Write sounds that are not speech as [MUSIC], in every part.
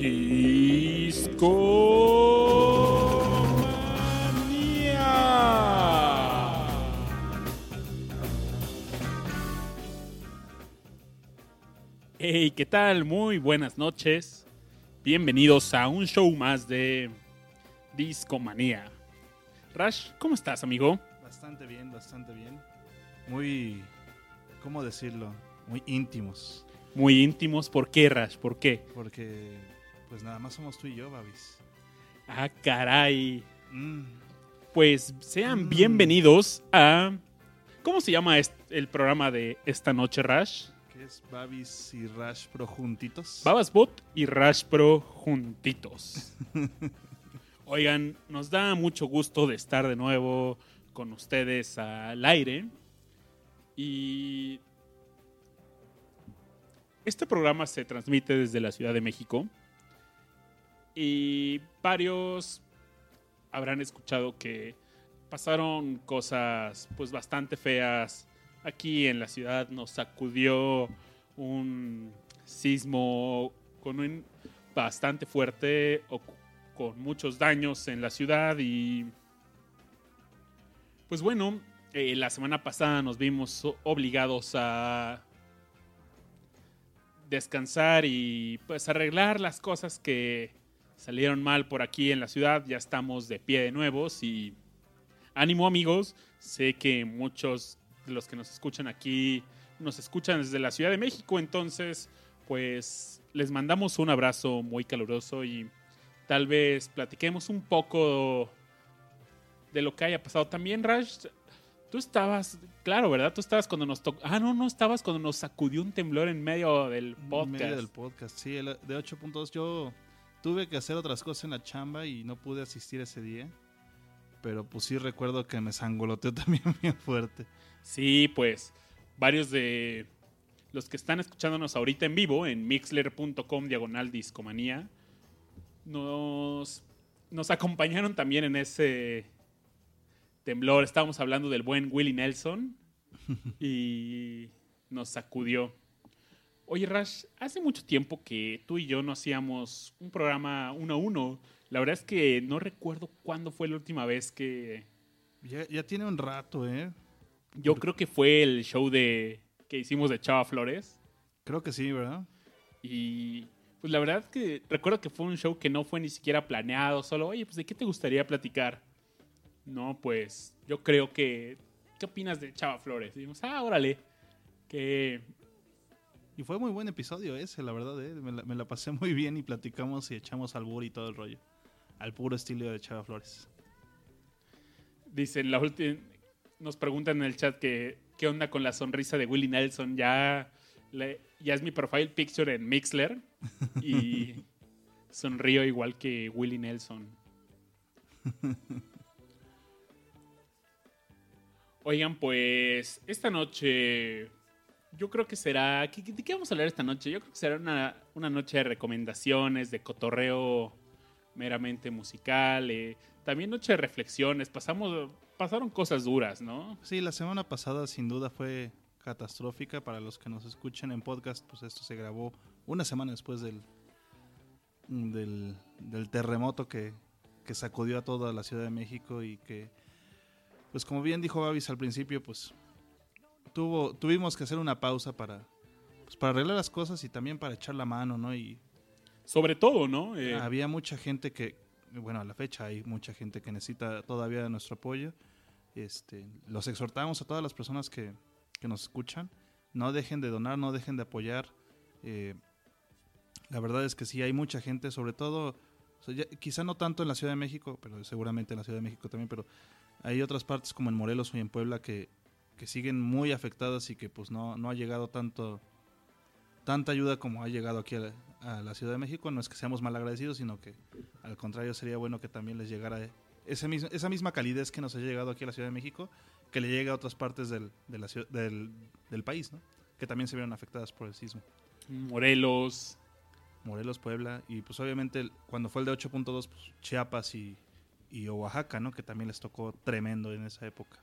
Discomanía. Hey, ¿qué tal? Muy buenas noches. Bienvenidos a un show más de Discomanía. Rash, ¿cómo estás, amigo? Bastante bien, bastante bien. Muy, ¿cómo decirlo? Muy íntimos. Muy íntimos. ¿Por qué, Rash? ¿Por qué? Porque, pues nada más somos tú y yo, Babis. Ah, caray. Mm, Pues sean Mm. bienvenidos a... ¿Cómo se llama el programa de esta noche, Rash? ¿Qué es Babis y Rash Pro juntitos? Babasbot y Rash Pro juntitos. [LAUGHS] Oigan, nos da mucho gusto de estar de nuevo con ustedes al aire. Y este programa se transmite desde la Ciudad de México. Y varios habrán escuchado que pasaron cosas pues bastante feas aquí en la ciudad. Nos sacudió un sismo con un bastante fuerte o con muchos daños en la ciudad y pues bueno, eh, la semana pasada nos vimos obligados a descansar y pues arreglar las cosas que salieron mal por aquí en la ciudad. Ya estamos de pie de nuevos y ánimo amigos. Sé que muchos de los que nos escuchan aquí nos escuchan desde la Ciudad de México, entonces pues les mandamos un abrazo muy caluroso y tal vez platiquemos un poco de lo que haya pasado. También Rash, tú estabas, claro, ¿verdad? Tú estabas cuando nos tocó... Ah, no, no estabas cuando nos sacudió un temblor en medio del En podcast. medio del podcast, sí, el de 8.2 yo tuve que hacer otras cosas en la chamba y no pude asistir ese día. Pero pues sí recuerdo que me sangoloteó [LAUGHS] también bien fuerte. Sí, pues varios de los que están escuchándonos ahorita en vivo en mixler.com diagonal discomanía nos, nos acompañaron también en ese temblor. Estábamos hablando del buen Willie Nelson [LAUGHS] y nos sacudió. Oye, Rash, hace mucho tiempo que tú y yo no hacíamos un programa uno a uno. La verdad es que no recuerdo cuándo fue la última vez que, Ya, ya tiene un rato, ¿eh? Yo creo que fue el show de que hicimos de Chava Flores. Creo que sí, ¿verdad? Y pues la verdad que recuerdo que fue un show que no fue ni siquiera planeado. Solo, oye, pues ¿de qué te gustaría platicar? No, pues yo creo que... ¿Qué opinas de Chava Flores? Y dijimos, ah, órale. Que Y fue muy buen episodio ese, la verdad, ¿eh? me, la, me la pasé [LAUGHS] muy bien y platicamos y echamos albur y todo el rollo. Al puro estilo de Chava Flores. dicen la última... Nos preguntan en el chat que qué onda con la sonrisa de Willie Nelson. Ya, le- ya es mi profile picture en Mixler. [LAUGHS] Y sonrío igual que Willie Nelson. [LAUGHS] Oigan, pues esta noche yo creo que será... ¿qué- qué- ¿De qué vamos a hablar esta noche? Yo creo que será una, una noche de recomendaciones, de cotorreo meramente musical, eh, también noche de reflexiones. Pasamos, pasaron cosas duras, ¿no? Sí, la semana pasada sin duda fue catastrófica para los que nos escuchen en podcast, pues esto se grabó una semana después del, del, del terremoto que, que sacudió a toda la Ciudad de México y que, pues como bien dijo Babis al principio, pues tuvo, tuvimos que hacer una pausa para, pues, para arreglar las cosas y también para echar la mano, ¿no? Y Sobre todo, ¿no? Eh, había mucha gente que, bueno, a la fecha hay mucha gente que necesita todavía nuestro apoyo. Este, los exhortamos a todas las personas que, que nos escuchan, no dejen de donar, no dejen de apoyar. Eh, la verdad es que sí, hay mucha gente, sobre todo, o sea, ya- quizá no tanto en la Ciudad de México, pero seguramente en la Ciudad de México también, pero hay otras partes como en Morelos o en Puebla que, que siguen muy afectadas y que pues no, no ha llegado tanto tanta ayuda como ha llegado aquí a la, a la Ciudad de México. No es que seamos mal agradecidos, sino que al contrario sería bueno que también les llegara ese mismo, esa misma calidez que nos ha llegado aquí a la Ciudad de México, que le llegue a otras partes del, de la ciu- del, del país, ¿no? que también se vieron afectadas por el sismo. Morelos. Morelos, Puebla, y pues obviamente cuando fue el de 8.2, pues Chiapas y, y Oaxaca, ¿no? que también les tocó tremendo en esa época.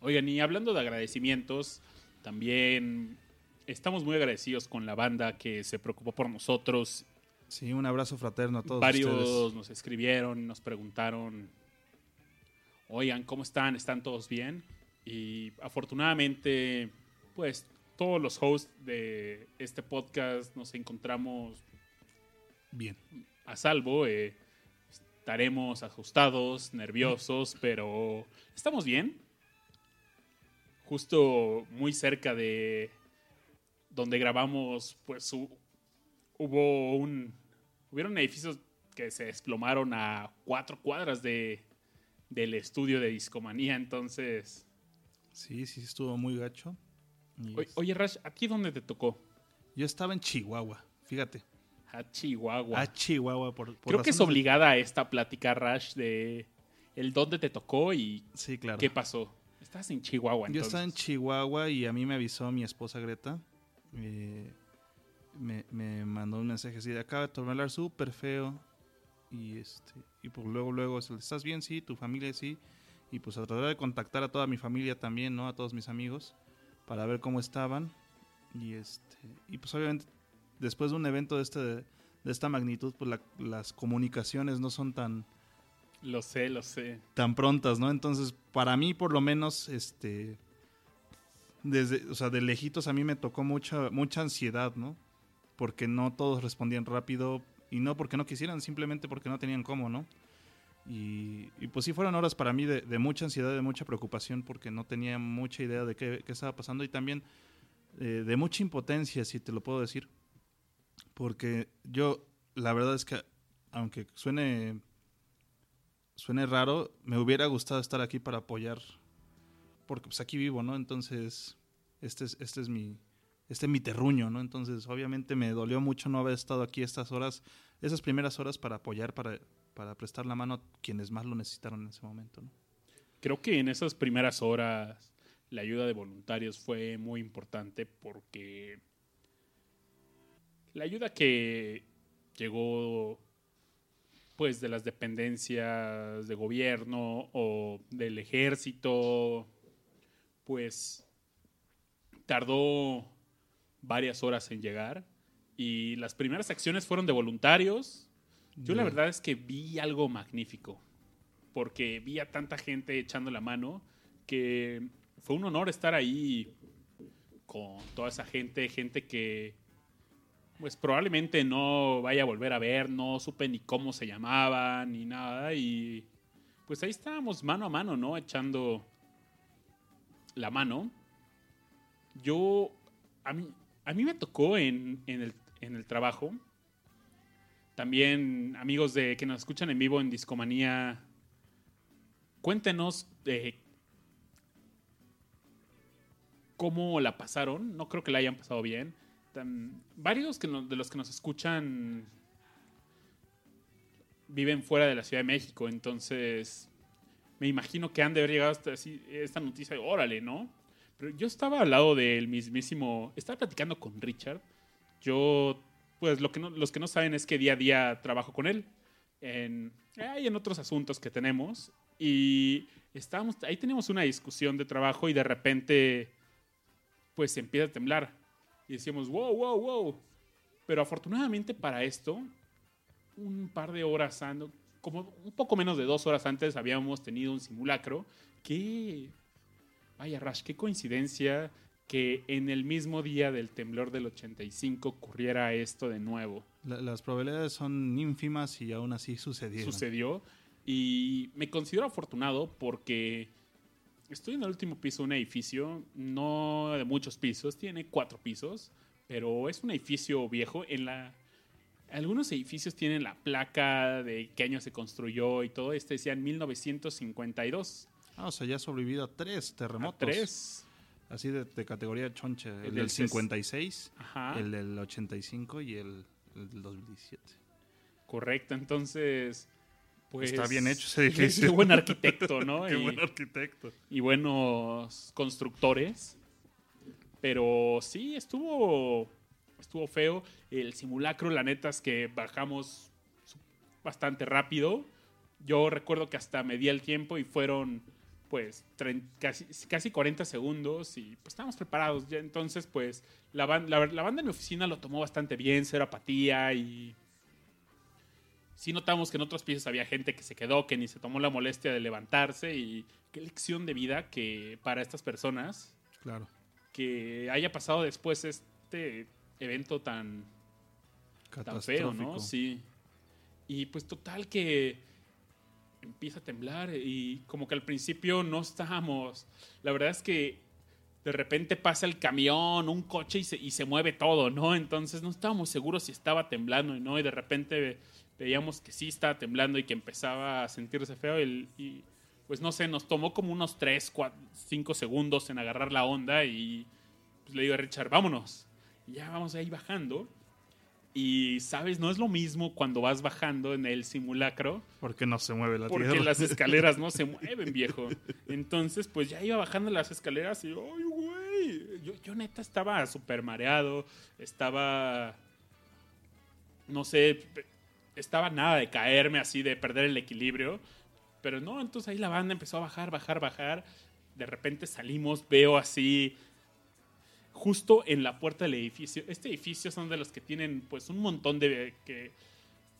Oigan, y hablando de agradecimientos, también estamos muy agradecidos con la banda que se preocupó por nosotros Sí, un abrazo fraterno a todos Varios ustedes. nos escribieron, nos preguntaron, oigan, ¿cómo están? ¿Están todos bien? Y afortunadamente, pues todos los hosts de este podcast nos encontramos Bien. a salvo. eh, estaremos ajustados, nerviosos, pero estamos bien. Justo muy cerca de donde grabamos, pues hu- hubo un. Hubieron edificios que se desplomaron a cuatro cuadras de, del estudio de Discomanía. Entonces. Sí, sí, estuvo muy gacho. O- Oye, Rash, ¿a ti dónde te tocó? Yo estaba en Chihuahua, fíjate. A Chihuahua. A Chihuahua por, por Creo que es de- obligada esta plática, Rash, de el dónde te tocó y Sí, claro. qué pasó. Estás en Chihuahua, Yo entonces. estaba en Chihuahua y a mí me avisó mi esposa Greta. eh, me, me mandó un mensaje así de acaba de tornalar súper feo. Y este y pues luego, luego, ¿estás bien? Sí, tu familia sí. Y pues a tratar de contactar a toda mi familia también, ¿no? A todos mis amigos para ver cómo estaban. Y este y pues obviamente después de un evento de, este, de esta magnitud, pues la- las comunicaciones no son tan, Lo sé, lo sé. tan prontas, ¿no? Entonces, para mí, por lo menos, este. Desde, o sea, de lejitos a mí me tocó mucha, mucha ansiedad, ¿no? Porque no todos respondían rápido y no porque no quisieran, simplemente porque no tenían cómo, ¿no? Y, pues sí fueron horas para mí de, de mucha ansiedad, de mucha preocupación porque no tenía mucha idea de qué, qué estaba pasando y también eh, de mucha impotencia, si te lo puedo decir. Porque yo, la verdad es que, aunque suene suene raro, me hubiera gustado estar aquí para apoyar, porque pues aquí vivo, ¿no? Entonces, este es, este es mi, este es mi terruño, ¿no? Entonces, obviamente me dolió mucho no haber estado aquí estas horas, esas primeras horas para apoyar, para, para prestar la mano a quienes más lo necesitaron en ese momento, ¿no? Creo que en esas primeras horas la ayuda de voluntarios fue muy importante porque la ayuda que llegó pues de las dependencias de gobierno o del ejército pues tardó varias horas en llegar y las primeras acciones fueron de voluntarios. Yo la verdad es que vi algo magnífico porque vi a tanta gente echando la mano que fue un honor estar ahí con toda esa gente, gente que pues probablemente no vaya a volver a ver, no supe ni cómo se llamaban ni nada y pues ahí estábamos mano a mano, ¿no? Echando la mano. Yo, a mí, a mí me tocó en, en el trabajo. También amigos de que nos escuchan en vivo en Discomanía, cuéntenos eh, cómo la pasaron. No creo que la hayan pasado bien. Varios que de los que nos escuchan viven fuera de la Ciudad de México, entonces me imagino que han de haber llegado hasta así, esta noticia, órale, ¿no? Pero yo estaba al lado del mismísimo, estaba platicando con Richard. Yo, pues lo que no- los que no saben es que día a día trabajo con él en, hay en otros asuntos que tenemos y estábamos, ahí tenemos una discusión de trabajo y de repente pues empieza a temblar y decíamos, wow, wow, wow. Pero afortunadamente para esto, un par de horas, ando- como un poco menos de dos horas antes, habíamos tenido un simulacro que, vaya Rash, qué coincidencia que en el mismo día del temblor del 85 ocurriera esto de nuevo. La- las probabilidades son ínfimas y aún así sucedieron. sucedió. Y me considero afortunado porque estoy en el último piso de un edificio, no de muchos pisos, tiene cuatro pisos, pero es un edificio viejo. En la, algunos edificios tienen la placa de qué año se construyó y todo. Este decía en 1952. Ah, o sea, ya ha sobrevivido a tres A terremotos. tres. Así de, de categoría choncha. El, El del del ses- 56, Ajá. el del 85 y el, el del 2017. Correcto. Entonces, pues. Está bien hecho ese [LAUGHS] edificio. Qué buen arquitecto, ¿no? [LAUGHS] Qué Y- buen arquitecto. y buenos constructores. Pero sí, estuvo, estuvo feo. El simulacro, la neta es que bajamos bastante rápido. Yo recuerdo que hasta medí el tiempo y fueron pues casi, casi 40 segundos y pues estábamos preparados. Ya entonces pues la, ban- la, la banda en mi oficina lo tomó bastante bien, cero apatía y sí notamos que en otros pisos había gente que se quedó, que ni se tomó la molestia de levantarse y qué lección de vida que para estas personas Claro. que haya pasado después este evento tan, tan feo, ¿no? Sí. Y pues total que empieza a temblar y como que al principio no estábamos, la verdad es que de repente pasa el camión, un coche y se, y se mueve todo, ¿no? Entonces no estábamos seguros si estaba temblando y no, y de repente veíamos que sí estaba temblando y que empezaba a sentirse feo el- y pues no sé, nos tomó como unos 3, 4, 5 segundos en agarrar la onda y pues, le digo a Richard, vámonos. Y ya vamos ahí bajando. Y, ¿sabes? No es lo mismo cuando vas bajando en el simulacro, Porque no se mueve la porque tierra. las [LAUGHS] escaleras no se mueven, viejo. Entonces, pues ya iba bajando las escaleras y, ¡ay, güey! Yo, yo neta estaba súper mareado, estaba, no sé, estaba nada de caerme así, de perder el equilibrio. Pero no, entonces ahí la banda empezó a bajar, bajar, bajar. De repente salimos, veo así, justo en la puerta del edificio. Este edificio son de los que tienen pues un montón de... que,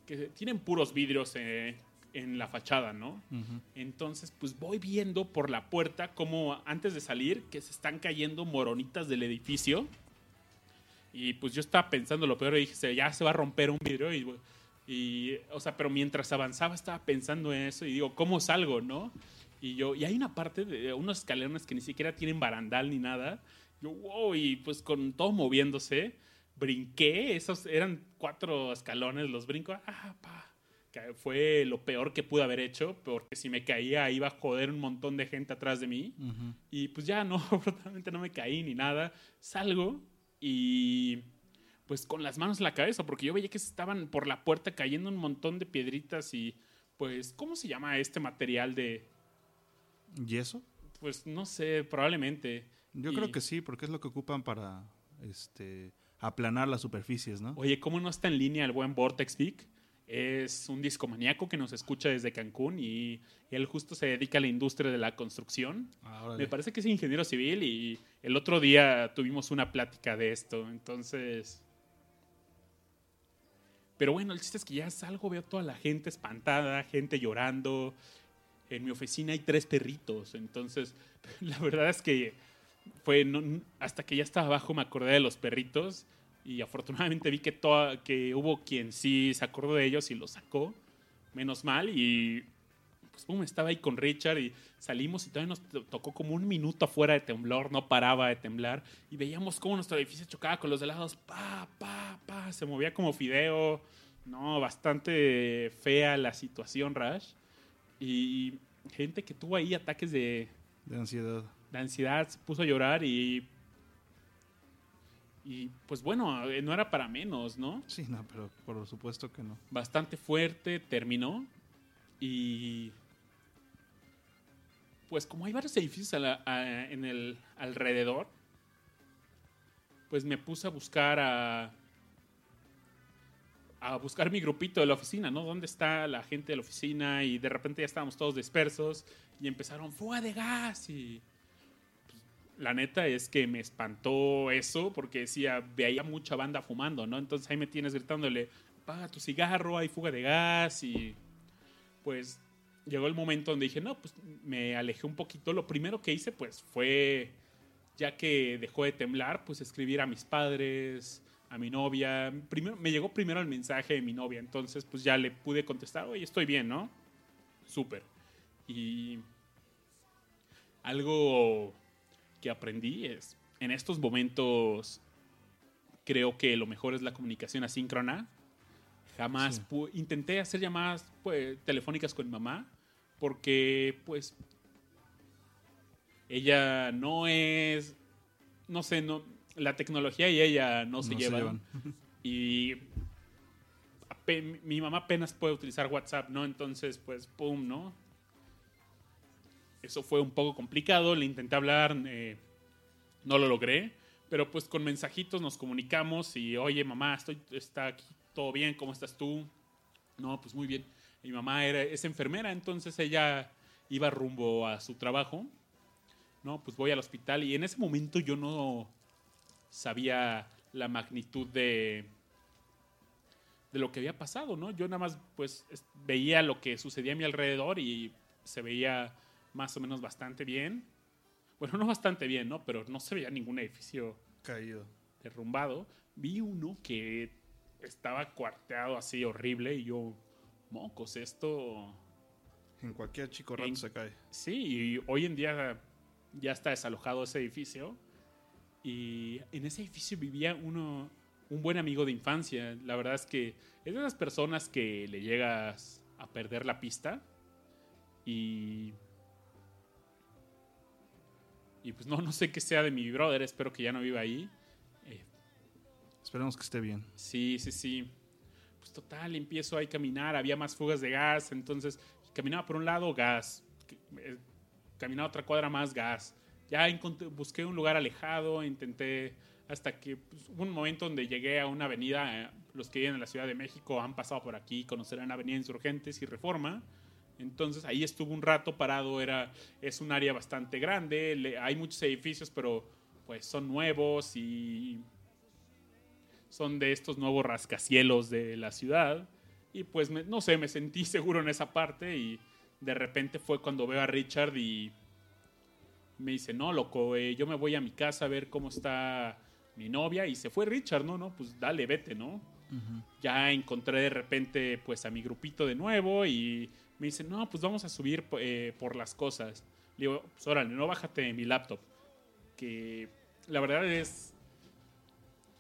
que tienen puros vidrios eh, en la fachada, ¿no? Ujú. Entonces, pues voy viendo por la puerta como antes de salir que se están cayendo moronitas del edificio. Y pues yo estaba pensando lo peor y dije, "Se- ya se va a romper un vidrio. Y, y, o sea, pero mientras avanzaba estaba pensando en eso y digo, ¿cómo salgo, no? Y yo, y hay una parte de unos escalones que ni siquiera tienen barandal ni nada. Yo, wow, y pues con todo moviéndose, brinqué, esos eran cuatro escalones, los brinco, ah, pa. Que fue lo peor que pude haber hecho, porque si me caía iba a joder un montón de gente atrás de mí. Ujú. Y pues ya no, [LAUGHS] afortunadamente no me caí ni nada. Salgo y pues con las manos en la cabeza, porque yo veía que estaban por la puerta cayendo un montón de piedritas y pues, ¿cómo se llama este material de, ¿Y eso? pues no sé, probablemente. Yo Y- creo que sí, porque es lo que ocupan para este aplanar las superficies, ¿no? Oye, ¿cómo no está en línea el buen Vortex Vic? Es un discomaníaco que nos escucha desde Cancún y él justo se dedica a la industria de la construcción. Ah. Me parece que es ingeniero civil y el otro día tuvimos una plática de esto. Entonces. Pero bueno, el chiste es que ya salgo, veo toda la gente espantada, gente llorando. En mi oficina hay tres perritos. Entonces, [LAUGHS] la verdad es que fue hasta que ya estaba abajo me acordé de los perritos. Y afortunadamente vi que, toda, que hubo quien sí se acordó de ellos y los sacó. Menos mal. Y pues pum, estaba ahí con Richard y salimos y todavía nos to- tocó como un minuto afuera de temblor, no paraba de temblar y veíamos cómo nuestro edificio chocaba con los de lados, pa, pa, pa, se movía como fideo, no, bastante fea la situación, Rash. Y gente que tuvo ahí ataques de, De ansiedad. de ansiedad, se puso a llorar y... Y pues bueno, no era para menos, ¿no? Sí, no, pero por supuesto que no. bastante fuerte, terminó y pues como hay varios edificios a en el alrededor, pues me puse a buscar a a buscar mi grupito de la oficina, ¿no? ¿Dónde está la gente de la oficina? Y de repente ya estábamos todos dispersos y empezaron fuga de gas y pues, la neta es que me espantó eso porque decía, veía mucha banda fumando, ¿no? Entonces ahí me tienes gritándole, paga tu cigarro, hay fuga de gas y pues llegó el momento donde dije, no, pues me alejé un poquito. Lo primero que hice pues fue, ya que dejó de temblar, pues escribir a mis padres, a mi novia. Primero, me llegó primero el mensaje de mi novia, entonces pues ya le pude contestar, oye, estoy bien, ¿no? Súper. Y algo que aprendí es, en estos momentos creo que lo mejor es la comunicación asíncrona. Jamás Sí. pu- intenté hacer llamadas pues, telefónicas con mi mamá porque pues ella no es, no sé, no, la tecnología y ella no se No se llevan. llevan. [LAUGHS] Y mi mamá apenas puede utilizar WhatsApp, ¿no? Entonces, pues, pum, ¿no? Eso fue un poco complicado, le intenté hablar, eh, no lo logré, pero pues con mensajitos nos comunicamos y, oye, mamá, estoy, está aquí todo bien, ¿cómo estás tú? No, pues muy bien. Mi mamá era, es enfermera, entonces ella iba rumbo a su trabajo. No, pues voy al hospital y en ese momento yo no sabía la magnitud de de lo que había pasado, ¿no? Yo nada más pues es- veía lo que sucedía a mi alrededor y se veía más o menos bastante bien. Bueno, no bastante bien, ¿no? Pero no se veía ningún edificio Caído. derrumbado. Vi uno que estaba cuarteado así horrible y yo, mocos, esto... En cualquier chico rato En- se cae. Sí, y hoy en día ya está desalojado ese edificio. Y en ese edificio vivía uno, un buen amigo de infancia. La verdad es que es de esas personas que le llegas a perder la pista. Y. Y pues no, no sé qué sea de mi brother. Espero que ya no viva ahí. Esperemos que esté bien. Sí, sí, sí. Pues total, empiezo ahí a caminar, había más fugas de gas, entonces caminaba por un lado, gas. Eh, Caminaba otra cuadra más, gas. Ya encontré- busqué un lugar alejado, intenté hasta que pues, hubo un momento donde llegué a una avenida, eh, los que viven en la Ciudad de México han pasado por aquí, conocerán Avenida Insurgentes y Reforma. Entonces ahí estuve un rato parado, era, es un área bastante grande, le- hay muchos edificios, pero pues son nuevos y son de estos nuevos rascacielos de la ciudad. Y pues, me- no sé, me sentí [LAUGHS] seguro en esa parte y de repente fue cuando veo a Richard y me dice, no, loco, eh, yo me voy a mi casa a ver cómo está mi novia. Y se fue Richard, no, no, pues dale, vete, ¿no? Ya encontré de repente pues a mi grupito de nuevo y me dice, no, pues vamos a subir eh, por las cosas. Le digo, pues órale, no bájate de mi laptop. Que la verdad es...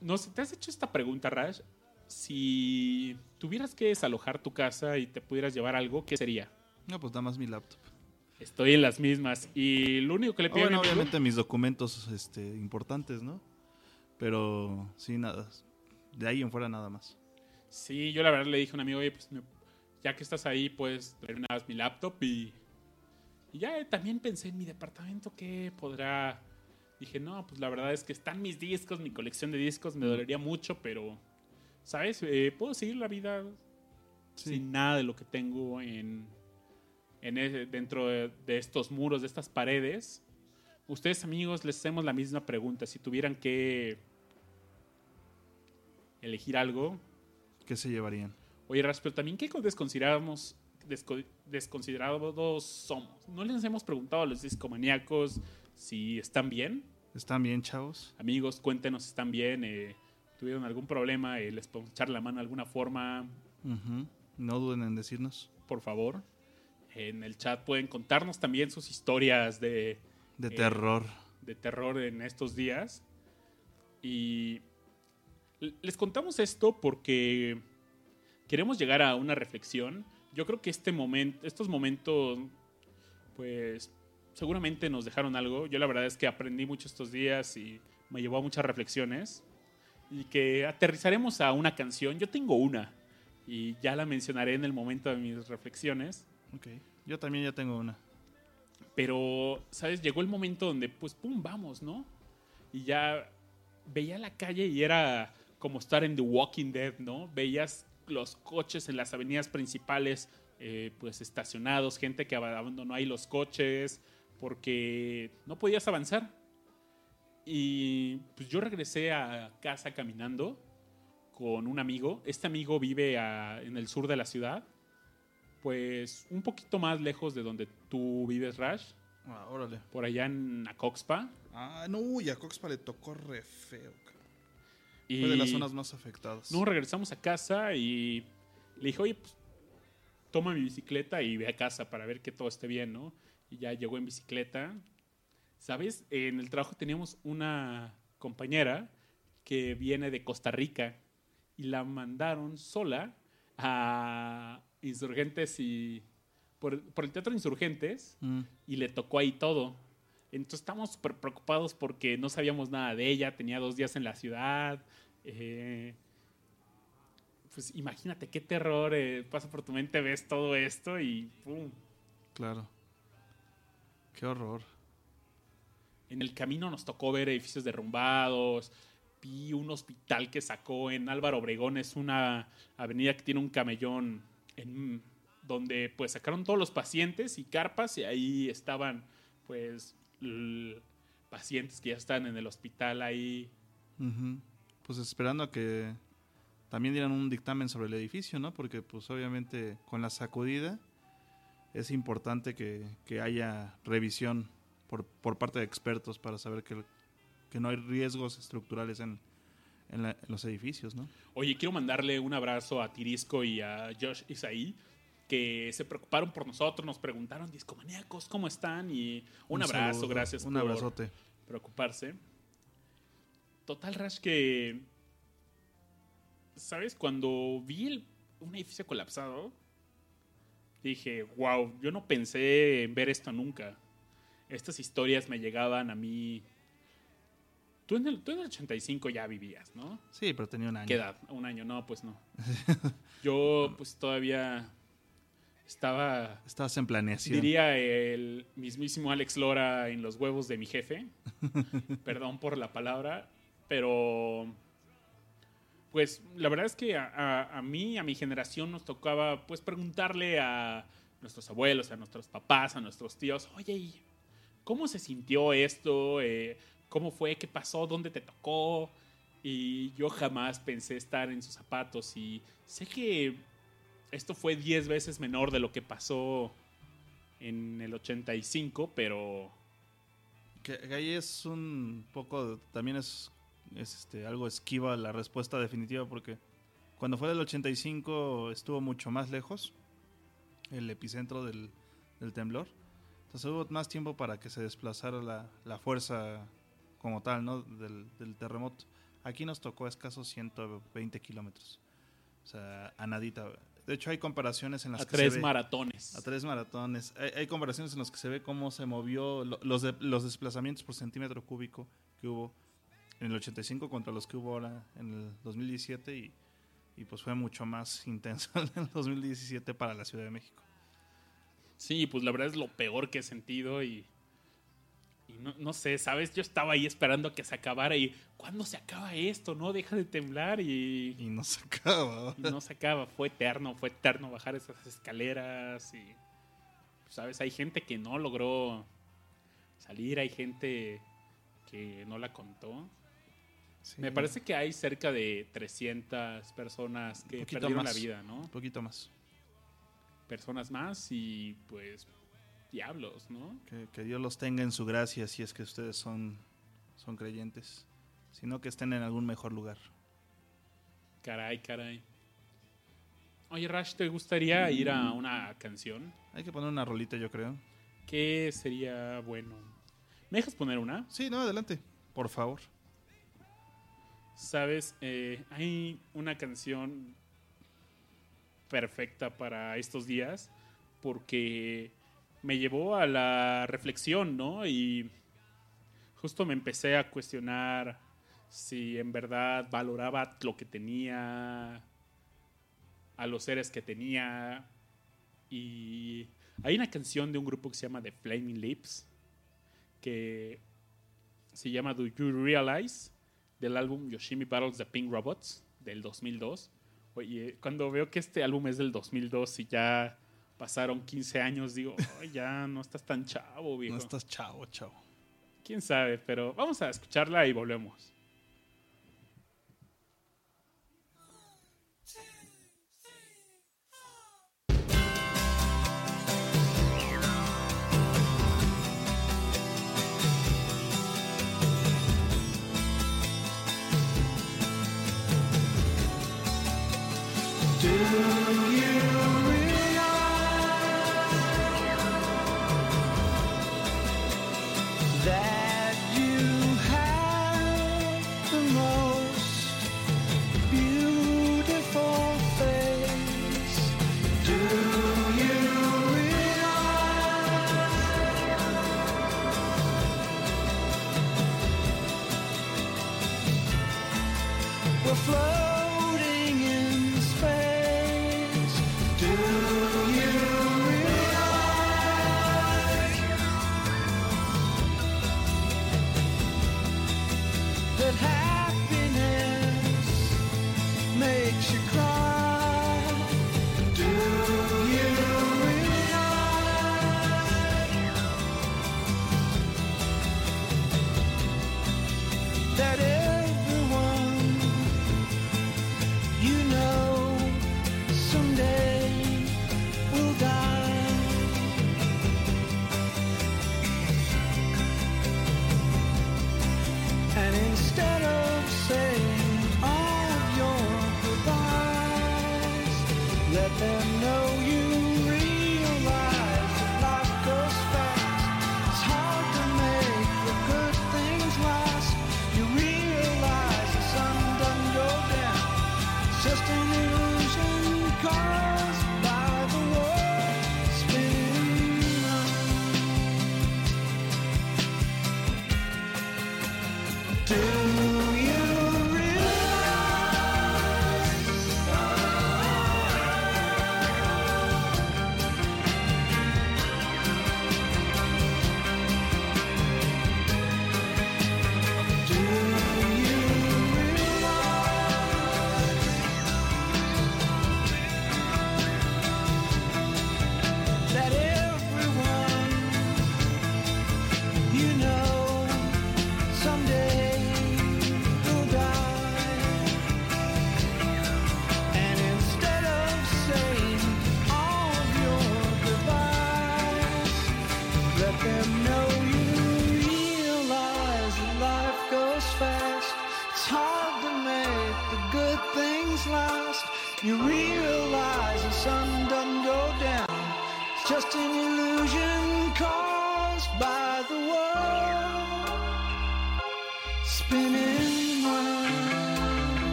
No sé, ¿te has hecho esta pregunta, Rash? Si tuvieras que desalojar tu casa y te pudieras llevar algo, ¿qué sería? No, pues nada más mi laptop. Estoy en las mismas. Y lo único que le pido Bueno, a mi amigo- obviamente mis documentos este, importantes, ¿no? Pero sí, nada. De ahí en fuera nada más. Sí, yo la verdad le dije a un amigo, oye, pues me- ya que estás ahí, pues traer una vez mi laptop y, y ya eh, también pensé en mi departamento que podrá... Dije, no, pues la verdad es que están mis discos, mi colección de discos, me dolería mucho, pero, ¿sabes? Eh, puedo seguir la vida Sí. sin nada de lo que tengo en, en ese- dentro de, de estos muros, de estas paredes. Ustedes, amigos, les hacemos la misma pregunta. Si tuvieran que elegir algo, ¿Qué se llevarían? Oye, Ras, pero también, ¿qué desconsideramos, desco- desconsiderados somos? ¿No les hemos preguntado a los discomaníacos si están bien? ¿Están bien, chavos? Amigos, cuéntenos si están bien. eh, ¿Tuvieron algún problema? eh, ¿Les podemos echar la mano de alguna forma? No duden en decirnos. Por favor. En el chat pueden contarnos también sus historias de, De Eh, terror. de terror en estos días. Y les contamos esto porque queremos llegar a una reflexión. Yo creo que este momento, estos momentos, pues seguramente nos dejaron algo. Yo la verdad es que aprendí mucho estos días y me llevó a muchas reflexiones. Y que aterrizaremos a una canción. Yo tengo una y ya la mencionaré en el momento de mis reflexiones. Ok. Yo también ya tengo una. Pero, ¿sabes? Llegó el momento donde, pues, pum, vamos, ¿no? Y ya veía la calle y era como estar en The Walking Dead, ¿no? Veías los coches en las avenidas principales, eh, pues, estacionados, gente que abandonó ahí los coches porque no podías avanzar. Y pues yo regresé a casa caminando con un amigo. Este amigo vive a- en el sur de la ciudad, pues un poquito más lejos de donde tú vives, Rash, Ah, órale. por allá en Acoxpa. Ah, no, y a Coxpa le tocó re feo. Y Fue de las zonas más afectadas. No, regresamos a casa y le dije, oye, pues toma mi bicicleta y ve a casa para ver que todo esté bien, ¿no? Y ya llegó en bicicleta. ¿Sabes? En el trabajo teníamos una compañera que viene de Costa Rica y la mandaron sola a Insurgentes y... Por, por el Teatro Insurgentes Mm, y le tocó ahí todo. Entonces estábamos súper preocupados porque no sabíamos nada de ella, tenía dos días en la ciudad. eh, pues imagínate qué terror eh, pasa por tu mente, ves todo esto y ¡pum! claro. Qué horror. En el camino nos tocó ver edificios derrumbados. Vi un hospital que sacó en Álvaro Obregón, es una avenida que tiene un camellón en, donde pues sacaron todos los pacientes y carpas y ahí estaban pues pacientes que ya están en el hospital ahí. Pues esperando a que también dieran un dictamen sobre el edificio, ¿no? Porque pues obviamente con la sacudida es importante que, que haya revisión por, por, parte de expertos para saber que, que no hay riesgos estructurales en, en, la, en, los edificios, ¿no? Oye, quiero mandarle un abrazo a Tirisco y a Josh Isaí, que se preocuparon por nosotros, nos preguntaron, discomaníacos, ¿cómo están? Y un, un abrazo, saludo, gracias un por abrazote. preocuparse. Total, Rash, que... ¿Sabes? Cuando vi el, un edificio colapsado, dije, wow, yo no pensé en ver esto nunca. Estas historias me llegaban a mí. Tú en, el, tú en el 85 ya vivías, ¿no? Sí, pero tenía un año. ¿Qué edad? Un año, no, pues no. [LAUGHS] Yo, pues todavía estaba. Estabas en planeación. Diría el mismísimo Alex Lora en los huevos de mi jefe. [LAUGHS] Perdón por la palabra, pero. Pues la verdad es que a, mí, a mi generación, nos tocaba pues preguntarle a nuestros abuelos, a nuestros papás, a nuestros tíos, oye, ¿cómo se sintió esto? Eh, ¿Cómo fue? ¿Qué pasó? ¿Dónde te tocó? Y yo jamás pensé estar en sus zapatos y sé que esto fue 10 veces menor de lo que pasó en el 85, pero... Que ahí es un poco, también es, es este, algo esquiva la respuesta definitiva porque cuando fue del 85 estuvo mucho más lejos el epicentro del, del temblor. Entonces hubo más tiempo para que se desplazara la, la fuerza como tal, ¿no? Del, del, terremoto. Aquí nos tocó a escasos 120 kilómetros. O sea, a nadita. De hecho, hay comparaciones en las a que tres se ve, maratones. A tres maratones. Hay, hay, comparaciones en las que se ve cómo se movió lo, los, de, los desplazamientos por centímetro cúbico que hubo en el 85 contra los que hubo ahora en el 2017 y, y pues fue mucho más [LAUGHS] intenso en el 2017 para la Ciudad de México. Sí, pues la verdad es lo peor que he sentido y, y no, no, sé, ¿sabes? Yo estaba ahí esperando a que se acabara y ¿cuándo se acaba esto? No deja de temblar y... Y no se acaba. Y no se acaba, fue eterno, fue eterno bajar esas escaleras y... ¿Sabes? Hay gente que no logró salir, hay gente que no la contó. Sí. Me parece que hay cerca de 300 personas que perdieron más, la vida, ¿no? Un poquito más personas más y pues diablos, ¿no? Que, que, Dios los tenga en su gracia si es que ustedes son, son creyentes, sino que estén en algún mejor lugar. Caray, caray. Oye, Rash, ¿te gustaría ir a una canción? Hay que poner una rolita, yo creo. ¿Qué sería bueno? ¿Me dejas poner una? Sí, no, adelante, por favor. Sabes, eh, hay una canción perfecta para estos días porque me llevó a la reflexión, ¿no? Y justo me empecé a cuestionar si en verdad valoraba lo que tenía, a los seres que tenía. Y hay una canción de un grupo que se llama The Flaming Lips, que se llama Do You Realize, del álbum Yoshimi Battles the Pink Robots, del 2002 Oye, cuando veo que este álbum es del 2002 y ya pasaron 15 años, digo, [LAUGHS] oh, ya no estás tan chavo, viejo. No estás chavo, chavo. Quién sabe, pero vamos a escucharla y volvemos.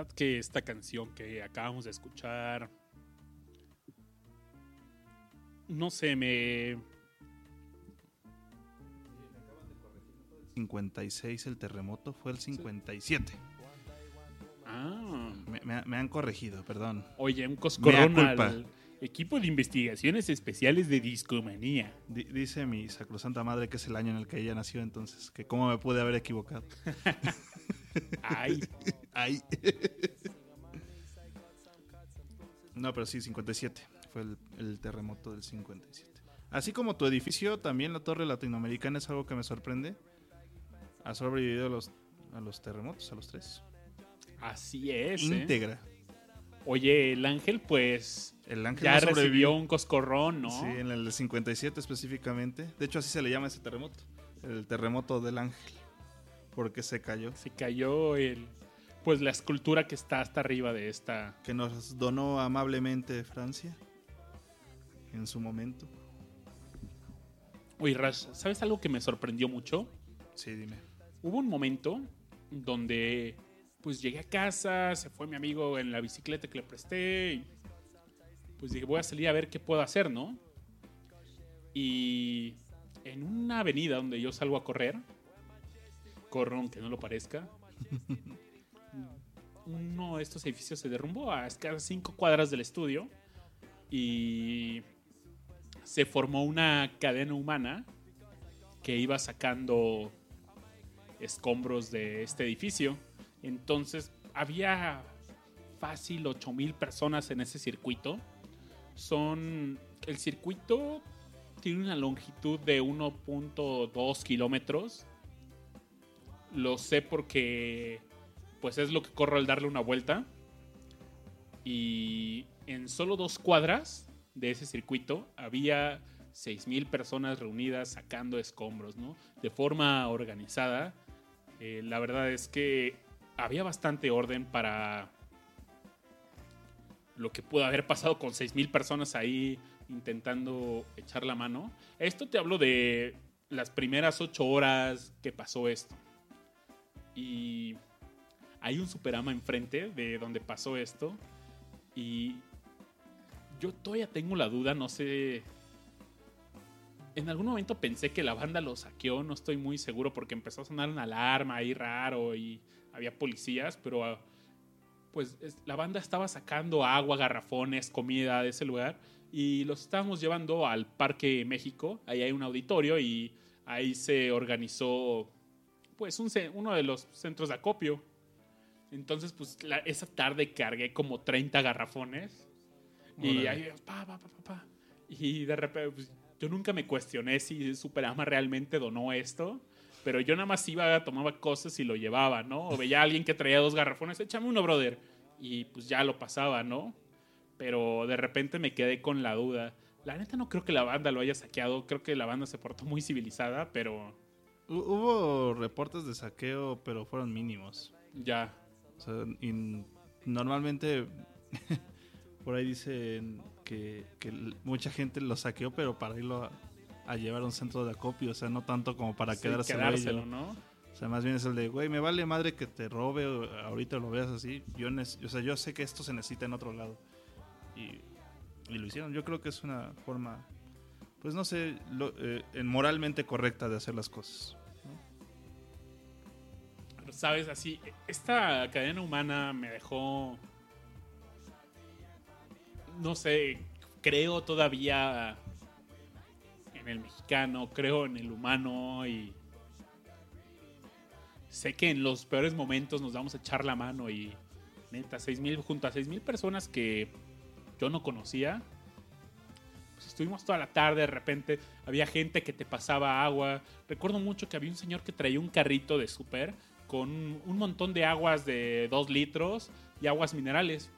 Verdad que esta canción que acabamos de escuchar, no sé, me... 56 el terremoto, fue el 57. Ah, Me, me- me han corregido, perdón. oye, un coscorrón al equipo de investigaciones especiales de discomanía. Di- dice mi sacrosanta madre que es el año en el que ella nació, entonces, que cómo me pude haber equivocado. [LAUGHS] Ay, Ay. No, pero sí, 57. Fue el, el terremoto del 57. Así como tu edificio, también la torre latinoamericana es algo que me sorprende. Ha sobrevivido a los, a los terremotos, a los tres. así es. ¿eh? Íntegra. Oye, el ángel, pues El ángel ya no sobrevivió. recibió un coscorrón, ¿no? Sí, en el 57 específicamente. De hecho, así se le llama ese terremoto. El terremoto del ángel. Porque se cayó. Se cayó el, pues la escultura que está hasta arriba de esta. Que nos donó amablemente Francia. En su momento. Oye, Rash, ¿sabes algo que me sorprendió mucho? Sí, dime. Hubo un momento donde pues llegué a casa, se fue mi amigo en la bicicleta que le presté y pues dije, voy a salir a ver qué puedo hacer, ¿no? Y en una avenida donde yo salgo a correr, corro aunque no lo parezca, uno de estos edificios se derrumbó a escasas cinco cuadras del estudio y se formó una cadena humana que iba sacando escombros de este edificio. Entonces había fácil 8000 personas en ese circuito. Son. El circuito tiene una longitud de 1.2 kilómetros. Lo sé porque. Pues es lo que corro al darle una vuelta. Y en solo dos cuadras de ese circuito había 6.000 personas reunidas sacando escombros, ¿no? De forma organizada. Eh, la verdad es que había bastante orden para lo que pudo haber pasado con 6.000 personas ahí intentando echar la mano. Esto te hablo de las primeras 8 horas que pasó esto. Hay un Superama enfrente de donde pasó esto. Y yo todavía tengo la duda, no sé. En algún momento pensé que la banda lo saqueó, no estoy muy seguro porque empezó a sonar una alarma ahí raro y había policías, pero ah, pues es- la banda estaba sacando agua, garrafones, comida de ese lugar y los estábamos llevando al Parque México. Ahí hay un auditorio y ahí se organizó pues un uno de los centros de acopio. Entonces, pues la- esa tarde cargué como 30 garrafones. Y Órale. ahí, pa, pa, pa, pa, pa. Y de repente, pues, yo nunca me cuestioné si Superama realmente donó esto. Pero yo nada más iba, tomaba cosas y lo llevaba, ¿no? O veía a alguien que traía dos garrafones, échame uno, brother. Y pues ya lo pasaba, ¿no? Pero de repente me quedé con la duda. La neta no creo que la banda lo haya saqueado. Creo que la banda se portó muy civilizada, pero Hubo reportes de saqueo, pero fueron mínimos. ya. O sea, y normalmente [LAUGHS] por ahí dicen que, mucha gente lo saqueó, pero para irlo a, a llevar a un centro de acopio. O sea, no tanto como para Sí, quedárselo. ¿no? O sea, más bien es el de, güey, me vale madre que te robe ahorita lo veas así. Yo, o sea, yo sé que esto se necesita en otro lado. Y, y lo hicieron. Yo creo que es una forma, pues no sé, lo- eh, en moralmente correcta de hacer las cosas. ¿Sabes? Así, esta cadena humana me dejó. No sé, creo todavía en el mexicano, creo en el humano y. Sé que en los peores momentos nos vamos a echar la mano y. Neta, 6,000 junto a 6,000 personas que yo no conocía. Pues estuvimos toda la tarde, de repente había gente que te pasaba agua. Recuerdo mucho que había un señor que traía un carrito de súper con un montón de aguas de 2 litros y aguas minerales.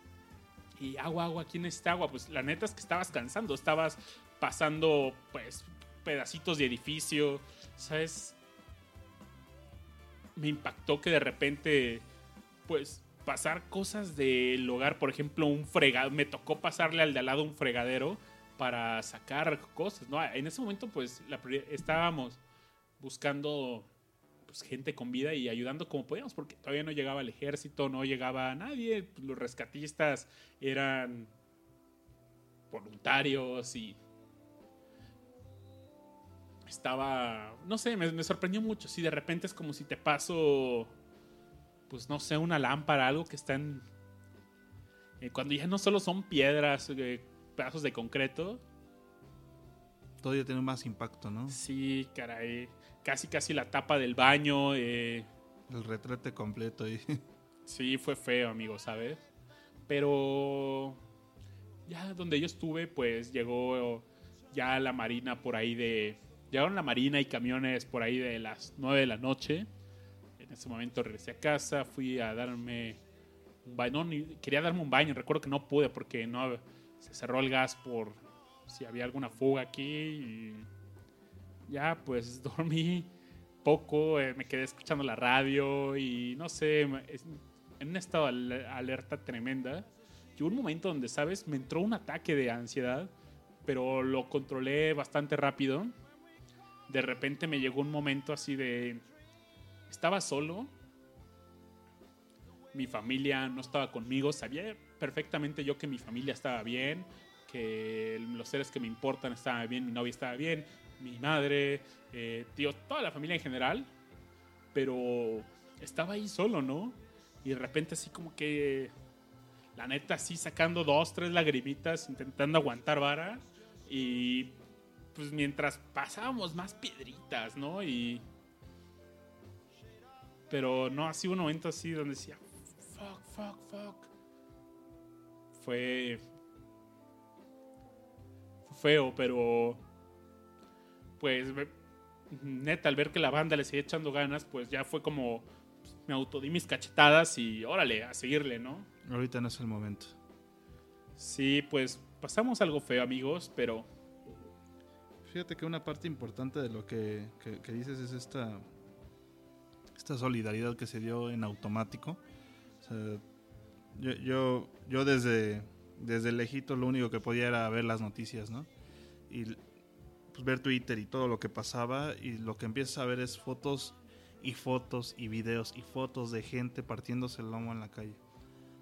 Y agua, agua, ¿quién necesita agua? Pues la neta es que estabas cansando, estabas pasando pues pedacitos de edificio, ¿sabes? Me impactó que de repente pues pasar cosas del hogar, por ejemplo, un fregado, me tocó pasarle al de al lado un fregadero para sacar cosas, ¿no? En ese momento pues estábamos buscando pues, gente con vida y ayudando como podíamos, porque todavía no llegaba el ejército, no llegaba nadie, pues, los rescatistas eran voluntarios y estaba, no sé, me, me sorprendió mucho, si de repente es como si te paso, pues no sé, una lámpara, algo que está en... eh, cuando ya no solo son piedras, eh, pedazos de concreto, Todavía tiene más impacto, ¿no? sí, caray, casi casi la tapa del baño, eh, El retrete completo y [LAUGHS] Sí, fue feo, amigo, ¿sabes? Pero ya donde yo estuve, pues llegó ya la marina por ahí de... Llegaron la marina y camiones por ahí de las 9 de la noche. En ese momento regresé a casa, fui a darme un baño. No, quería darme un baño, recuerdo que no pude porque no se cerró el gas por si había alguna fuga aquí. Y ya, pues [LAUGHS] dormí poco, eh, me quedé escuchando la radio y no sé, en un estado alerta tremenda. Llegó un momento donde, ¿sabes? Me entró un ataque de ansiedad, pero lo controlé bastante rápido. De repente me llegó un momento así de... Estaba solo. Mi familia no estaba conmigo. Sabía perfectamente yo que mi familia estaba bien, que los seres que me importan estaban bien, mi novia estaba bien, mi madre, eh, tío, toda la familia en general. Pero estaba ahí solo, ¿no? Y de repente así como que... La neta, así sacando dos, tres lagrimitas, intentando aguantar vara. Y pues mientras pasábamos más piedritas, ¿no? Y... Pero no, así un momento así donde decía, fuck, fuck, fuck. Fue feo, pero... Pues, neta, al ver que la banda le seguía echando ganas, pues ya fue como... pues, me autodí mis cachetadas y órale, a seguirle, ¿no? ahorita no es el momento. Sí, pues pasamos algo feo, amigos, pero... Fíjate que una parte importante de lo que, que- que dices es esta, esta solidaridad que se dio en automático. O sea, yo, yo, yo desde, desde lejito lo único que podía era ver las noticias, ¿no? Y pues, ver Twitter y todo lo que pasaba y lo que empiezas a ver es fotos y fotos y videos y fotos de gente partiéndose el lomo en la calle.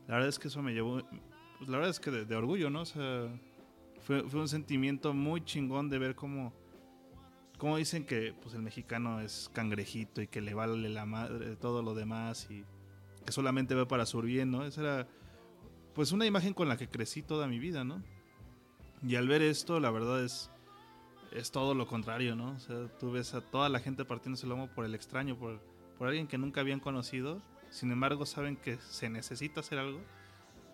La verdad es que eso me llevó, pues, la verdad es que de, de orgullo, ¿no? O sea, fue, fue un sentimiento muy chingón de ver cómo, cómo dicen que pues el mexicano es cangrejito y que le vale la madre todo lo demás y que solamente ve para su bien, ¿no? Esa era pues una imagen con la que crecí toda mi vida, ¿no? Y al ver esto, la verdad es es todo lo contrario, ¿no? O sea, tú ves a toda la gente partiéndose el lomo por el extraño, por, por alguien que nunca habían conocido. Sin embargo, saben que se necesita hacer algo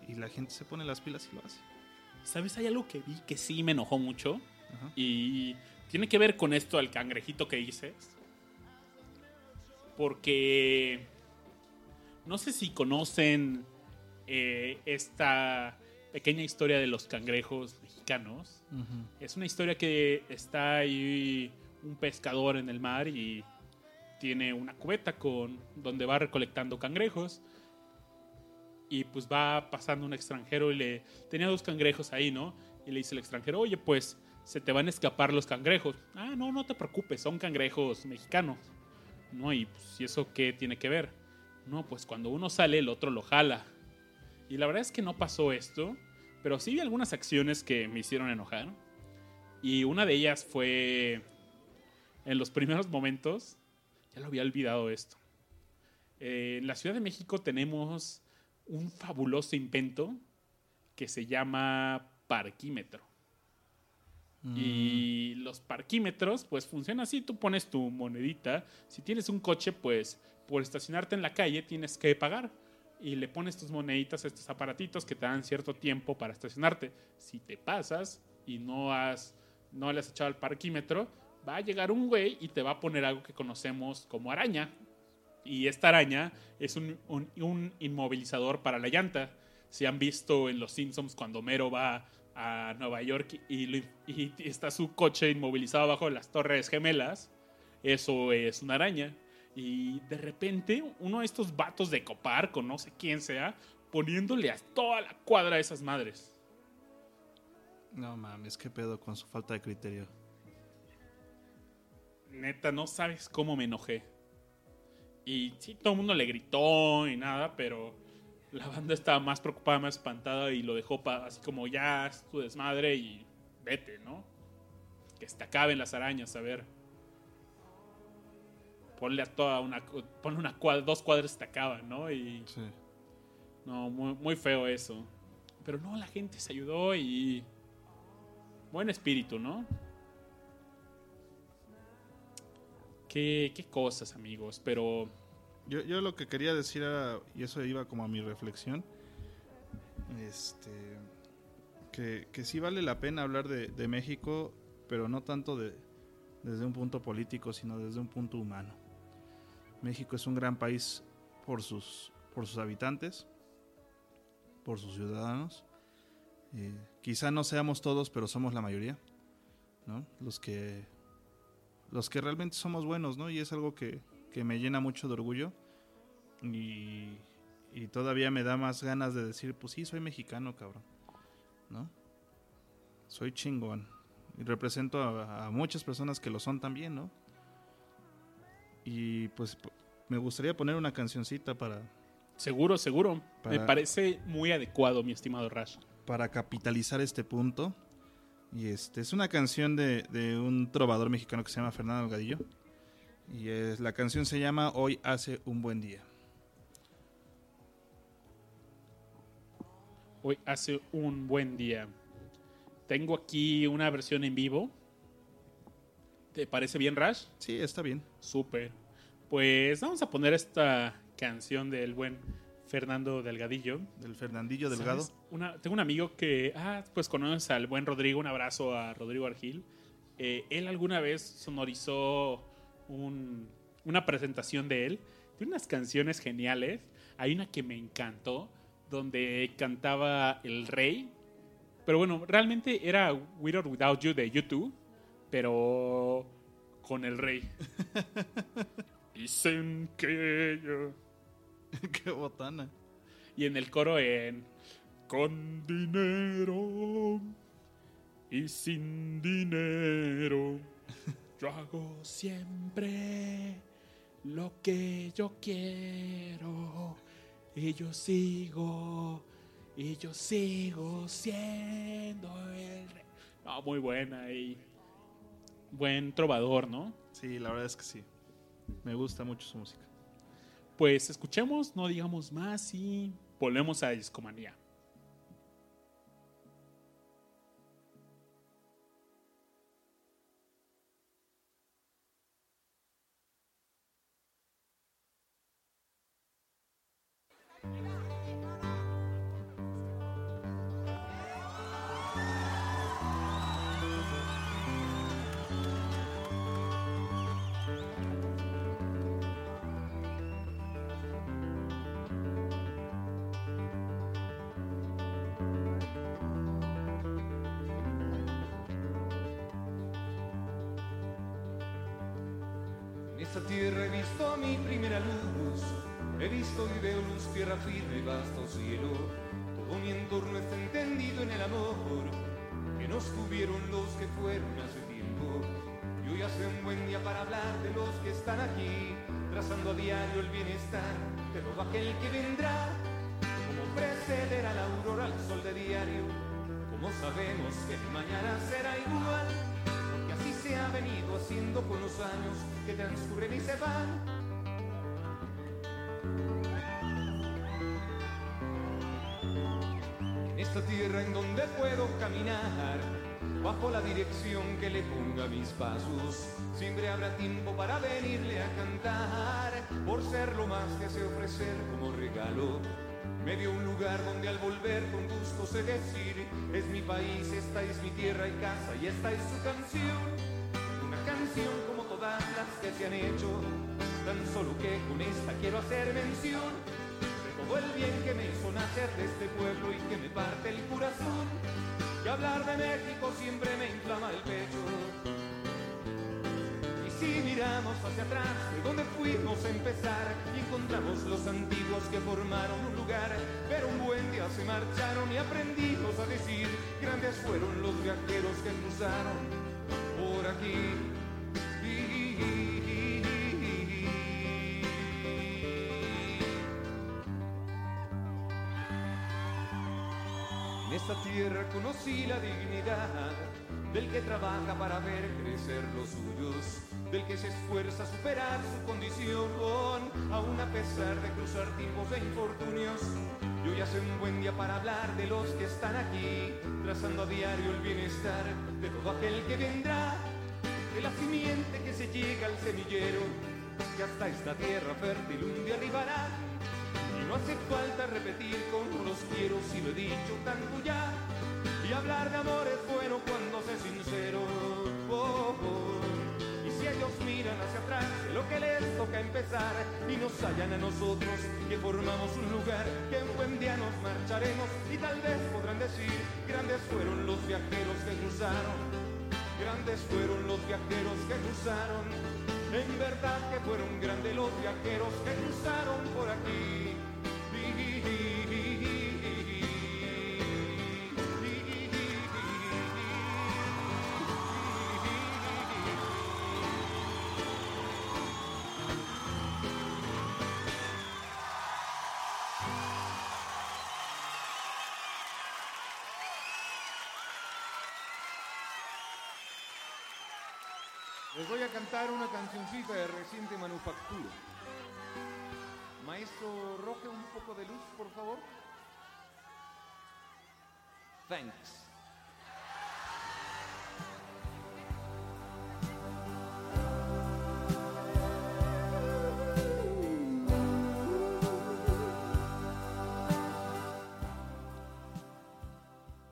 y la gente se pone las pilas y lo hace. ¿Sabes? Hay algo que vi que sí me enojó mucho Ajá. y tiene que ver con esto del cangrejito que dices. Porque no sé si conocen eh, esta pequeña historia de los cangrejos mexicanos. Es una historia que está ahí un pescador en el mar y tiene una cubeta con donde va recolectando cangrejos y pues va pasando un extranjero y le tenía dos cangrejos ahí, ¿no? Y le dice el extranjero, "Oye, pues se te van a escapar los cangrejos." "Ah, no, no te preocupes, son cangrejos mexicanos." No, y pues, ¿y eso qué tiene que ver? No, pues cuando uno sale, el otro lo jala. Y la verdad es que no pasó esto, pero sí vi algunas acciones que me hicieron enojar. Y una de ellas fue en los primeros momentos, ya lo había olvidado esto. Eh, en la Ciudad de México tenemos un fabuloso invento que se llama parquímetro. Y los parquímetros, pues funciona así. Tú pones tu monedita. Si tienes un coche, pues por estacionarte en la calle tienes que pagar. Y le pones tus moneditas a estos aparatitos que te dan cierto tiempo para estacionarte. Si te pasas y no has no le has echado al parquímetro, va a llegar un güey y te va a poner algo que conocemos como araña. Y esta araña es un, inmovilizador para la llanta. Si han visto en Los Simpsons cuando Mero va a Nueva York y está su coche inmovilizado bajo las torres gemelas, eso es una araña. Y de repente uno de estos vatos de Copar, con no sé quién sea, poniéndole a toda la cuadra a esas madres. No mames, qué pedo con su falta de criterio. Neta, no sabes cómo me enojé. Y sí, todo el mundo le gritó y nada, pero la banda estaba más preocupada, más espantada y lo dejó así como ya es tu desmadre y vete, ¿no? Que se te acaben las arañas, a ver. Ponle a toda una, ponle una cuadra, dos cuadras te acaban, ¿no? Y Sí. no, muy, muy feo eso. Pero no, la gente se ayudó y. Buen espíritu, ¿no? Qué, qué cosas, amigos. Pero Yo, yo lo que quería decir era, y eso iba como a mi reflexión, este, que, que sí vale la pena hablar de, de México, pero no tanto de, desde un punto político, sino desde un punto humano. México es un gran país por sus, por sus habitantes, por sus ciudadanos. Eh, quizá no seamos todos, pero somos la mayoría, ¿no? Los que, los que realmente somos buenos, ¿no? Y es algo que, que me llena mucho de orgullo y, y todavía me da más ganas de decir, pues sí, soy mexicano, cabrón, ¿no? Soy chingón y represento a, a muchas personas que lo son también, ¿no? Y pues me gustaría poner una cancioncita para, seguro, seguro. Me parece muy adecuado, mi estimado Rash. para capitalizar este punto. Y este es una canción de, de un trovador mexicano que se llama Fernando Delgadillo. Y es, la canción se llama Hoy hace un buen día. Hoy hace un buen día. Tengo aquí una versión en vivo. ¿Te parece bien, Rash? Sí, está bien. Súper. Pues vamos a poner esta canción del buen Fernando Delgadillo. Del Fernandillo Delgado. Tengo un amigo que, ah, pues conoces al buen Rodrigo, un abrazo a Rodrigo Argil. Eh, él alguna vez sonorizó un- una presentación de él. Tiene unas canciones geniales. Hay una que me encantó, donde cantaba El Rey. Pero bueno, realmente era With or Without You de YouTube, pero con El Rey. [LAUGHS] Dicen que yo... [LAUGHS] Qué botana. Y en el coro en Con dinero y sin dinero [LAUGHS] Yo hago siempre lo que yo quiero Y yo sigo y yo sigo siendo el rey No, muy buena y buen trovador, ¿no? Sí, la verdad es que sí. Me gusta mucho su música. Pues escuchemos, no digamos más y volvemos a Discomanía. Todo mi entorno está entendido en el amor que nos tuvieron los que fueron hace tiempo. Y hoy hace un buen día para hablar de los que están aquí, trazando a diario el bienestar de todo aquel que vendrá. Como preceder a la aurora al sol de diario, como sabemos que mañana será igual, porque así se ha venido haciendo con los años que transcurren y se van. Esta tierra en donde puedo caminar, bajo la dirección que le ponga mis pasos, siempre habrá tiempo para venirle a cantar, por ser lo más que sé ofrecer como regalo. Me dio un lugar donde al volver con gusto sé decir, es mi país, esta es mi tierra y casa y esta es su canción. Una canción como todas las que se han hecho, tan solo que con esta quiero hacer mención todo el bien que me hizo nacer de este pueblo y que me parte el corazón. Y hablar de México siempre me inflama el pecho. Y si miramos hacia atrás, de donde fuimos a empezar, y encontramos los antiguos que formaron un lugar, pero un buen día se marcharon y aprendimos a decir, grandes fueron los viajeros que cruzaron por aquí. Esta tierra conocí la dignidad del que trabaja para ver crecer los suyos, del que se esfuerza a superar su condición, aún a pesar de cruzar tiempos de infortunios. Y hoy hace un buen día para hablar de los que están aquí, trazando a diario el bienestar de todo aquel que vendrá, de la simiente que se llega al semillero, que hasta esta tierra fértil un día arribará. No hace falta repetir como los quiero si lo he dicho tanto ya. Y hablar de amor es bueno cuando se sincero. Oh, oh. Y si ellos miran hacia atrás, de lo que les toca empezar y nos hallan a nosotros que formamos un lugar que un buen día nos marcharemos y tal vez podrán decir, grandes fueron los viajeros que cruzaron. Grandes fueron los viajeros que cruzaron. En verdad que fueron grandes los viajeros que cruzaron por aquí. Les voy a cantar una cancioncita de reciente manufactura. Maestro Roque, un poco de luz, por favor. Thanks.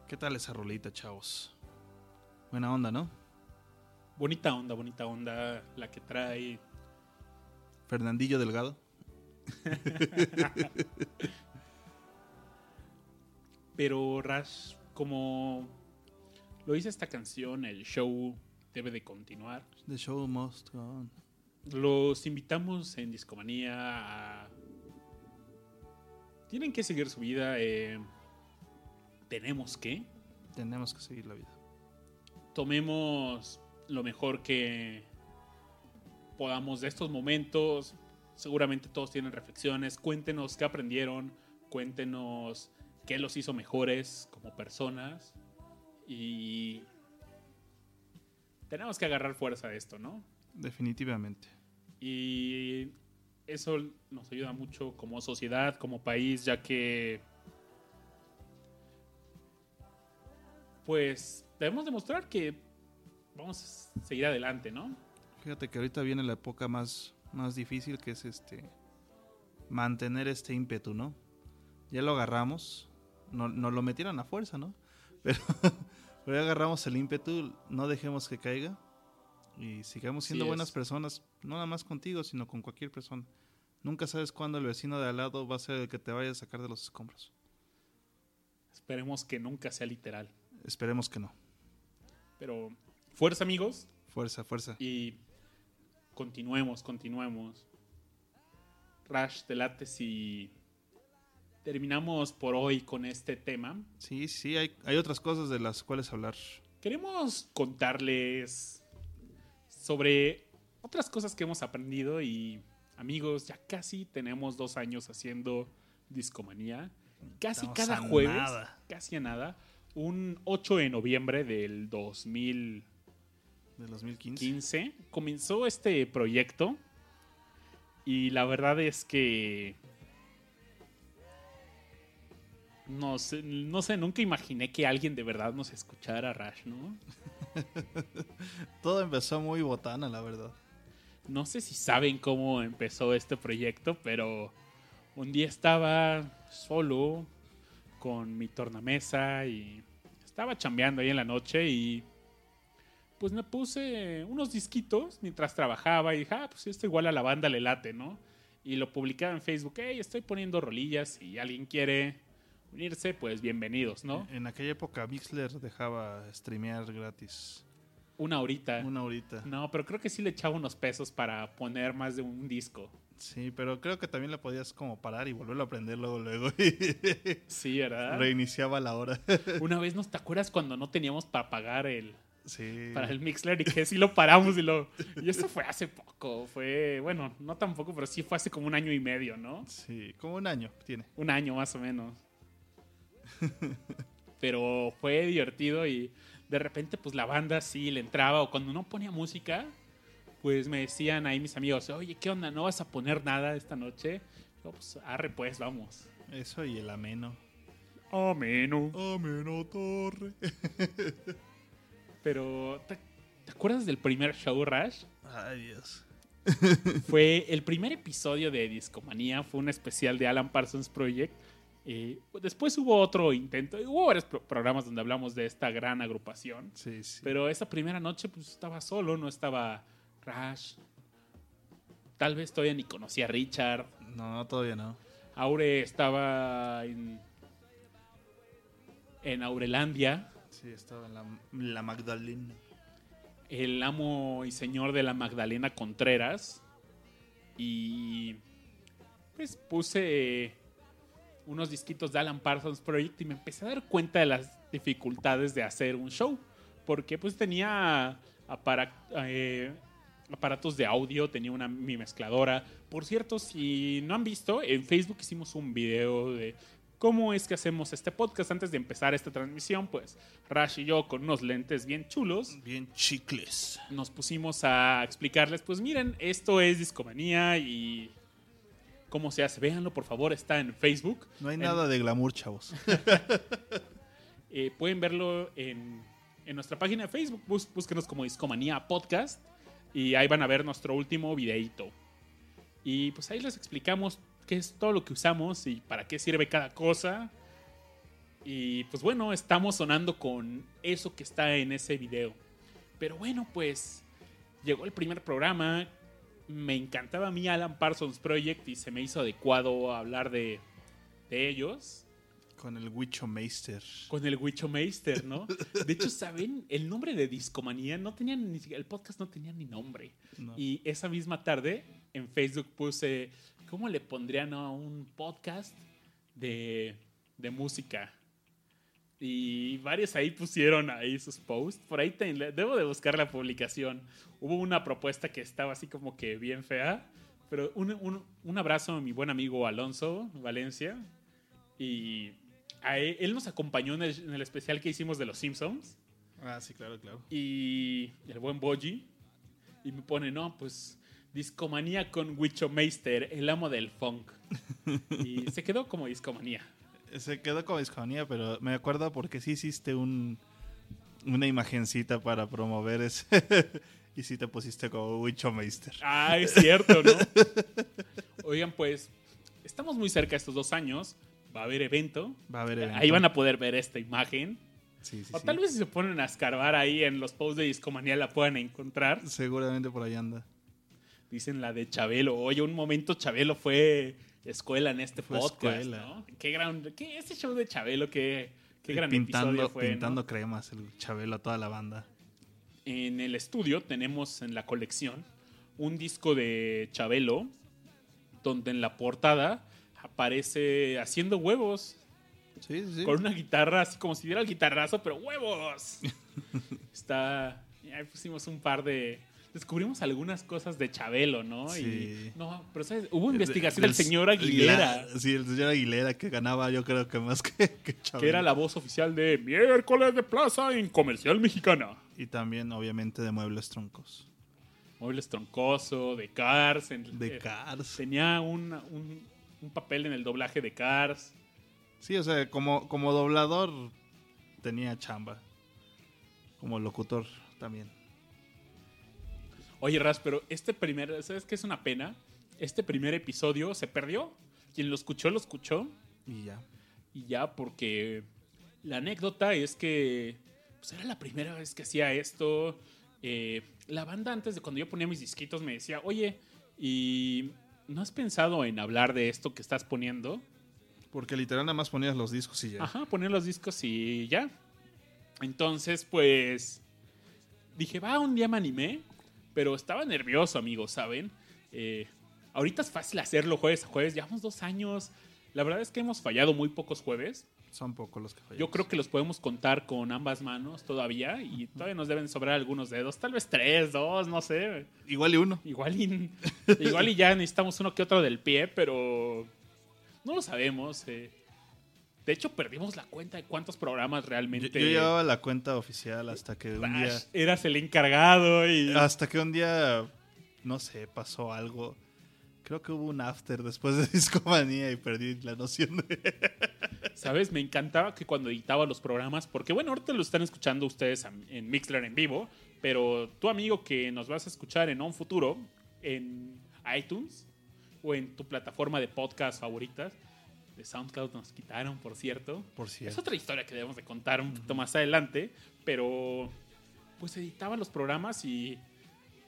¿Qué tal esa rolita, chavos? Buena onda, ¿no? Bonita onda, bonita onda la que trae. Fernandillo Delgado. [LAUGHS] Pero Rash, como lo dice esta canción, el show debe de continuar. The show must go on. Los invitamos en Discomanía a... Tienen que seguir su vida. eh, Tenemos que. Tenemos que seguir la vida. Tomemos lo mejor que podamos de estos momentos. Seguramente todos tienen reflexiones. Cuéntenos qué aprendieron. Cuéntenos qué los hizo mejores como personas. Y tenemos que agarrar fuerza de esto, ¿no? Definitivamente. Y eso nos ayuda mucho como sociedad, como país, ya que pues debemos demostrar que vamos a seguir adelante, ¿no? Fíjate que ahorita viene la época más, más difícil que es este mantener este ímpetu, ¿no? Ya lo agarramos, no, nos lo metieron a fuerza, ¿no? [LAUGHS] Pero, pero ya agarramos el ímpetu, no dejemos que caiga y sigamos siendo buenas personas, no nada más contigo, sino con cualquier persona. Nunca sabes cuándo el vecino de al lado va a ser el que te vaya a sacar de los escombros. Esperemos que nunca sea literal. Esperemos que no. Pero fuerza amigos Fuerza, fuerza. y continuemos, continuemos. Rash, te late si terminamos por hoy con este tema. Sí, sí, hay, hay otras cosas de las cuales hablar. Queremos contarles sobre otras cosas que hemos aprendido y amigos, ya casi tenemos dos años haciendo discomanía. Casi Estamos cada jueves, nada. casi a nada, un 8 de noviembre del 2015 De 2015. comenzó este proyecto y la verdad es que no sé, no sé, nunca imaginé que alguien de verdad nos escuchara Rash, ¿no? [LAUGHS] Todo empezó muy botana, la verdad. No sé si saben cómo empezó este proyecto, pero un día estaba solo con mi tornamesa y estaba chambeando ahí en la noche y pues me puse unos disquitos mientras trabajaba y dije, ah, pues esto igual a la banda le late, ¿no? Y lo publicaba en Facebook, hey, estoy poniendo rolillas y alguien quiere unirse, pues bienvenidos, ¿no? En aquella época Mixler dejaba streamear gratis. Una horita. Una horita. No, pero creo que sí le echaba unos pesos para poner más de un disco. Sí, pero creo que también le podías como parar y volverlo a aprender luego, luego. Sí, ¿verdad? Reiniciaba la hora. Una vez, ¿no te acuerdas cuando no teníamos para pagar el, Sí. para el Mixler y que sí lo paramos y lo... Y eso fue hace poco, fue, bueno, no tampoco, pero sí fue hace como un año y medio, ¿no? Sí, como un año tiene. Un año más o menos. [LAUGHS] Pero fue divertido y de repente pues la banda sí le entraba o cuando no ponía música, pues me decían ahí mis amigos, oye, ¿qué onda? ¿No vas a poner nada esta noche? Yo, pues, arre pues, vamos. Eso y el ameno. Ameno. Ameno Torre. [LAUGHS] Pero, ¿te, te acuerdas del primer show, Rash? Ay, Dios. [LAUGHS] Fue el primer episodio de Discomanía, fue un especial de Alan Parsons Project. Eh, después hubo otro intento, hubo varios pro- programas donde hablamos de esta gran agrupación. Sí, sí. Pero esa primera noche pues estaba solo, no estaba Rash. Tal vez todavía ni conocía a Richard. No, no, todavía no. Aure estaba en, en Aurelandia, Estaba en la, Magdalena. el amo y señor de la Magdalena Contreras. Y pues puse unos disquitos de Alan Parsons Project y me empecé a dar cuenta de las dificultades de hacer un show. Porque pues tenía eh, aparatos de audio, tenía una mi mezcladora. Por cierto, si no han visto, en Facebook hicimos un video de cómo es que hacemos este podcast antes de empezar esta transmisión. Pues Rash y yo con unos lentes bien chulos Bien chicles. nos pusimos a explicarles, pues miren, esto es discomanía y cómo se hace. Véanlo, por favor, está en Facebook. No hay En- nada de glamour, chavos. [LAUGHS] eh, pueden verlo en, en nuestra página de Facebook. Bus- búsquenos como Discomanía Podcast y ahí van a ver nuestro último videito. Y pues ahí les explicamos qué es todo lo que usamos y para qué sirve cada cosa. Y pues bueno, estamos sonando con eso que está en ese video. Pero bueno, pues llegó el primer programa. Me encantaba a mí Alan Parsons Project y se me hizo adecuado hablar de, de ellos. Con el Wicho Meister. Con el Wicho Meister, ¿no? De hecho, ¿saben? El nombre de Discomanía no tenía ni el podcast no tenía ni nombre. No. Y esa misma tarde en Facebook puse, ¿cómo le pondrían a un podcast de, de música? Y varios ahí pusieron ahí sus posts. Por ahí te- debo de buscar la publicación. Hubo una propuesta que estaba así como que bien fea. Pero un, un- un abrazo a mi buen amigo Alonso Valencia. Y a él, él nos acompañó en el, en el especial que hicimos de los Simpsons. Ah, sí, claro, claro. Y el buen Boji. Y me pone, no, pues discomanía con Wicho Meister, el amo del funk. Y [LAUGHS] se quedó como discomanía. Se quedó como discomanía, pero me acuerdo porque sí hiciste un una imagencita para promover ese. [LAUGHS] y sí te pusiste como Wicho Meister. Ah, es cierto, ¿no? [LAUGHS] Oigan, pues, estamos muy cerca estos dos años. Va a haber evento. Va a haber evento. Ahí van a poder ver esta imagen. Sí, sí, O sí. tal vez si se ponen a escarbar ahí en los posts de Discomanía la puedan encontrar. Seguramente por ahí anda. Dicen la de Chabelo. Oye, un momento Chabelo fue escuela en este Fue podcast, escuela. ¿no? Qué gran... Qué, este show de Chabelo, qué, qué gran pintando, episodio fue, ¿no? pintando cremas, el Chabelo a toda la banda. En el estudio tenemos en la colección un disco de Chabelo, donde en la portada aparece haciendo huevos Sí, sí, con una guitarra, así como si diera el guitarrazo, pero huevos. [LAUGHS] Está. Ahí pusimos un par de. Descubrimos algunas cosas de Chabelo, ¿no? Sí. Y, no, pero ¿sabes? Hubo De- investigación del- del señor Aguilera, la- sí, el señor Aguilera que ganaba yo creo que más [LAUGHS] que, que Chabelo. que era la voz oficial de Miércoles de Plaza en Comercial Mexicana. Y también obviamente de Muebles Troncos. Muebles Troncoso, de Cars. en- De eh, Cars. Tenía un, un, un papel en el doblaje de Cars. Sí, o sea, como, como doblador tenía chamba. Como locutor también. Oye, Ras, pero este primer, ¿sabes qué es una pena? Este primer episodio se perdió. Quien lo escuchó, lo escuchó. Y ya. Y ya, porque la anécdota es que pues era la primera vez que hacía esto. Eh, la banda, antes de cuando yo ponía mis disquitos, me decía, oye, ¿y no has pensado en hablar de esto que estás poniendo? Porque literal nada más ponías los discos y ya. Ajá, poner los discos y ya. Entonces, pues, dije, va, un día me animé, pero estaba nervioso, amigos, ¿saben? Eh, ahorita es fácil hacerlo jueves a jueves, llevamos dos años. La verdad es que hemos fallado muy pocos jueves. Son pocos los que fallan. Yo creo que los podemos contar con ambas manos todavía y todavía nos deben sobrar algunos dedos, tal vez tres, dos, no sé. Igual y uno. Igual y, igual y ya necesitamos uno que otro del pie, pero no lo sabemos. eh. De hecho, perdimos la cuenta de cuántos programas realmente yo llevaba la cuenta oficial hasta que un día... Eras el encargado y Hasta que un día, no sé, pasó algo. Creo que hubo un after después de [LAUGHS] Discomanía y perdí la noción de... [LAUGHS] ¿Sabes? Me encantaba que cuando editaba los programas, porque bueno, ahorita lo están escuchando ustedes en- en Mixler en vivo, pero tu amigo que nos vas a escuchar en un futuro, en iTunes o en tu plataforma de podcast favoritas, de SoundCloud nos quitaron, por cierto. Por Es cierto. otra historia que debemos de contar un poquito más adelante, pero pues editaba los programas y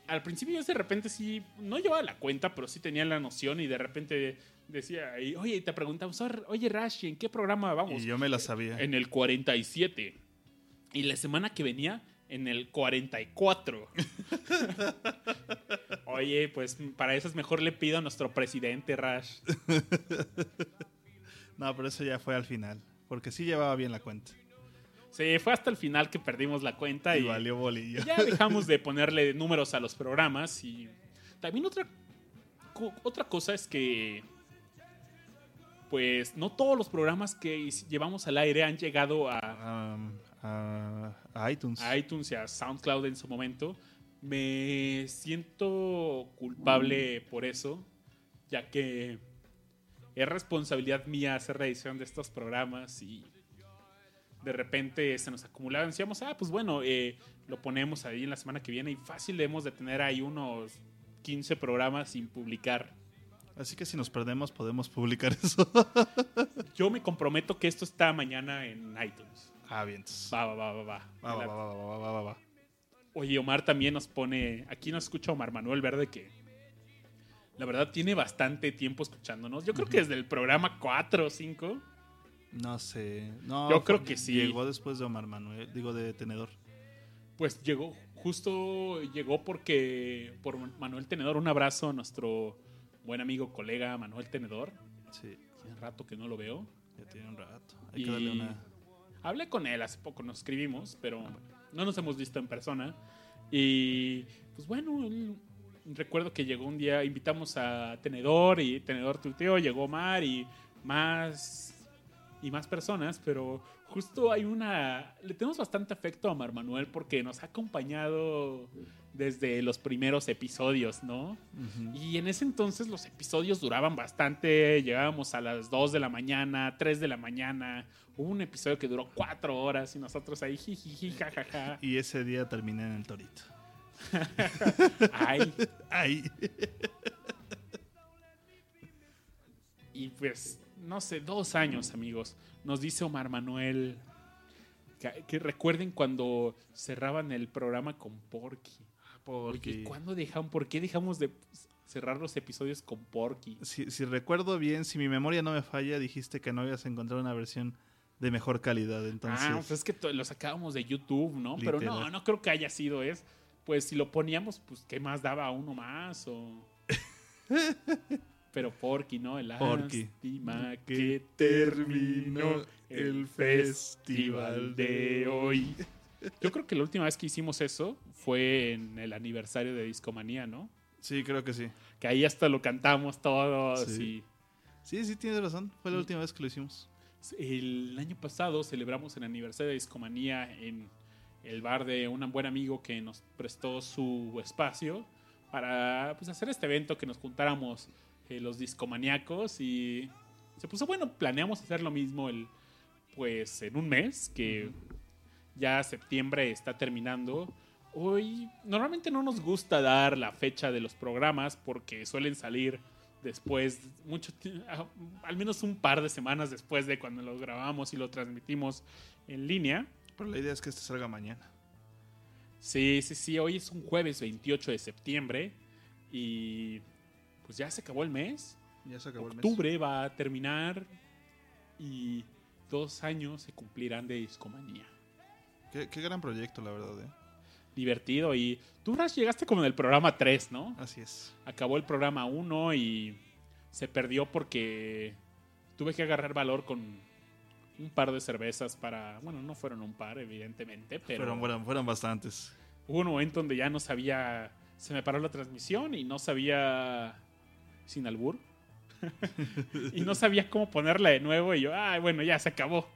al principio yo de repente sí, no llevaba la cuenta, pero sí tenía la noción y de repente decía, y, oye, y te preguntamos, oye Rashi, ¿en qué programa vamos? Y yo me la sabía. En el 47. Y la semana que venía, en el 44. [LAUGHS] Oye, pues para eso es mejor le pido a nuestro presidente Rash. [LAUGHS] No, pero eso ya fue al final. Porque sí llevaba bien la cuenta. Sí, fue hasta el final que perdimos la cuenta Y y, valió bolillo. ya dejamos de [LAUGHS] ponerle números a los programas. Y también otra, otra cosa es que, pues, no todos los programas que llevamos al aire han llegado a, Um, a, a iTunes. a iTunes y a SoundCloud en su momento. Me siento culpable por eso, ya que es responsabilidad mía hacer la edición de estos programas y de repente se nos acumulaban. Decíamos, ah, pues bueno, eh, lo ponemos ahí en la semana que viene y fácil debemos de tener ahí unos 15 programas sin publicar. Así que si nos perdemos podemos publicar eso. Yo me comprometo que esto está mañana en iTunes. ah, bien. va, va, va, va. Va, va, va, va, va, va, va, va. Oye, Omar también nos pone, aquí nos escucha Omar Manuel Verde que la verdad tiene bastante tiempo escuchándonos. Yo creo que desde el programa 4 o 5. No sé. No, Yo creo que sí. Llegó después de Omar Manuel, digo de Tenedor. Pues llegó, justo llegó porque por Manuel Tenedor, un abrazo a nuestro buen amigo, colega Manuel Tenedor. Sí, Tiene rato que no lo veo. ya tiene un rato. Hay Y que darle una. hablé con él hace poco, nos escribimos, pero no nos hemos visto en persona. Y pues bueno, él- recuerdo que llegó un día, invitamos a Tenedor y Tenedor tuiteó, llegó Omar y más y más personas, pero justo hay una le tenemos bastante afecto a Omar Manuel porque nos ha acompañado desde los primeros episodios, ¿no? Y en ese entonces los episodios duraban bastante, llegábamos a las 2 de la mañana, 3 de la mañana. Hubo un episodio que duró 4 horas y nosotros ahí jijiji, jajaja. Y ese día terminé en el Torito. Ay, Ay. y pues, no sé, dos años, amigos. Nos dice Omar Manuel que, que recuerden cuando cerraban el programa con Porky. Oye, Porque ¿cuándo dejaron? ¿Por qué dejamos de cerrar los episodios con Porky? si, si recuerdo bien, si mi memoria no me falla, dijiste que no habías encontrado una versión de mejor calidad. Entonces, ah, pues es que lo sacábamos de YouTube, ¿no? Pero no, no creo que haya sido es. Pues si lo poníamos, pues qué más daba uno más o... [LAUGHS] Pero Porky, ¿no? El Porky. lástima que terminó el festival de hoy. [LAUGHS] Yo creo que la última vez que hicimos eso fue en el aniversario de Discomanía, ¿no? Sí, creo que sí. Que ahí hasta lo cantamos todos Sí. y... Sí, sí, tienes razón. Fue la última vez que lo hicimos. El año pasado celebramos el aniversario de Discomanía en el bar de un buen amigo que nos prestó su espacio para pues, hacer este evento que nos juntáramos eh, los discomaníacos y se puso bueno, planeamos hacer lo mismo el pues en un mes que ya septiembre está terminando. Hoy normalmente no nos gusta dar la fecha de los programas porque suelen salir después, mucho al menos un par de semanas después de cuando los grabamos y lo transmitimos en línea. Pero la idea es que este salga mañana. Sí, sí, sí, hoy es un jueves 28 de septiembre y pues ya se acabó el mes. Ya se acabó el mes. Octubre va a terminar y dos años se cumplirán de discomanía. Qué, qué gran proyecto, la verdad, ¿eh? Divertido y tú, Rash, llegaste como en el programa 3, ¿no? Así es. acabó el programa 1 y se perdió porque tuve que agarrar valor con un par de cervezas para, bueno, no fueron un par, evidentemente, pero Fueron, fueron, fueron bastantes. hubo un momento donde ya no sabía, se me paró la transmisión y no sabía, sin albur, [LAUGHS] y no sabía cómo ponerla de nuevo y yo, ay, bueno, ya se acabó.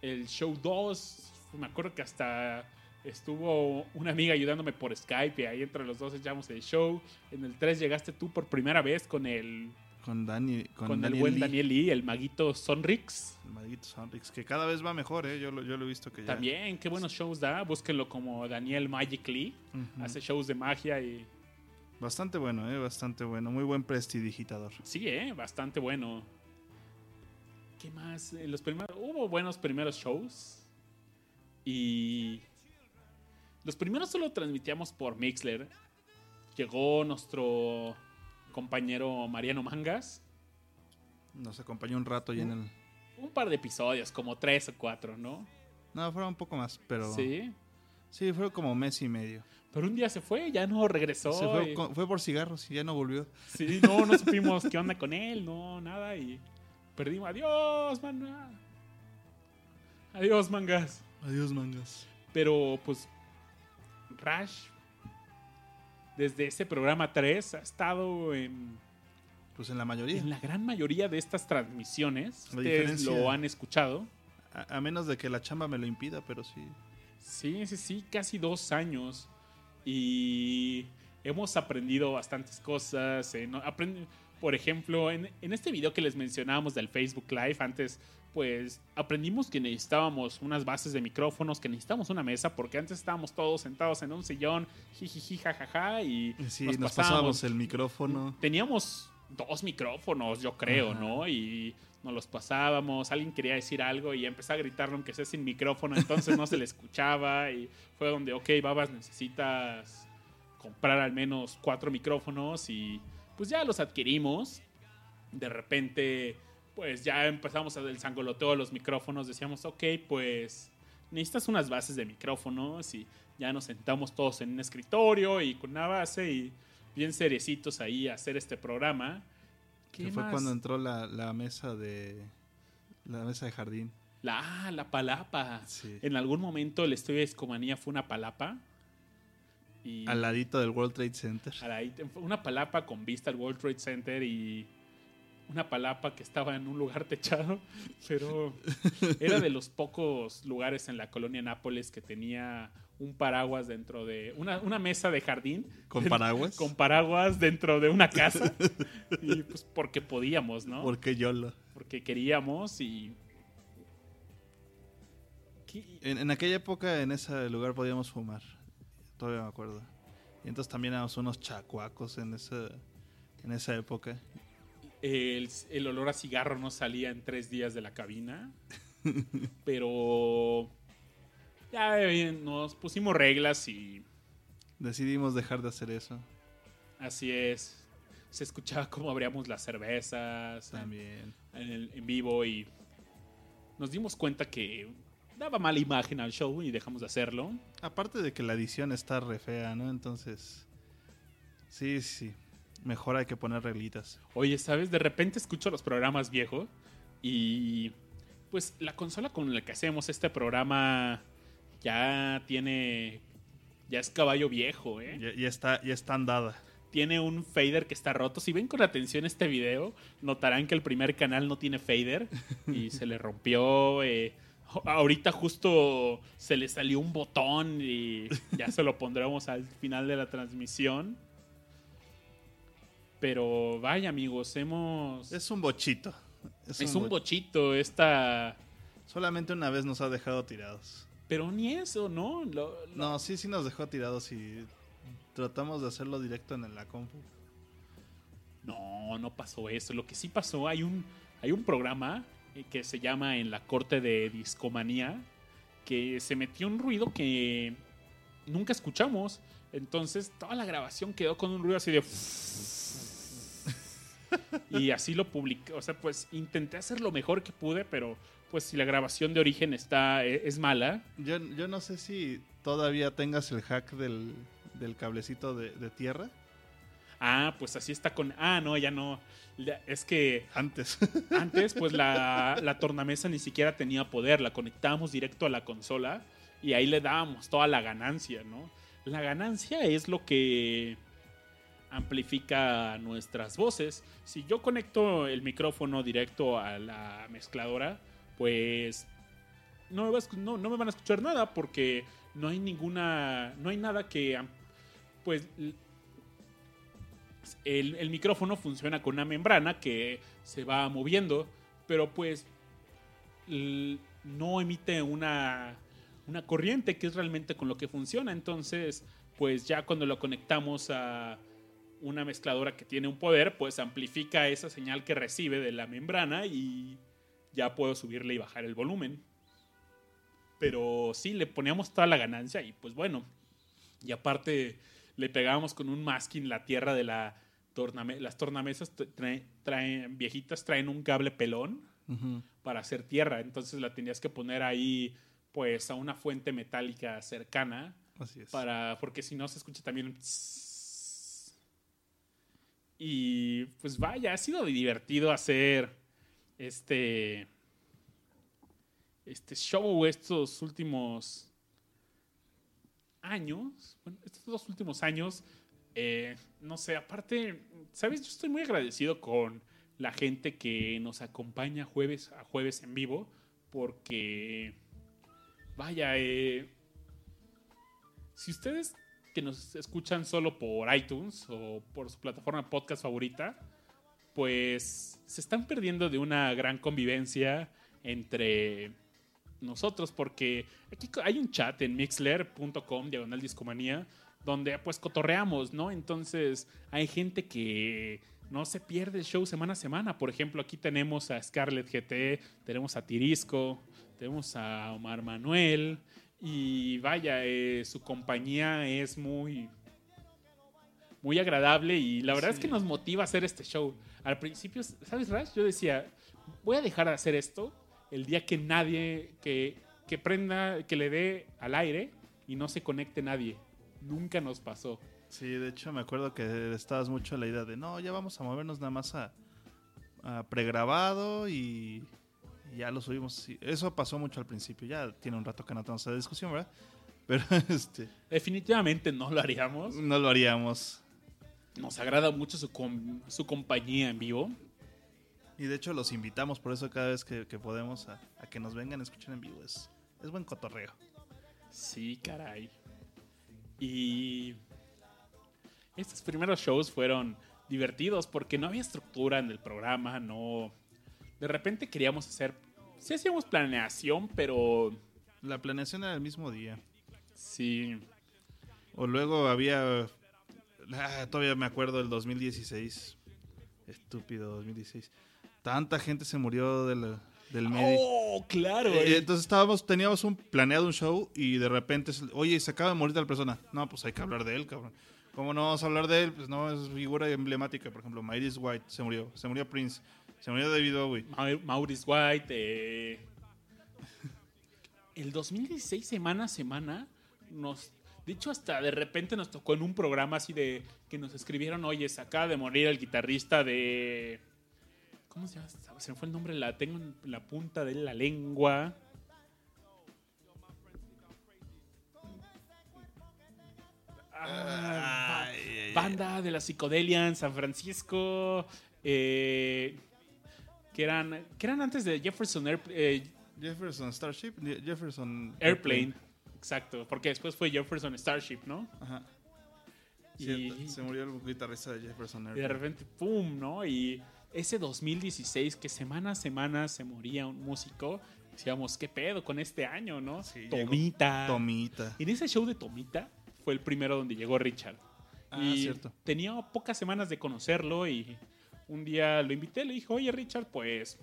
El show 2, me acuerdo que hasta estuvo una amiga ayudándome por Skype y ahí entre los dos echamos el show. En el 3 llegaste tú por primera vez con el, Con Dani. Con, con el buen Lee, Daniel Lee, el maguito Sonrix. El maldito Sonrix, que cada vez va mejor, ¿eh? Yo lo, yo lo he visto que ya. También, qué buenos shows da. Búsquenlo como Daniel Magic Lee. Hace shows de magia y Bastante bueno, ¿eh? Bastante bueno. Muy buen prestidigitador. Sí, eh, bastante bueno. ¿Qué más? Eh, Los primeros, hubo buenos primeros shows. Y los primeros solo transmitíamos por Mixler. Llegó nuestro compañero Mariano Mangas. Nos acompañó un rato y en el. Un par de episodios, como tres o cuatro, ¿no? No, fueron un poco más, pero. Sí. Sí. fue como mes y medio. Pero un día se fue, ya no regresó. Se fue, y- con- fue por cigarros y ya no volvió. Sí, no, no supimos qué onda con él, no, nada. Y perdimos. Adiós, man. Adiós, mangas. Adiós, mangas. Pero pues Rash desde ese programa 3 ha estado en, Pues en la mayoría. en la gran mayoría de estas transmisiones. La Ustedes lo han escuchado. A, a menos de que la chamba me lo impida, pero sí. Sí, sí, sí, casi dos años. Y hemos aprendido bastantes cosas. eh, no- aprend- por ejemplo, en, en este video que les mencionábamos del Facebook Live antes, pues aprendimos que necesitábamos unas bases de micrófonos, que necesitábamos una mesa, porque antes estábamos todos sentados en un sillón, jijiji, jajaja, y Sí, nos, nos, pasábamos. el micrófono. Teníamos dos micrófonos, yo creo, Ajá. ¿no? Y nos los pasábamos, alguien quería decir algo y empezó a gritarlo aunque sea sin micrófono, entonces no se le [LAUGHS] escuchaba y fue donde, ok, babas, necesitas comprar al menos cuatro micrófonos y pues ya los adquirimos. De repente, pues ya empezamos a del sangoloteo de los micrófonos, decíamos, ok, pues necesitas unas bases de micrófonos y ya nos sentamos todos en un escritorio y con una base y bien cerecitos ahí a hacer este programa. ¿Qué Que fue cuando entró la, la mesa de. La mesa de jardín. La, ah, la palapa. Sí. En algún momento el estudio de Escomanía fue una palapa. Y Al ladito del World Trade Center. a la- fue una palapa con vista al World Trade Center y una palapa que estaba en un lugar techado, [LAUGHS] pero era de los pocos lugares en la colonia Nápoles que tenía un paraguas dentro de una, una mesa de jardín ¿Con [LAUGHS] paraguas? con paraguas dentro de una casa [LAUGHS] y pues porque podíamos, ¿no? Porque yo lo. Porque queríamos y. En, en aquella época, en ese lugar podíamos fumar. Todavía me acuerdo. Y entonces también éramos unos chacuacos en esa, en esa época. el, el olor a cigarro no salía en tres días de la cabina. [LAUGHS] Pero ya eh, nos pusimos reglas y Decidimos dejar de hacer eso así es. Se escuchaba cómo abríamos las cervezas en, también. en el- en vivo y nos dimos cuenta que daba mala imagen al show y dejamos de hacerlo. Aparte de que la edición está re fea, ¿no? Entonces. Sí, sí. Mejor hay que poner reglitas. Oye, ¿sabes? De repente escucho los programas viejos y pues la consola con la que hacemos este programa ya tiene... Ya es caballo viejo, ¿eh? Ya, ya está, ya está andada. Tiene un fader que está roto. Si ven con atención este video, notarán que el primer canal no tiene fader y se le rompió. eh, ahorita justo se le salió un botón y ya se lo pondremos al final de la transmisión. Pero vaya amigos, hemos... Es un bochito. Es un bo- bochito esta... Solamente una vez nos ha dejado tirados. Pero ni eso, ¿no? Lo- lo- No, sí, sí nos dejó tirados y tratamos de hacerlo directo en la compu. No, no pasó eso. Lo que sí pasó, hay un, hay un programa que se llama En la Corte de Discomanía, que se metió un ruido que nunca escuchamos. Entonces toda la grabación quedó con un ruido así de... [LAUGHS] Y así lo publiqué. O sea, pues intenté hacer lo mejor que pude, pero pues si la grabación de origen está eh, es mala, Yo, yo no sé si todavía tengas el hack del, del cablecito de, de tierra. Ah, pues así está con... Ah, no, ya no. Es que Antes. Antes, pues la, [LAUGHS] la tornamesa ni siquiera tenía poder, la conectábamos directo a la consola y ahí le dábamos toda la ganancia, ¿no? La ganancia es lo que amplifica nuestras voces. Si yo conecto el micrófono directo a la mezcladora, pues no me, va a no- no me van a escuchar nada porque no hay ninguna, no hay nada que, pues el, micrófono funciona con una membrana que se va moviendo, pero pues no emite una, una corriente que es realmente con lo que funciona. Entonces, pues ya cuando lo conectamos a una mezcladora que tiene un poder, pues amplifica esa señal que recibe de la membrana y ya puedo subirle y bajar el volumen. Pero sí, le poníamos toda la ganancia y pues bueno. Y aparte le pegábamos con un masking la tierra de la torname las tornamesas tra- traen, traen- viejitas traen un cable pelón para hacer tierra, entonces la tenías que poner ahí pues a una fuente metálica cercana Así es. para porque si no se escucha también un y pues vaya, ha sido divertido hacer este este show estos últimos años, bueno, estos dos últimos años, eh, no sé, aparte, ¿sabes? Yo estoy muy agradecido con la gente que nos acompaña jueves a jueves en vivo, porque, vaya, eh, si ustedes que nos escuchan solo por iTunes o por su plataforma podcast favorita, pues se están perdiendo de una gran convivencia entre nosotros, porque aquí hay un chat en mixler.com, diagonal discomanía, donde pues cotorreamos, ¿no? Entonces hay gente que no se pierde el show semana a semana. Por ejemplo, aquí tenemos a Scarlett GT, tenemos a Tirisco, tenemos a Omar Manuel, y vaya, eh, su compañía es muy, muy agradable y la verdad es que nos motiva a hacer este show. Al principio, ¿sabes, Rash? Yo decía, voy a dejar de hacer esto el día que nadie, que, que prenda, que le dé al aire y no se conecte nadie. Nunca nos pasó. Sí, de hecho me acuerdo que estabas mucho en la idea de no, ya vamos a movernos nada más a, a pregrabado y, y ya lo subimos. Eso pasó mucho al principio, ya tiene un rato que no tenemos esa discusión, ¿verdad? [LAUGHS] Pero este, Definitivamente no lo haríamos. no lo haríamos. Nos agrada mucho su, com- su compañía en vivo. Y de hecho los invitamos por eso cada vez que, que podemos a, a que nos vengan a escuchar en vivo. Es, es buen cotorreo. Sí, caray. Y estos primeros shows fueron divertidos porque no había estructura en el programa, no... De repente queríamos hacer... Sí hacíamos planeación, pero La planeación era el mismo día. sí... O luego había... ah, todavía me acuerdo del 2016. Estúpido 2016. Tanta gente se murió del, del medio. ¡Oh, claro! Eh, entonces estábamos, teníamos un planeado un show y de repente, oye, se acaba de morir tal persona. No, pues hay que hablar de él, cabrón. ¿Cómo no vamos a hablar de él? Pues no, es figura emblemática. Por ejemplo, Iris White se murió. Se murió Prince. Se murió David Bowie. Mau- Maurice White. eh. el 2016, semana a semana, nos. De hecho, hasta de repente nos tocó en un programa así de que nos escribieron, oye, se acaba de morir el guitarrista de. ¿Cómo se llama? Se me fue el nombre, la tengo en la punta de la lengua. Ah, Ay, banda de la psicodelia en San Francisco. eh, que eran, que eran antes de Jefferson Air- eh, Jefferson Starship, Je- Jefferson Airplane. Exacto, porque después fue Jefferson Starship, ¿no? Ajá. Y- Se murió el guitarrista de Jefferson Y de Airplane. repente, ¡pum! ¿no? Y ese 2016, que semana a semana se moría un músico, decíamos, ¿qué pedo con este año, no? Sí, llegó Tomita. Tomita. En ese show de Tomita fue el primero donde llegó Richard. Ah, y cierto. tenía pocas semanas de conocerlo y un día lo invité, le dijo, oye Richard, pues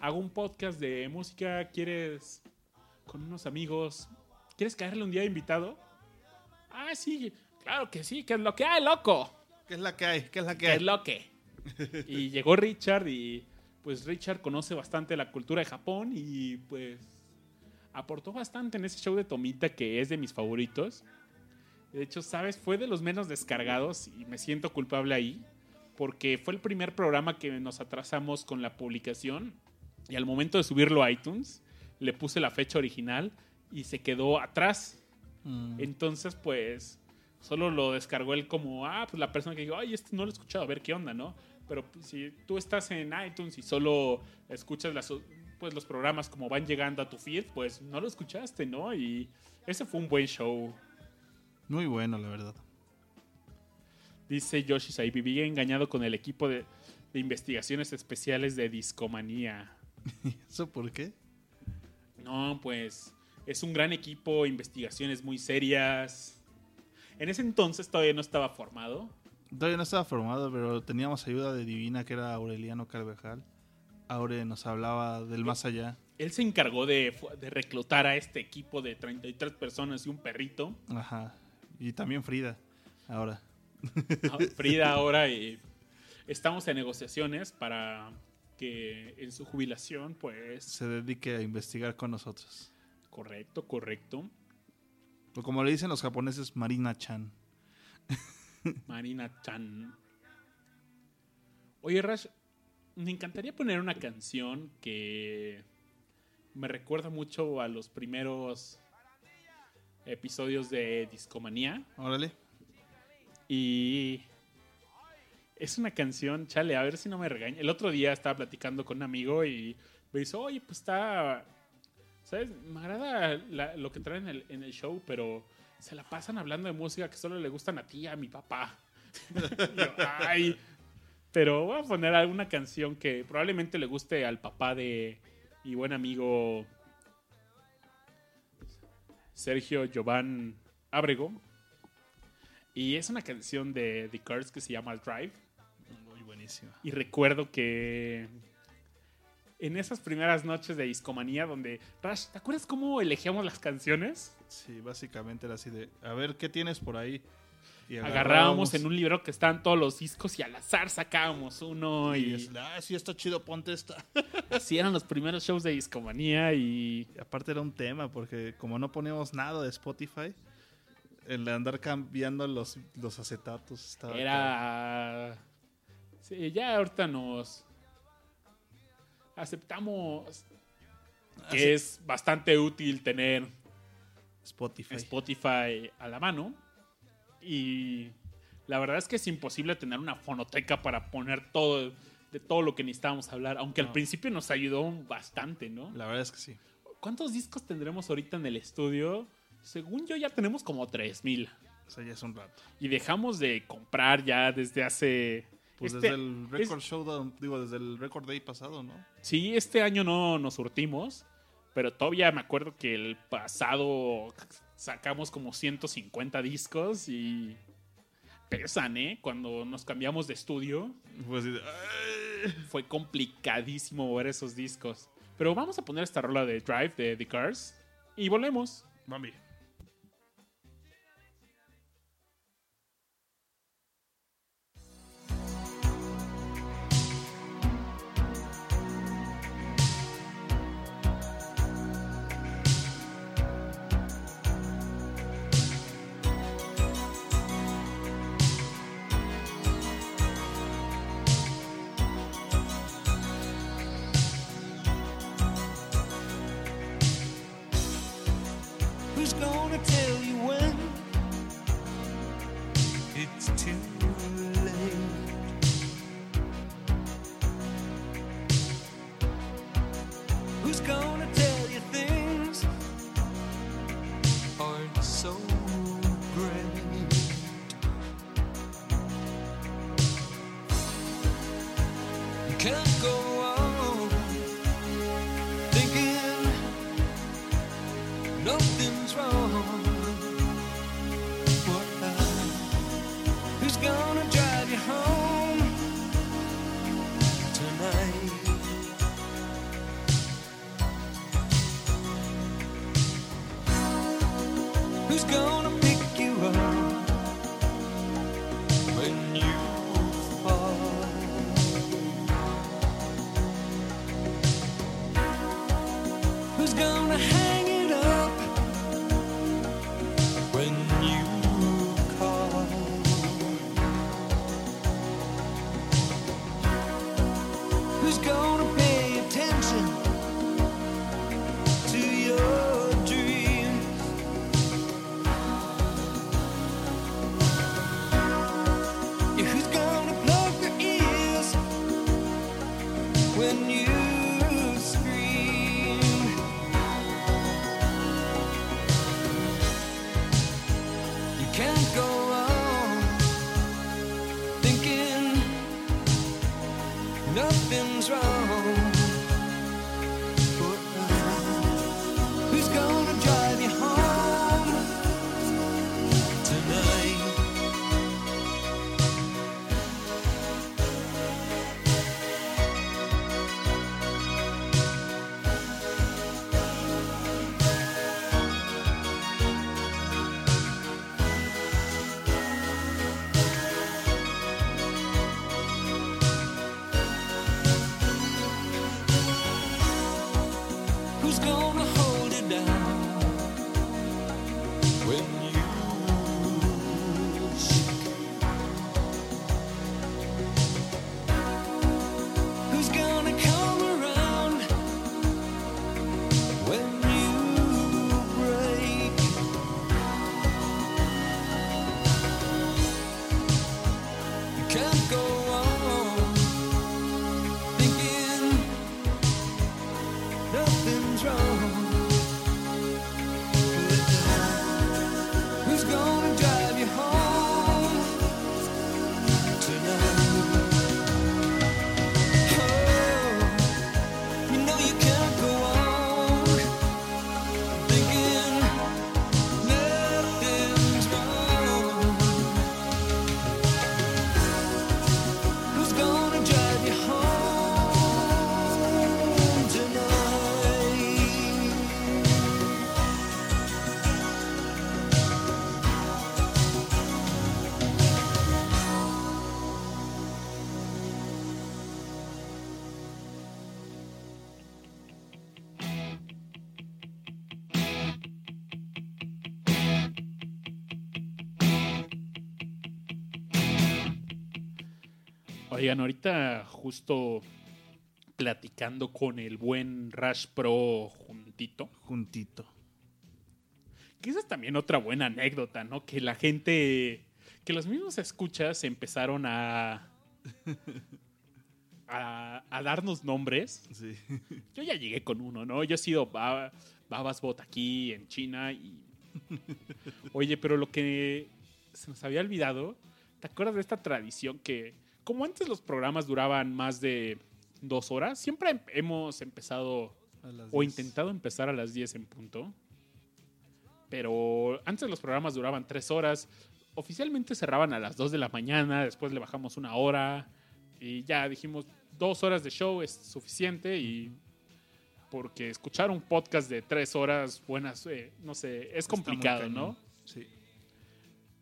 hago un podcast de música, ¿quieres con unos amigos? ¿Quieres caerle un día de invitado? Ah, sí, claro que sí, que es lo que hay, loco. ¿Qué es la que hay? ¿Qué es la que ¿Qué hay? es lo que? Y llegó Richard y pues Richard conoce bastante la cultura de Japón y pues aportó bastante en ese show de Tomita que es de mis favoritos. De hecho, sabes, fue de los menos descargados y me siento culpable ahí porque fue el primer programa que nos atrasamos con la publicación y al momento de subirlo a iTunes le puse la fecha original y se quedó atrás. Mm. Entonces, pues, solo lo descargó él como, ah, pues la persona que dijo, ay, este no lo he escuchado, a ver qué onda, ¿no? Pero pues, si tú estás en iTunes y solo escuchas las, pues, los programas como van llegando a tu feed, pues no lo escuchaste, ¿no? Y ese fue un buen show. Muy bueno, la verdad. Dice Yoshi ahí viví engañado con el equipo de, de investigaciones especiales de Discomanía. [LAUGHS] ¿Eso por qué? No, pues es un gran equipo, investigaciones muy serias. En ese entonces todavía no estaba formado. Todavía no estaba formado, pero teníamos ayuda de Divina, que era Aureliano Carvajal. Aure nos hablaba del más allá. Él se encargó de, de reclutar a este equipo de 33 personas y un perrito. Ajá. Y también Frida, ahora. Ah, Frida ahora y estamos en negociaciones para que en su jubilación, pues... Se dedique a investigar con nosotros. Correcto, correcto. O como le dicen los japoneses, Marina Chan. [LAUGHS] Marina Chan. Oye, Rash, me encantaría poner una canción que me recuerda mucho a los primeros episodios de Discomanía. Órale. Y es una canción, chale, a ver si no me regaña. El otro día estaba platicando con un amigo y me dice, oye, pues está, ¿sabes? Me agrada la- lo que traen en el, en el show, pero se la pasan hablando de música que solo le gustan a ti y a mi papá. Y [LAUGHS] yo, ay. Pero voy a poner alguna canción que probablemente le guste al papá de mi buen amigo Sergio Giovanni Abrego. Y es una canción de The Cars que se llama Drive. Muy buenísima. Y recuerdo que en esas primeras noches de discomanía donde, Rash, ¿te acuerdas cómo elegíamos las canciones? Sí, básicamente era así de, a ver, ¿qué tienes por ahí? Y Agarrábamos en un libro que estaban todos los discos y al azar sacábamos uno Y y es, ah, sí, está chido, ponte esta. [LAUGHS] así eran los primeros shows de discomanía y Y aparte era un tema, porque como no poníamos nada de Spotify, el andar cambiando los, los acetatos estaba... era... Sí, ya ahorita nos aceptamos que es bastante útil tener Spotify. Spotify a la mano. Y la verdad es que es imposible tener una fonoteca para poner todo de todo lo que necesitábamos hablar, aunque al principio nos ayudó bastante, ¿no? La verdad es que sí. ¿Cuántos discos tendremos ahorita en el estudio? Según yo ya tenemos como 3000 O sea, ya es un rato. y dejamos de comprar ya desde hace Pues este- desde el Record Showdown, digo, desde el Record Day pasado, ¿no? Sí, este año no nos surtimos, pero todavía me acuerdo que el pasado sacamos como 150 discos y pesan, ¿eh? Cuando nos cambiamos de estudio Pues, fue complicadísimo ver esos discos. Pero vamos a poner esta rola de Drive de The Cars y volvemos. Mami. who's going Oigan, ahorita justo platicando con el buen Rash Pro juntito. Juntito. Que esa es también otra buena anécdota, ¿no? Que la gente, que los mismos escuchas empezaron a, a, a darnos nombres. Sí. Yo ya llegué con uno, ¿no? Yo he sido Ba- Babas Bot aquí en China y... Oye, pero lo que se nos había olvidado, ¿te acuerdas de esta tradición que, como antes los programas duraban más de dos horas, siempre em- hemos empezado o 10. intentado empezar a las 10 en punto. Pero antes los programas duraban tres horas. Oficialmente cerraban a las 2 de la mañana, después le bajamos una hora y ya dijimos dos horas de show es suficiente y porque escuchar un podcast de tres horas buenas, eh, no sé, es complicado. ¿no? Sí.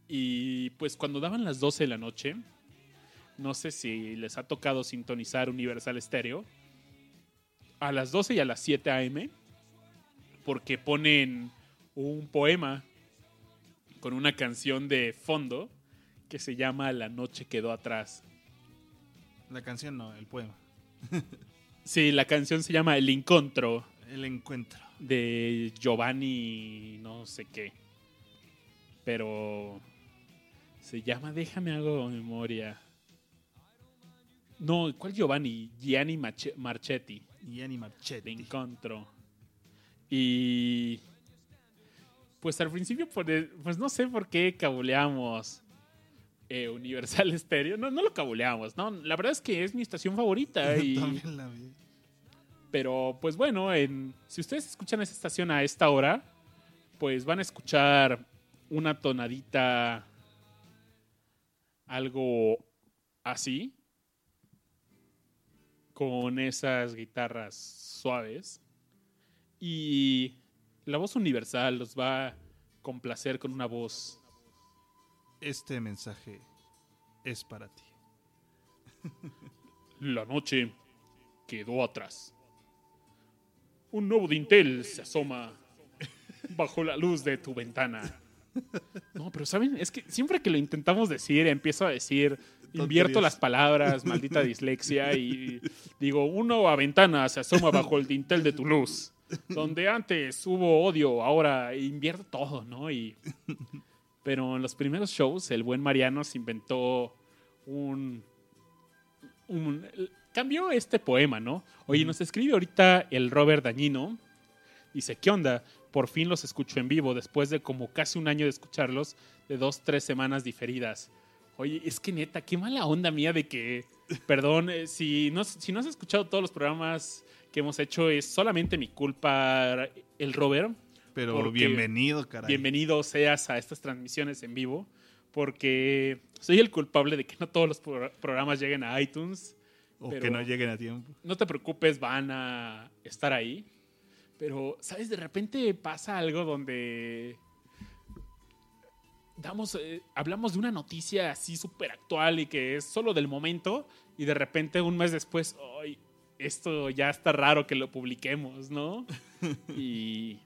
Y pues cuando daban las 12 de la noche, no sé si les ha tocado sintonizar Universal Stereo, a las 12 y a las 7 a.m., porque ponen un poema con una canción de fondo que se llama La noche quedó atrás. La canción no, el poema. [LAUGHS] Sí, la canción se llama El Encontro El encuentro. de Giovanni no sé qué. Pero se llama, déjame hago memoria. No, ¿cuál Giovanni? Gianni Marchetti. Gianni Marchetti. de encontro. Y pues al principio, pues, pues no sé por qué cabuleamos eh, Universal [LAUGHS] Stereo. No, no lo cabuleamos, ¿no? La verdad es que es mi estación favorita. [LAUGHS] Y, También la vi. pero pues bueno, en, si ustedes escuchan esa estación a esta hora, pues van a escuchar una tonadita algo así, con esas guitarras suaves. Y la voz universal los va a complacer con una voz. Este mensaje es para ti. [LAUGHS] La noche quedó atrás. Un nuevo dintel se asoma bajo la luz de tu ventana. [LAUGHS] No, pero ¿saben? Es que siempre que lo intentamos decir, empiezo a decir, invierto las palabras, maldita dislexia, y digo, una nueva ventana se asoma bajo el dintel de tu luz. Donde antes hubo odio, ahora invierto todo, ¿no? Y, pero en los primeros shows, el buen Mariano se inventó un, un- cambió este poema, ¿no? Oye, nos escribe ahorita el Robert Dañino. Dice, ¿qué onda? Por fin los escucho en vivo, después de como casi un año de escucharlos, de dos, tres semanas diferidas. Oye, es que neta, qué mala onda mía de que, perdón, eh, si no, si no has escuchado todos los programas que hemos hecho, es solamente mi culpa, el Robert. Pero bienvenido, caray. Bienvenido seas a estas transmisiones en vivo, porque soy el culpable de que no todos los pro- programas lleguen a iTunes. O que no lleguen a tiempo. No te preocupes, van a estar ahí. Pero, ¿sabes? De repente pasa algo donde damos, eh, hablamos de una noticia así súper actual y que es solo del momento y de repente un mes después, ¡ay! Esto ya está raro que lo publiquemos, ¿no? [LAUGHS] y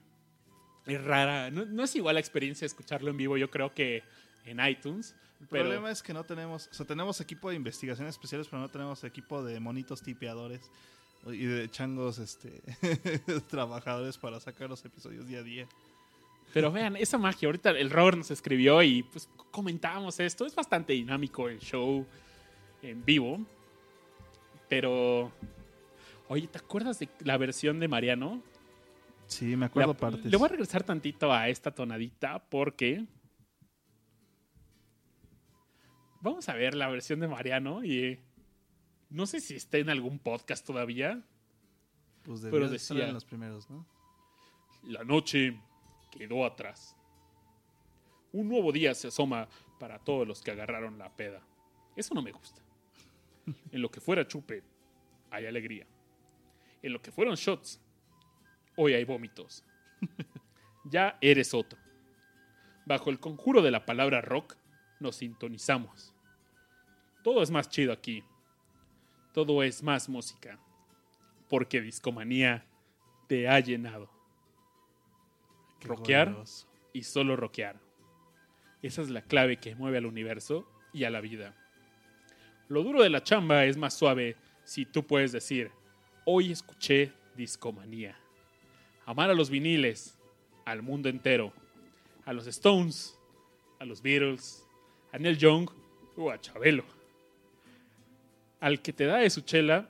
es rara. No, no es igual la experiencia de escucharlo en vivo, yo creo que en iTunes. El Pero, problema es que no tenemos, o sea, tenemos equipo de investigaciones especiales, pero no tenemos equipo de monitos tipeadores y de changos este [LAUGHS] trabajadores para sacar los episodios día a día. Pero vean, esa magia. Ahorita el Robert nos escribió y pues comentábamos esto. Es bastante dinámico el show en vivo. Pero. Oye, ¿te acuerdas de la versión de Mariano? Sí, me acuerdo La- partes. Le voy a regresar tantito a esta tonadita porque. Vamos a ver la versión de Mariano y. No sé si está en algún podcast todavía. pues pero decía- en los primeros, ¿no? La noche quedó atrás. Un nuevo día se asoma para todos los que agarraron la peda. Eso no me gusta. En lo que fuera chupe, hay alegría. En lo que fueron shots, hoy hay vómitos. Ya eres otro. Bajo el conjuro de la palabra rock, nos sintonizamos. Todo es más chido aquí. Todo es más música. Porque Discomanía te ha llenado. Qué glorioso. y solo rockear. Esa es la clave que mueve al universo y a la vida. Lo duro de la chamba es más suave si tú puedes decir, hoy escuché discomanía. Amar a los viniles, al mundo entero, a los Stones, a los Beatles, a Neil Young o a Chabelo. Al que te da de su chela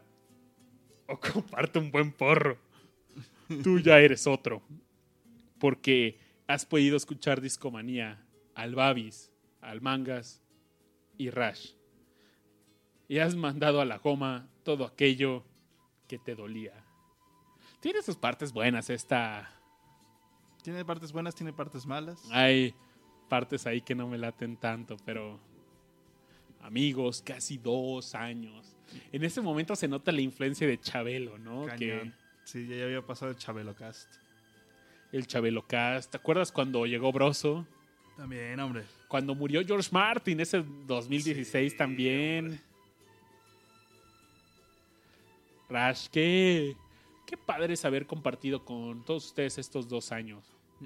[LAUGHS] o comparte un buen porro. Tú ya eres otro porque has podido escuchar Discomanía al Babis, al Mangas y Rash. Y has mandado a la goma todo aquello que te dolía. Tiene sus partes buenas esta... Tiene partes buenas, tiene partes malas. Hay partes ahí que no me laten tanto, pero... Amigos, casi dos años. En ese momento se nota la influencia de Chabelo, ¿no? Que. Sí, ya había pasado el Chabelo Cast. El Chabelo Cast. ¿Te acuerdas cuando llegó Broso? También, hombre. Cuando murió George Martin, ese 2016 Sí, también. hombre. Rash, qué, qué padre es haber compartido con todos ustedes estos dos años.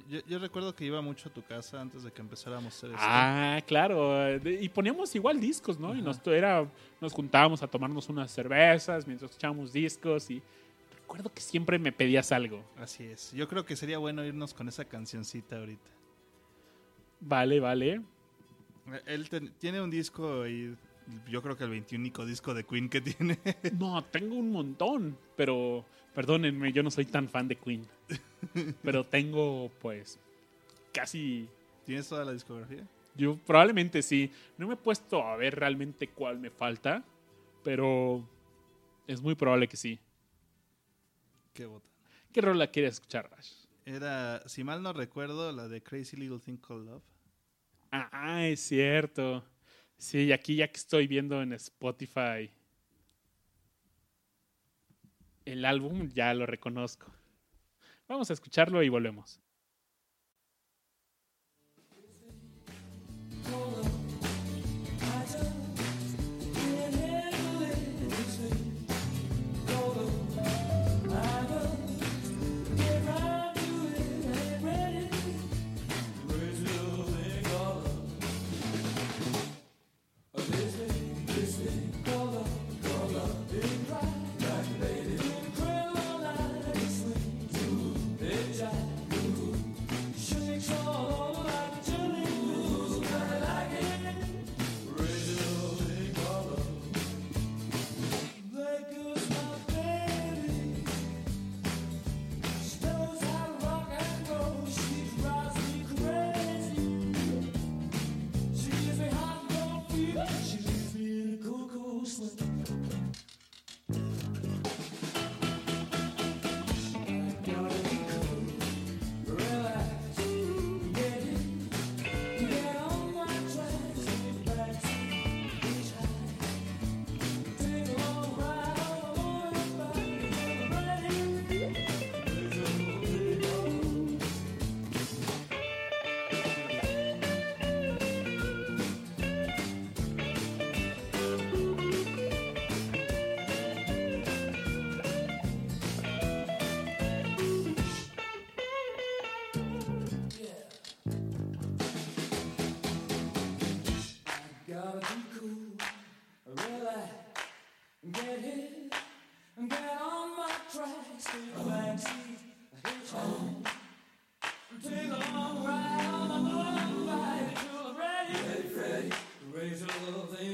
Yo, yo recuerdo que iba mucho a tu casa antes de que empezáramos a hacer esto. Ah, claro. Y poníamos igual discos, ¿no? Y nos, era, nos juntábamos a tomarnos unas cervezas mientras escuchábamos discos. Y recuerdo que siempre me pedías algo. Así es. Yo creo que sería bueno irnos con esa cancioncita ahorita. Vale, vale. Eh, Él ten- tiene un disco y yo creo que el 21 disco de Queen que tiene. [LAUGHS] No, tengo un montón, pero, pero Perdónenme, yo no soy tan fan de Queen. [LAUGHS] Pero tengo, pues, casi ¿Tienes toda la discografía? Yo probablemente sí. No me he puesto a ver realmente cuál me falta, pero es muy probable que sí. Qué bota. ¿Qué rola quieres escuchar, Rash? Era, si mal no recuerdo, la de Crazy Little Thing Called Love. Ah, es cierto. Sí, aquí ya que estoy viendo en Spotify el álbum, ya lo reconozco. Vamos a escucharlo y volvemos.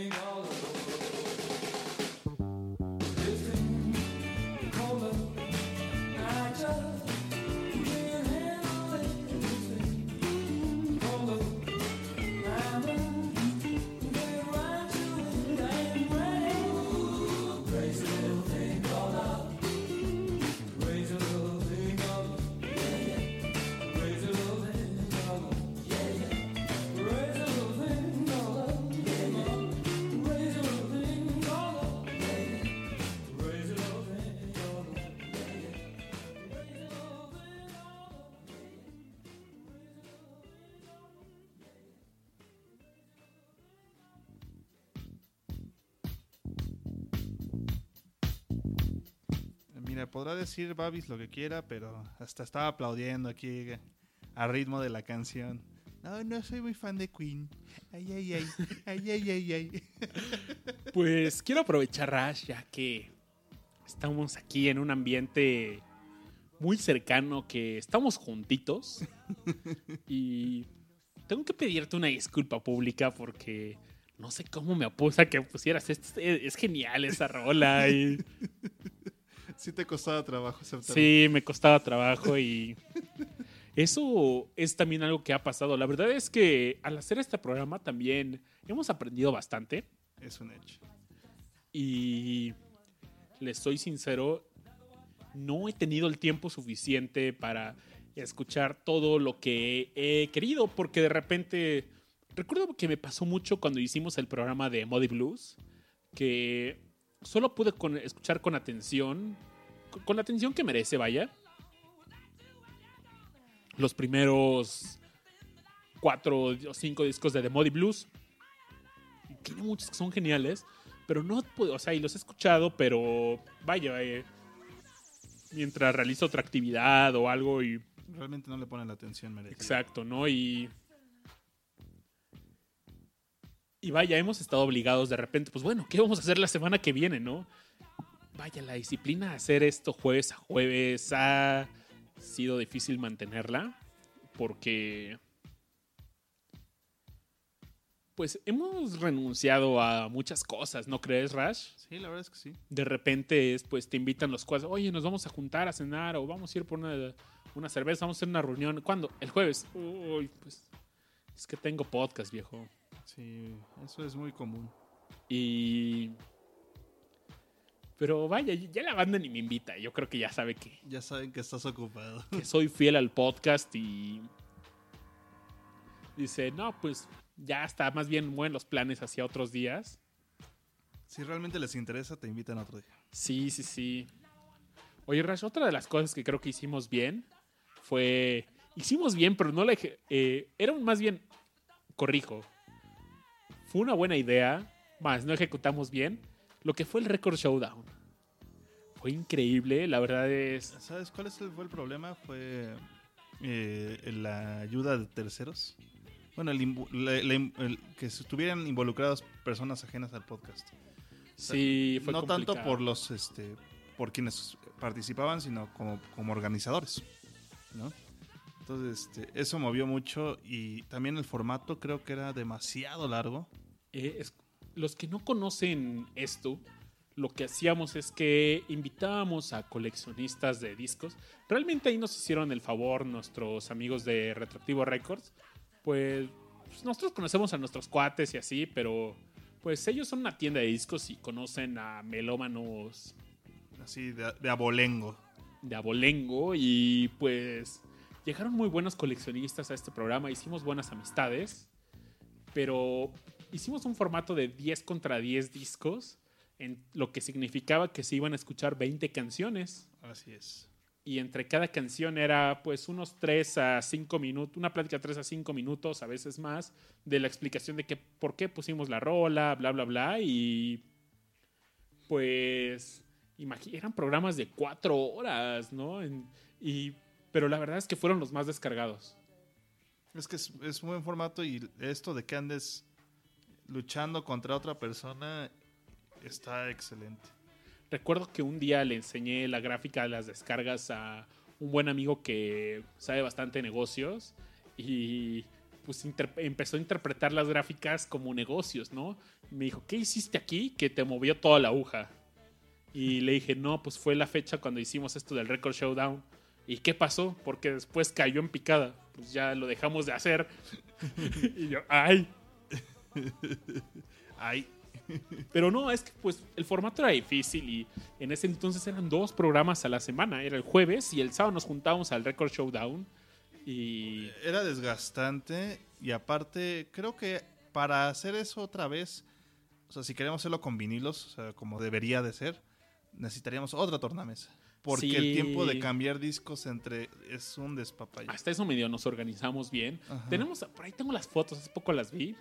Little thing podrá decir Babis lo que quiera, pero hasta estaba aplaudiendo aquí a ritmo de la canción. No, no soy muy fan de Queen. Ay, ay, ay. Ay, ay, ay, ay. [LAUGHS] Pues quiero aprovechar, Rash, ya que estamos aquí en un ambiente muy cercano, que estamos juntitos. [LAUGHS] y tengo que pedirte una disculpa pública porque no sé cómo me opuse a que pusieras. Es, es genial esa rola. Y [LAUGHS] Sí te costaba trabajo aceptar. sí, me costaba trabajo y [LAUGHS] eso es también algo que ha pasado. La verdad es que al hacer este programa también hemos aprendido bastante. Es un hecho. Y les soy sincero, no he tenido el tiempo suficiente para escuchar todo lo que he querido, porque de repente, recuerdo que me pasó mucho cuando hicimos el programa de Modi Blues, que solo pude escuchar con atención, con, la atención que merece, vaya, los primeros cuatro o cinco discos de The Modi Blues. Tiene muchos que son geniales, pero no puedo, o sea, y los he escuchado, pero vaya, eh, mientras realizo otra actividad o algo y Realmente no le ponen la atención merecida. exacto, ¿no? Y y vaya, hemos estado obligados de repente, pues bueno, ¿qué vamos a hacer la semana que viene, no? Vaya, la disciplina de hacer esto jueves a jueves ha sido difícil mantenerla porque pues hemos renunciado a muchas cosas, ¿no crees, Rash? Sí, la verdad es que sí. De repente, es, pues te invitan los cuatro, oye, nos vamos a juntar a cenar o vamos a ir por una, una cerveza, vamos a hacer una reunión. ¿Cuándo? El jueves. Uy, pues es que tengo podcast, viejo. Sí, eso es muy común. Y... Pero vaya, ya la banda ni me invita. Yo creo que ya sabe que, Ya saben que estás ocupado. que soy fiel al podcast y... Dice, no, pues ya está, más bien mueven los planes hacia otros días. Si realmente les interesa, te invitan otro día. Sí, sí, sí. Oye, Rash, otra de las cosas que creo que hicimos bien fue. Hicimos bien, pero no la. eh, era un- más bien. Corrijo. Fue una buena idea, más no ejecutamos bien. Lo que fue el Record Showdown. Fue increíble, la verdad es. ¿Sabes cuál es el, fue el problema? Fue eh, la ayuda de terceros. Bueno, el, la- la el- que estuvieran involucradas personas ajenas al podcast. Sí, fue no tanto por los este por quienes participaban sino como, como organizadores ¿no? entonces este, eso movió mucho y también el formato creo que era demasiado largo Eh, es- los que no conocen esto, lo que hacíamos es que invitábamos a coleccionistas de discos. Realmente ahí nos hicieron el favor nuestros amigos de Retroactivo Records. Pues, pues, nosotros conocemos a nuestros cuates y así, pero pues ellos son una tienda de discos y conocen a melómanos así de, de abolengo de abolengo y pues llegaron muy buenos coleccionistas a este programa, hicimos buenas amistades, pero hicimos un formato de 10 contra 10 discos, en lo que significaba que se iban a escuchar 20 canciones así es y entre cada canción era pues unos 3 a 5 minutos, una plática 3 a 5 minutos, a veces más, de la explicación de que por qué pusimos la rola, bla, bla, bla, y pues eran programas de 4 horas, ¿no? En- y, pero la verdad es que fueron los más descargados. es que es, es un buen formato y esto de que andes luchando contra otra persona está excelente Recuerdo que un día le enseñé la gráfica de las descargas a un buen amigo que sabe bastante negocios y pues empezó a interpretar las gráficas como negocios, ¿no? Me dijo, ¿qué hiciste aquí que te movió toda la aguja? Y le dije, no, pues fue la fecha cuando hicimos esto del Record Showdown. ¿Y qué pasó? Porque después cayó en picada. Pues ya lo dejamos de hacer. [LAUGHS] y yo, ay. [LAUGHS] ay Pero no, es que pues el formato era difícil y en ese entonces eran dos programas a la semana. Era el jueves y el sábado nos juntábamos al Record Showdown. Y era desgastante y aparte creo que para hacer eso otra vez, o sea, si queremos hacerlo con vinilos, o sea, como debería de ser, necesitaríamos otra tornamesa. Porque Sí. el tiempo de cambiar discos entre es un despapalle. hasta eso medio nos organizamos bien. Ajá. Tenemos, por ahí tengo las fotos, hace poco las vi.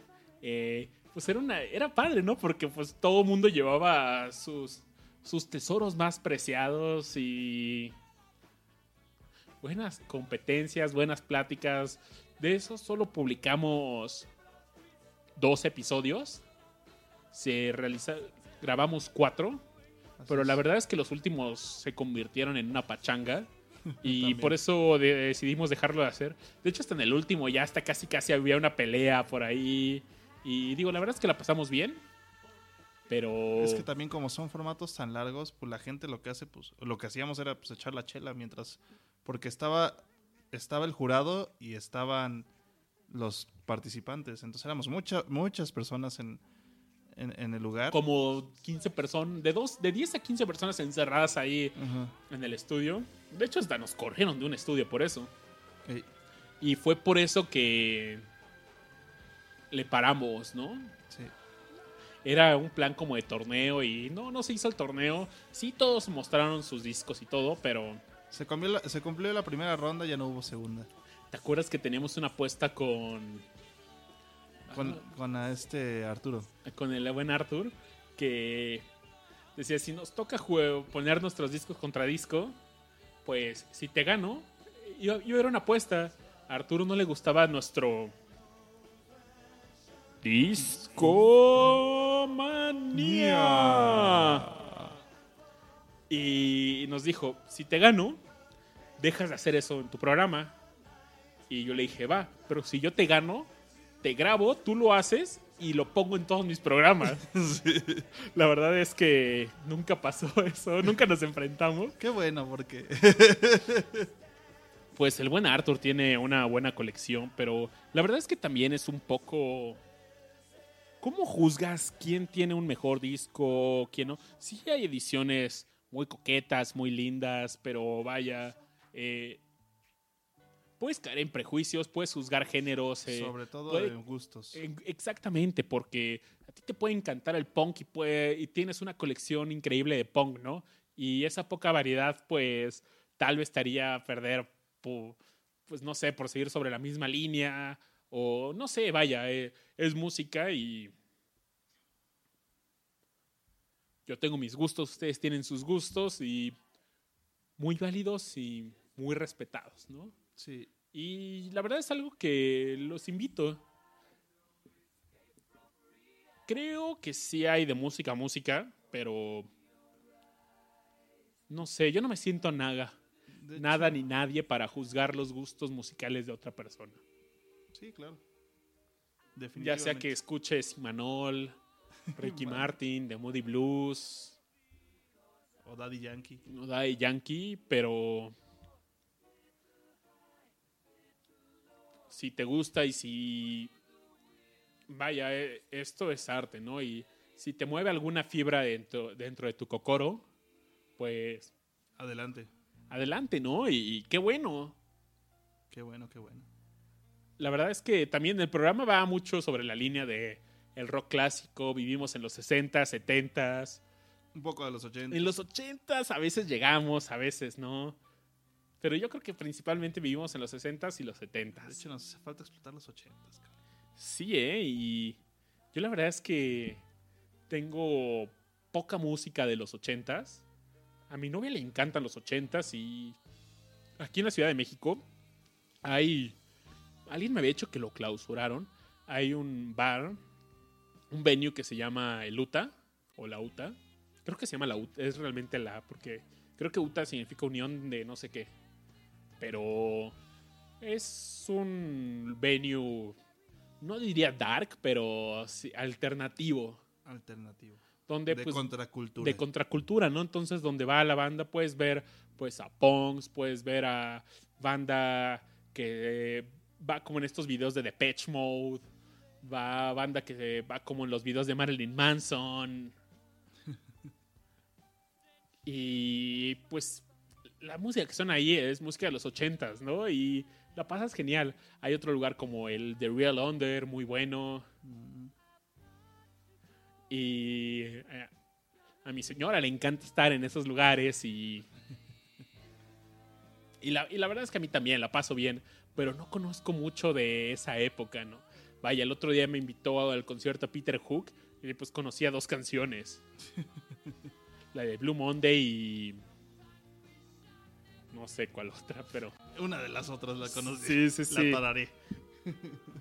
Eh, pues era una, era padre, ¿no? Porque pues todo el mundo llevaba sus, sus tesoros más preciados y buenas competencias, buenas pláticas. De eso solo publicamos dos episodios. Se realiza, grabamos cuatro, Así pero es. la verdad es que los últimos se convirtieron en una pachanga. [LAUGHS] Y También. por eso de- decidimos dejarlo de hacer. De hecho, hasta en el último ya hasta casi casi había una pelea por ahí. Y digo, la verdad es que la pasamos bien. Pero... Es que también como son formatos tan largos, pues la gente lo que hace, pues lo que hacíamos era pues echar la chela mientras, porque estaba, estaba el jurado y estaban los participantes, entonces éramos muchas muchas personas en, en, en el lugar. como 15 personas, de, dos, de 10 a 15 personas encerradas ahí en el estudio. De hecho, hasta nos corrieron de un estudio por eso. Y fue por eso que le paramos, ¿no? sí. Era un plan como de torneo y no, no se hizo el torneo. Sí, todos mostraron sus discos y todo, pero Se, cumplió la, se cumplió la primera ronda, ya no hubo segunda. ¿te acuerdas que teníamos una apuesta con, Con, con a este Arturo. con el buen Arthur? Que decía, si nos toca jue- poner nuestros discos contra disco, pues si te gano, yo, yo era una apuesta. A Arturo no le gustaba nuestro disco manía. Y nos dijo, si te gano, dejas de hacer eso en tu programa. Y yo le dije, va, pero si yo te gano, te grabo, tú lo haces y lo pongo en todos mis programas. [LAUGHS] La verdad es que nunca pasó [LAUGHS] eso, nunca nos enfrentamos. Qué bueno, porque Pues el buen Arthur tiene una buena colección, pero la verdad es que también es un poco... ¿Cómo juzgas quién tiene un mejor disco, quién no? Sí hay ediciones muy coquetas, muy lindas, pero vaya, eh, puedes caer en prejuicios, puedes juzgar géneros. eh, sobre todo puede- en gustos. en- Exactamente, porque a ti te puede encantar el punk y, puede- y tienes una colección increíble de punk, ¿no? Y esa poca variedad, pues, tal vez te haría perder, pues, no sé, por seguir sobre la misma línea, o no sé, vaya, eh, es música y... Yo tengo mis gustos, ustedes tienen sus gustos y muy válidos y muy respetados, ¿no? Sí, Y la verdad es algo que los invito. Creo que sí hay de música a música, pero no sé, yo no me siento nada hecho, ni nadie para juzgar los gustos musicales de otra persona. Sí, claro. Ya sea que escuches Manol, Ricky [LAUGHS] Martin, The Moody Blues, O Daddy Yankee. no Daddy Yankee, pero si te gusta y si vaya, eh, esto es arte, ¿no? Y si te mueve alguna fibra dentro, dentro de tu cocoro, pues Adelante. adelante, ¿no? Y, y qué bueno. Qué bueno, qué bueno. La verdad es que también el programa va mucho sobre la línea de el rock clásico, vivimos en los 60, 70s. Un poco de los 80. En los 80s a veces llegamos, a veces no. Pero yo creo que principalmente vivimos en los 60s y los 70s. De hecho, nos hace falta explotar los 80. cabrón. Sí, ¿eh? Y yo la verdad es que tengo poca música de los 80s. A mi novia le encantan los 80s y aquí en la Ciudad de México hay... Alguien me había dicho que lo clausuraron. Hay un bar, un venue que se llama el UTA o la UTA. Creo que se llama la UTA, es realmente la, porque creo que UTA significa unión de no sé qué. Pero es un venue no diría dark, pero sí, alternativo, Alternativo. donde de pues contracultura. de contracultura, ¿no? Entonces, donde va la banda puedes ver pues a punks, puedes ver a banda que va como en estos videos de Depeche Mode, va banda que va como en los videos de Marilyn Manson. [LAUGHS] Y pues la música que son ahí es música de los ochentas, ¿no? Y la pasas genial. Hay otro lugar como el The Real Under, muy bueno. Y eh, a mi señora le encanta estar en esos lugares y... [LAUGHS] Y la, y la verdad es que a mí también la paso bien, pero no conozco mucho de esa época, ¿no? Vaya, el otro día me invitó al concierto a Peter Hook y pues conocía dos canciones. [LAUGHS] la de Blue Monday y... No sé cuál otra, pero... Una de las otras la conocí. Sí, sí, sí. La tararé. [LAUGHS]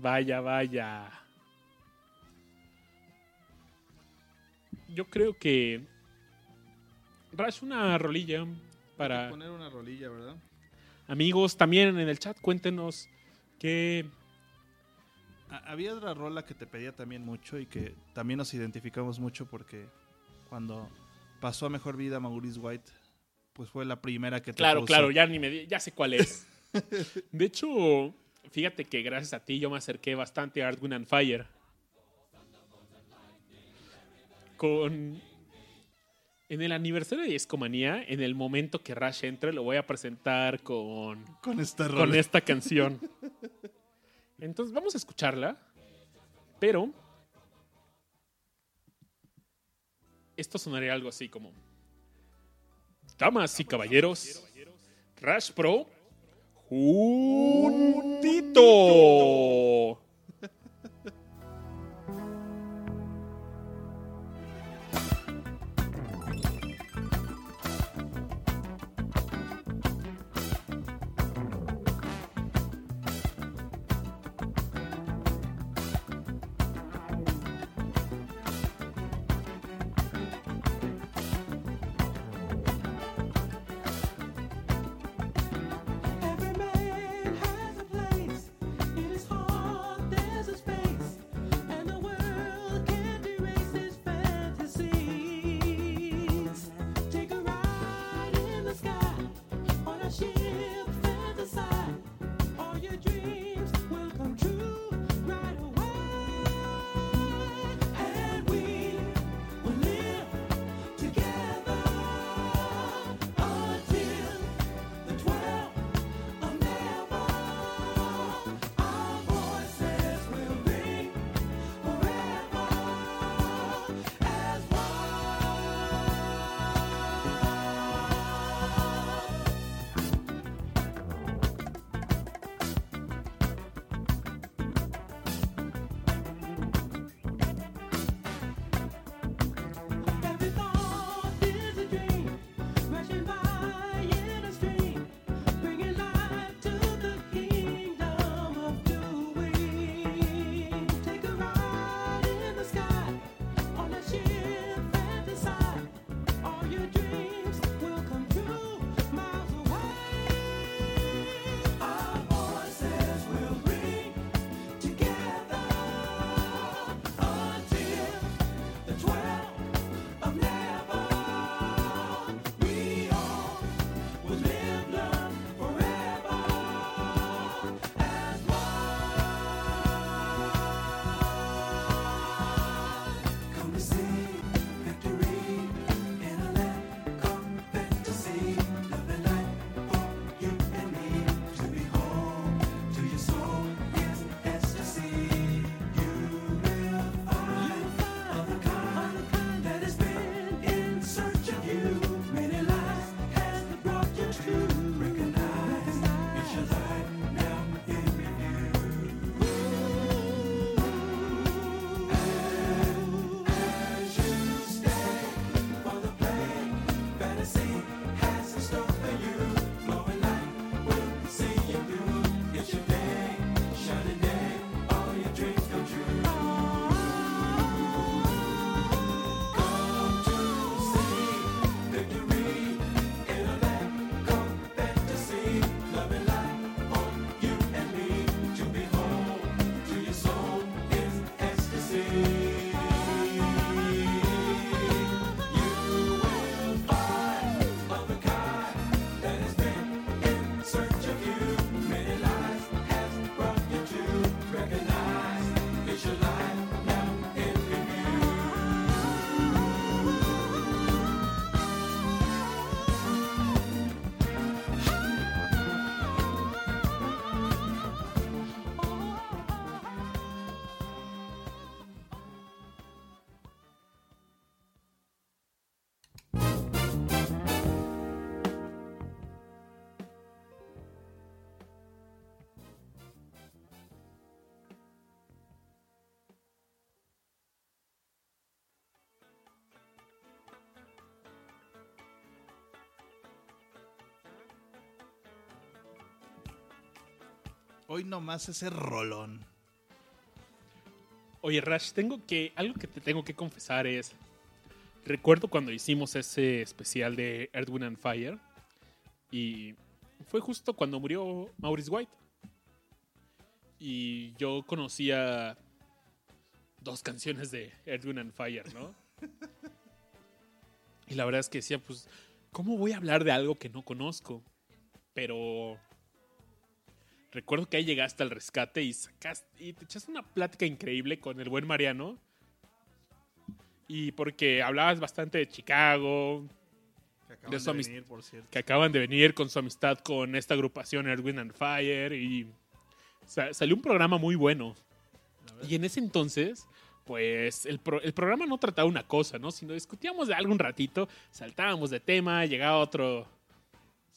Vaya, vaya. Yo creo que. Rash, una rolilla Hay para que poner una rolilla, ¿verdad? Amigos. También en el chat, cuéntenos qué. Ha- Había otra rola que te pedía también mucho y que también nos identificamos mucho porque cuando pasó a Mejor Vida Maurice White, pues fue la primera que te Claro, puso. claro, ya ni me ya sé cuál es. [LAUGHS] De hecho, fíjate que gracias a ti yo me acerqué bastante a Art Wind and Fire. Con. En el aniversario de Discomanía, en el momento que Rash entre, lo voy a presentar con. Con esta con esta canción. Entonces vamos a escucharla, pero esto sonaría algo así como Damas y caballeros, Rash Pro juntito. Hoy nomás ese rolón. Oye, Rash, tengo que. Algo que te tengo que confesar es. Recuerdo cuando hicimos ese especial de Earth, Wind and Fire. Y fue justo cuando murió Maurice White. Y yo conocía dos canciones de Earth, Wind and Fire, ¿no? [LAUGHS] Y la verdad es que decía, pues, ¿cómo voy a hablar de algo que no conozco? Pero recuerdo que ahí llegaste al rescate y sacaste y te echaste una plática increíble con el buen Mariano. Y porque hablabas bastante de Chicago, Que acaban De de, venir, por cierto. que acaban de venir con su amistad con esta agrupación Earth, Wind and Fire y sa- salió un programa muy bueno. Y en ese entonces, pues el, pro- el programa no trataba una cosa, ¿no? Sino discutíamos de algo un ratito, saltábamos de tema, llegaba otro...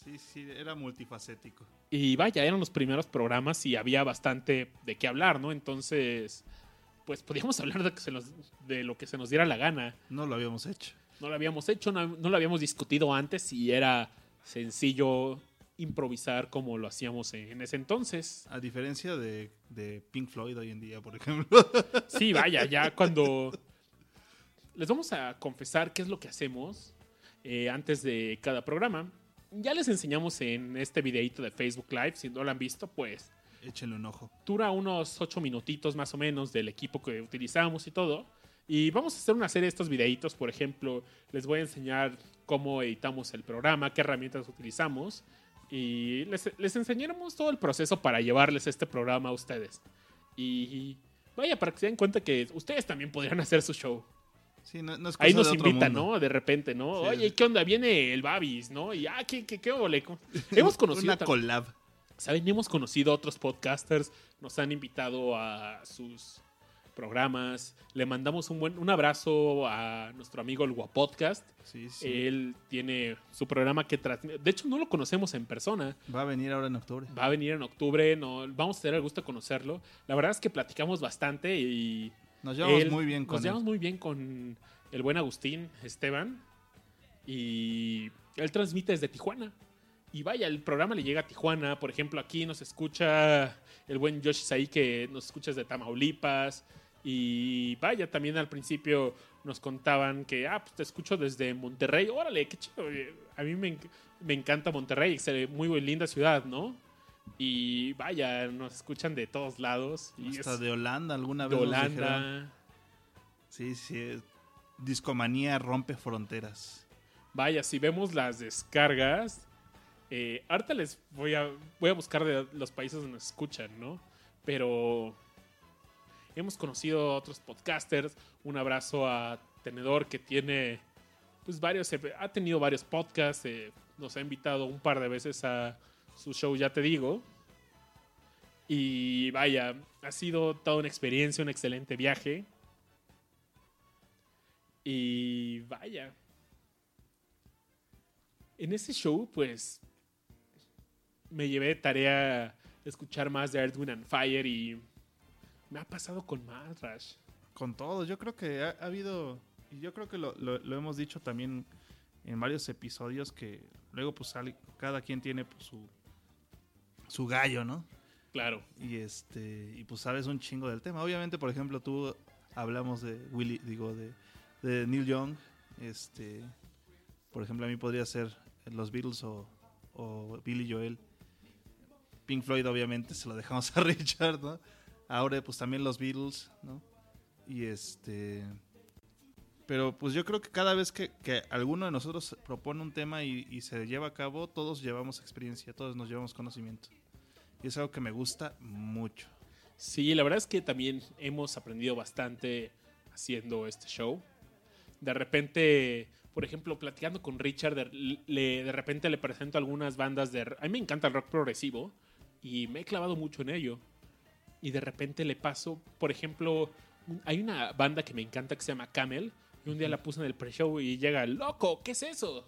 Sí, sí, era multifacético. Y vaya, eran los primeros programas y había bastante de qué hablar, ¿no? Entonces, pues podíamos [LAUGHS] hablar de, que se nos- de lo que se nos diera la gana. No lo habíamos hecho. No lo habíamos hecho, no, no lo habíamos discutido antes y era sencillo improvisar como lo hacíamos en, ese entonces. A diferencia de, de Pink Floyd hoy en día, por ejemplo. [LAUGHS] Sí, vaya, ya cuando... Les vamos a confesar qué es lo que hacemos eh, antes de cada programa. Ya les enseñamos en este videito de Facebook Live, si no lo han visto, pues Échenle un ojo. dura unos 8 minutitos más o menos del equipo que utilizamos y todo. Y vamos a hacer una serie de estos videitos, por ejemplo, les voy a enseñar cómo editamos el programa, qué herramientas utilizamos y les, les enseñaremos todo el proceso para llevarles este programa a ustedes. Y vaya, para que se den cuenta que ustedes también podrían hacer su show. Sí, no, no es Ahí nos de otro invitan, mundo. ¿no? De repente, ¿no? Sí. Oye, ¿qué onda? Viene el Babis, ¿no? Y, ah, ¿qué, qué, qué ole? [LAUGHS] Hemos conocido... Una collab. ¿Saben? Hemos conocido a otros podcasters, nos han invitado a sus programas. Le mandamos un buen un abrazo a nuestro amigo el Guapodcast. Sí, sí. Él tiene su programa que transmite. De hecho, no lo conocemos en persona. Va a venir ahora en octubre. Va a venir en octubre. No, vamos a tener el gusto de conocerlo. La verdad es que platicamos bastante y. Nos llevamos él- muy bien con Nos él. llevamos muy bien con el buen Agustín Esteban. Y él transmite desde Tijuana. Y vaya, el programa le llega a Tijuana. Por ejemplo, aquí nos escucha el buen Yoshi Sai, que nos escucha desde Tamaulipas. Y vaya, también al principio nos contaban que, ah, pues te escucho desde Monterrey. Órale, qué chido. A mí me, me encanta Monterrey, es muy linda ciudad, ¿no? Y vaya, nos escuchan de todos lados. Y Hasta es de Holanda alguna de vez dijeron. Holanda. Sí, sí. Discomanía rompe fronteras. Vaya, si vemos las descargas, eh, ahorita les voy a, voy a buscar de los países donde nos escuchan, ¿no? Pero hemos conocido a otros podcasters. Un abrazo a Tenedor que tiene, pues varios, ha tenido varios podcasts. eh, nos ha invitado un par de veces a su show, ya te digo. Y vaya, ha sido toda una experiencia, un excelente viaje. Y vaya, en ese show, pues, me llevé tarea escuchar más de Earth, and Fire y me ha pasado con más, Rash. Con todo, yo creo que ha, ha habido, y yo creo que lo, hemos dicho también en varios episodios, que luego pues cada quien tiene pues, su, su gallo, ¿no? Claro. Y este y pues sabes un chingo del tema. Obviamente, por ejemplo, tú hablamos de Willy, digo, de, de Neil Young. Este, por ejemplo, a mí podría ser los Beatles o, o Billy Joel. Pink Floyd, obviamente, se lo dejamos [LAUGHS] a Richard, ¿no? Ahora, pues también los Beatles, ¿no? Y este. Pero pues yo creo que cada vez que, que alguno de nosotros propone un tema y, y se lleva a cabo, todos llevamos experiencia, todos nos llevamos conocimiento. Y es algo que me gusta mucho. Sí, la verdad es que también hemos aprendido bastante haciendo este show. De repente, por ejemplo, platicando con Richard, de, le- de repente le presento algunas bandas de... A mí me encanta el rock progresivo y me he clavado mucho en ello. Y de repente le paso, por ejemplo, hay una banda que me encanta que se llama Camel. Y un día la puse en el pre-show y llega, loco, ¿qué es eso?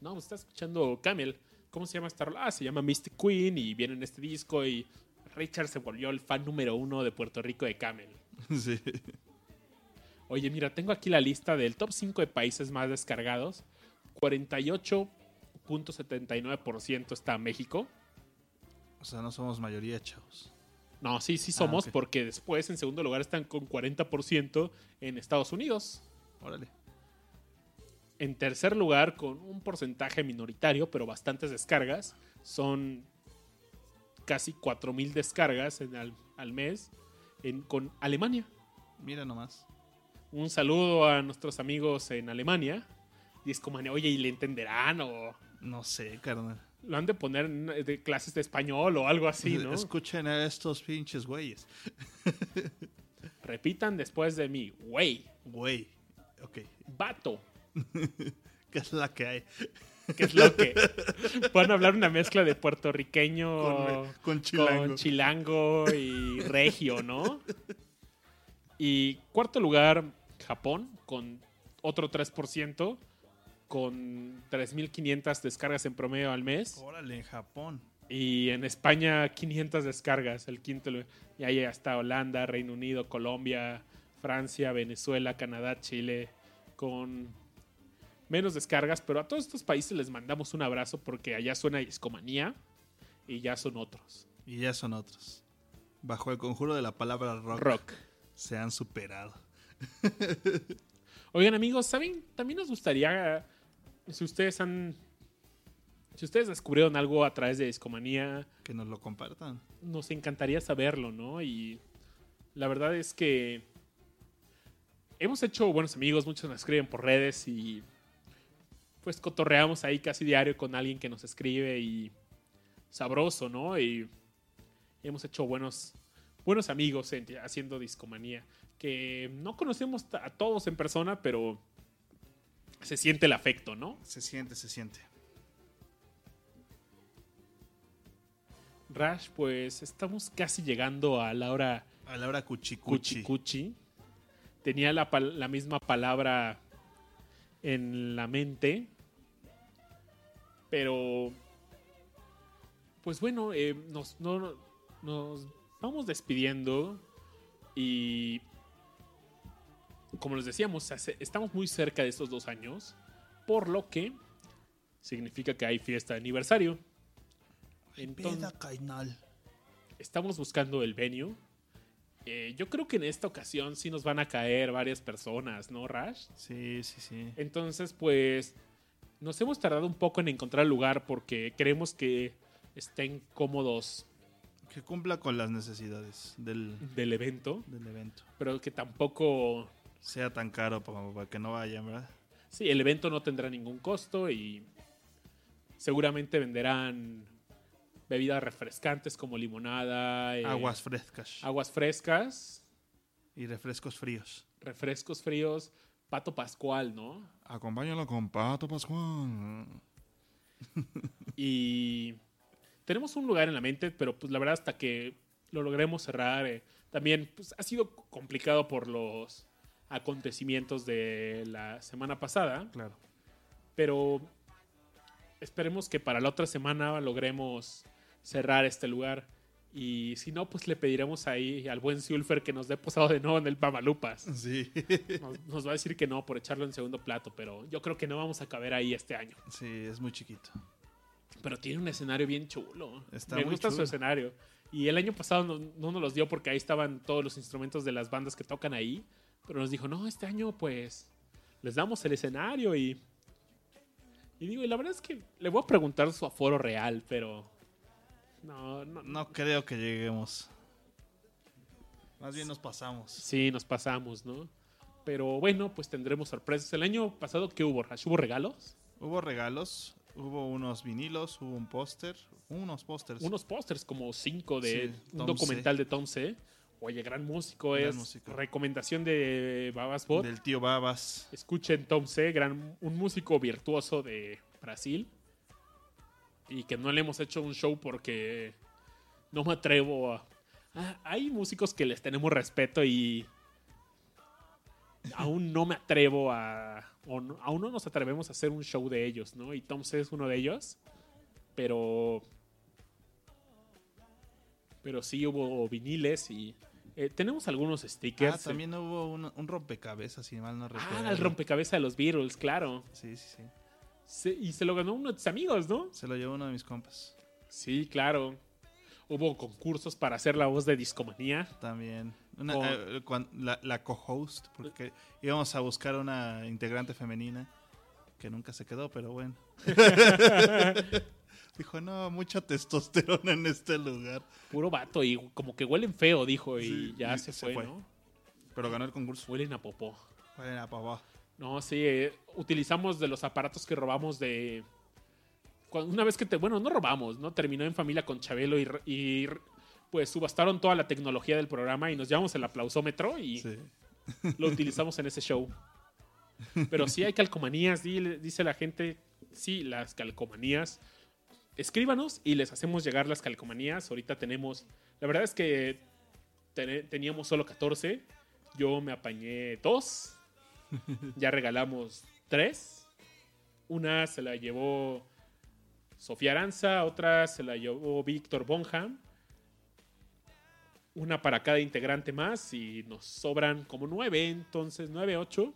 No, está escuchando Camel. ¿Cómo se llama esta rola? Ah, se llama Mystic Queen y viene en este disco y Richard se volvió el fan número uno de Puerto Rico de Camel. [LAUGHS] sí. Oye, mira, tengo aquí la lista del top 5 de países más descargados. 48.79% está México. O sea, no somos mayoría, chavos. No, sí, sí somos, ok. porque después en segundo lugar están con 40% en Estados Unidos. Órale. En tercer lugar, con un porcentaje minoritario, pero bastantes descargas, son casi 4.000 descargas en al, al mes en- con Alemania. Mira nomás. Un saludo a nuestros amigos en Alemania. Discomanía, oye, ¿y le entenderán? O No sé, carnal. lo han de poner en de clases de español o algo así, ¿no? Escuchen a estos pinches güeyes. Repitan después de mí, güey, Güey. Ok. vato. [LAUGHS] ¿Qué es la que hay? que es lo que [LAUGHS] pueden hablar una mezcla de puertorriqueño Con- con chilango. con chilango y regio, ¿no? Y cuarto lugar, Japón, con otro 3%, con 3.500 descargas en promedio al mes. Órale, en Japón. Y en España, 500 descargas, el quinto. Y ahí está Holanda, Reino Unido, Colombia, Francia, Venezuela, Canadá, Chile, con menos descargas. Pero a todos estos países les mandamos un abrazo porque allá suena discomanía y ya son otros. Y ya son otros. Bajo el conjuro de la palabra rock, Rock. se han superado. Oigan, amigos, ¿saben? También nos gustaría, si ustedes han. Si ustedes descubrieron algo a través de discomanía, Que nos lo compartan. nos encantaría saberlo, ¿no? Y la verdad es que hemos hecho buenos amigos, muchos nos escriben por redes y pues cotorreamos ahí casi diario con alguien que nos escribe y sabroso, ¿no? Y hemos hecho buenos, buenos amigos en- haciendo discomanía, que no conocemos a todos en persona, pero se siente el afecto, ¿no? Se siente, se siente. Rash, pues estamos casi llegando a la hora A la hora cuchicuchi. cuchi cuchi. Tenía la, la misma palabra en la mente. Pero. Pues bueno, eh, nos, no- nos vamos despidiendo. Y. Como les decíamos, hace- estamos muy cerca de estos dos años. Por lo que significa que hay fiesta de aniversario. Entonces, estamos buscando el venue. Eh, yo creo que en esta ocasión sí nos van a caer varias personas, ¿no, Rash? Sí, sí, sí. Entonces, pues, nos hemos tardado un poco en encontrar el lugar porque queremos que estén cómodos Que cumpla con las necesidades del, del evento, del evento. pero que tampoco... Sea tan caro para, para que no vayan, ¿verdad? Sí, el evento no tendrá ningún costo y seguramente venderán bebidas refrescantes como limonada, eh, Aguas frescas. aguas frescas, Y refrescos fríos. refrescos fríos, pato pascual, ¿no? Acompáñalo con Pato Pascual. Y tenemos un lugar en la mente, pero pues la verdad hasta que lo logremos cerrar, eh, también pues, ha sido complicado por los acontecimientos de la semana pasada, Claro. pero esperemos que para la otra semana logremos cerrar este lugar. Y si no, pues le pediremos ahí al buen Sulfer que nos dé posado de nuevo en el Pamalupas. Sí. Nos, nos va a decir que no por echarlo en segundo plato, pero yo creo que no vamos a caber ahí este año. Sí, es muy chiquito. Pero tiene un escenario bien chulo. Está Me muy gusta su escenario. Y el año pasado no, no nos los dio porque ahí estaban todos los instrumentos de las bandas que tocan ahí. Pero nos dijo, no, este año pues les damos el escenario y... Y digo, y la verdad es que le voy a preguntar su aforo real, pero... No, no, no. Creo que lleguemos. Más bien nos pasamos. Sí, nos pasamos, ¿no? Pero bueno, pues tendremos sorpresas. El año pasado, ¿qué hubo, Rash? ¿Hubo regalos? Hubo regalos, hubo unos vinilos, hubo un póster, unos pósters. unos pósters como cinco de Sí, un Tom documental de Tom C. Oye, gran músico Gran es. músico. Recomendación de Babas Bot. del tío Babas. Escuchen Tom C, gran, un músico virtuoso de Brasil. Y que no le hemos hecho un show porque no me atrevo a. Ah, hay músicos que les tenemos respeto y. Aún no me atrevo a. O no- aún no nos atrevemos a hacer un show de ellos, ¿no? Y Tom C es uno de ellos. Pero. Pero sí hubo viniles y. eh, tenemos algunos stickers. Ah, también hubo un, un rompecabezas, si mal no recuerdo. Ah, el rompecabezas de los Beatles, claro. Sí, sí, sí. Se- y se lo ganó uno de tus amigos, ¿no? Se lo llevó uno de mis compas. Sí, claro. Hubo concursos para hacer la voz de Discomanía. También. Una, Con- eh, la, la co-host, porque íbamos a buscar una integrante femenina que nunca se quedó, pero bueno. [LAUGHS] [LAUGHS] Dijo, no, mucha testosterona en este lugar. Puro vato y como que huelen feo, dijo, y Sí, ya y se, se fue, fue. ¿no? Pero ganó el concurso. Huelen a popó. Bueno, papá. No, sí, eh, utilizamos de los aparatos que robamos de... una vez que te... Bueno, no robamos, ¿no? Terminó en familia con Chabelo y, pues subastaron toda la tecnología del programa y nos llevamos el aplausómetro y Sí. [LAUGHS] lo utilizamos en ese show. Pero sí hay calcomanías, di- dice la gente, sí, las calcomanías. Escríbanos y les hacemos llegar las calcomanías. Ahorita tenemos, la verdad es que teníamos solo 14. Yo me apañé dos. Ya regalamos tres. Una se la llevó Sofía Aranza, otra se la llevó Víctor Bonham. Una para cada integrante más y nos sobran como nueve, entonces nueve, ocho.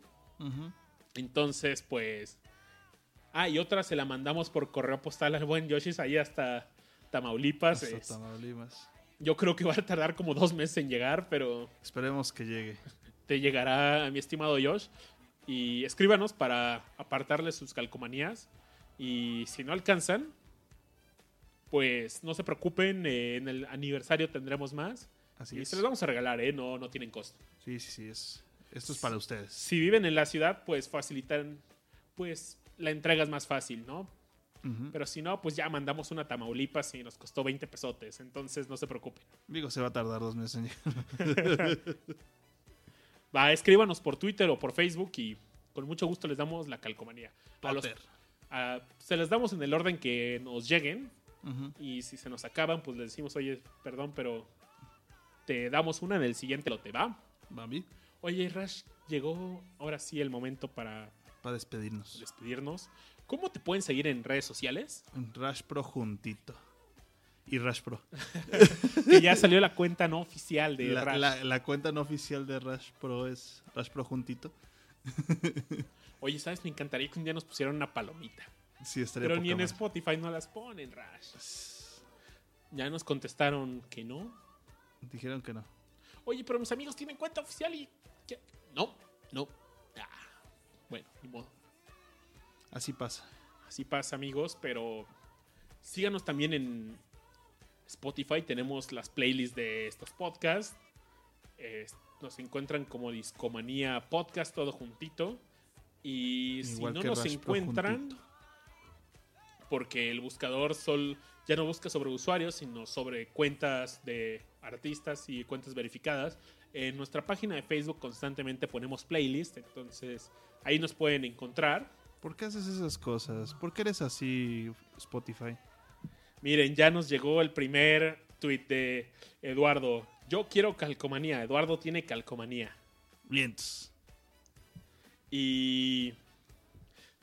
Entonces, pues. Ah, y otra se la mandamos por correo postal al buen Yoshis ahí hasta Tamaulipas. Hasta Es- Tamaulipas. yo creo que va a tardar como dos meses en llegar, pero Esperemos que llegue. Te llegará a mi estimado Josh. Y escríbanos para apartarles sus calcomanías. Y si no alcanzan, pues no se preocupen. eh, en el aniversario tendremos más. Así y es. se los vamos a regalar, ¿eh? No, no tienen costo. Sí, sí, sí. Es, esto es para ustedes. Si viven en la ciudad, pues facilitan, pues la entrega es más fácil, ¿no? Ujú. Pero si no, pues ya mandamos una Tamaulipas y nos costó 20 pesotes. Entonces no se preocupen. Digo, se va a tardar dos meses en llegar. [LAUGHS] Va, escríbanos por Twitter o por Facebook y con mucho gusto les damos la calcomanía. A los- a- se les damos en el orden que nos lleguen. Y si se nos acaban, pues les decimos, oye, perdón, pero te damos una en el siguiente lote, ¿va? Bambi, Oye, Rash, llegó ahora sí el momento para para despedirnos. despedirnos. ¿Cómo te pueden seguir en redes sociales? En Rush Pro juntito. Y Rush Pro. [LAUGHS] Que ya salió la cuenta no oficial de La, Rash. la- la cuenta no oficial de Rush Pro es Rush Pro juntito. [LAUGHS] Oye, ¿sabes? Me encantaría que un día nos pusieran una palomita. Sí, estaría Pero ni en. Spotify no las ponen, Rash. Ya nos contestaron que no. Dijeron que no. Oye, pero mis amigos tienen cuenta oficial y... ¿qué? No, no. Ah, bueno, ni modo. Así pasa. Así pasa, amigos, pero síganos también en Spotify. Tenemos las playlists de estos podcasts. Eh, nos encuentran como Discomanía Podcast, todo juntito. Y si no nos encuentran, juntito. porque el buscador sol ya no busca sobre usuarios, sino sobre cuentas de artistas y cuentas verificadas. En nuestra página de Facebook constantemente ponemos playlist, entonces ahí nos pueden encontrar. ¿Por qué haces esas cosas? ¿Por qué eres así, Spotify? Miren, ya nos llegó el primer tweet de Eduardo. Yo quiero calcomanía. Eduardo tiene calcomanía. Vientos. Y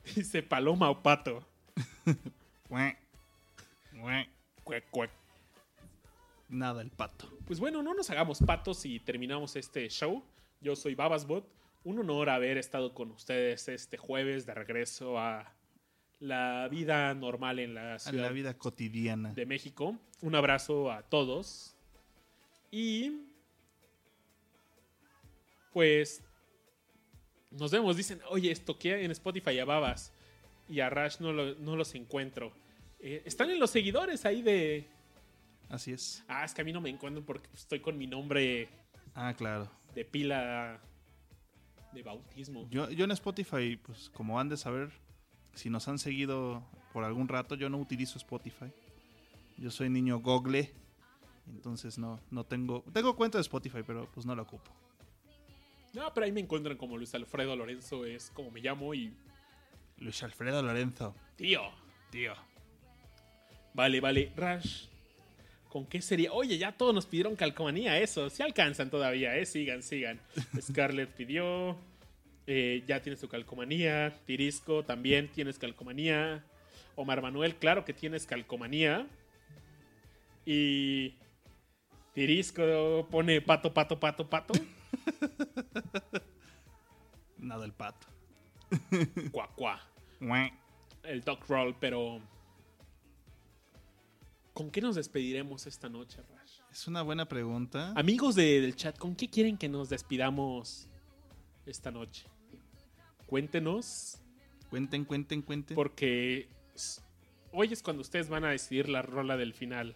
[LAUGHS] dice paloma o pato. [LAUGHS] Nada, el pato. Pues bueno, no nos hagamos patos y terminamos este show. Yo soy Babasbot. Un honor haber estado con ustedes este jueves de regreso a la vida normal en la A ciudad la vida cotidiana. de México. Un abrazo a todos. Y pues nos vemos. Dicen, oye, esto que en Spotify a Babas y a Rash no, lo- no los encuentro. Eh, están en los seguidores ahí de... Así es. Ah, es que a mí no me encuentro porque estoy con mi nombre Ah, claro. de pila de bautismo. Yo, yo en Spotify, pues como han de saber, si nos han seguido por algún rato, yo no utilizo Spotify. Yo soy niño Google. Entonces no, no tengo. Tengo cuenta de Spotify, pero pues no la ocupo. No, pero ahí me encuentran como Luis Alfredo Lorenzo, es como me llamo y... Luis Alfredo Lorenzo. Tío. Tío. Vale, vale. Rash. ¿Con qué sería? Oye, ya todos nos pidieron calcomanía, eso. Si alcanzan todavía, ¿eh? Sigan, sigan. [LAUGHS] Scarlett pidió. Eh, ya tienes tu calcomanía. Tirisco, también tienes calcomanía. Omar Manuel, claro que tienes calcomanía. Y. Tirisco pone pato, pato, pato, pato. [LAUGHS] Nada, el pato. [LAUGHS] Cuá, cuá. El dog roll, pero. ¿Con qué nos despediremos esta noche, Rash? Es una buena pregunta. Amigos de- del chat, ¿con qué quieren que nos despidamos esta noche? Cuéntenos, Cuenten, cuenten, cuenten. porque hoy es cuando ustedes van a decidir la rola del final.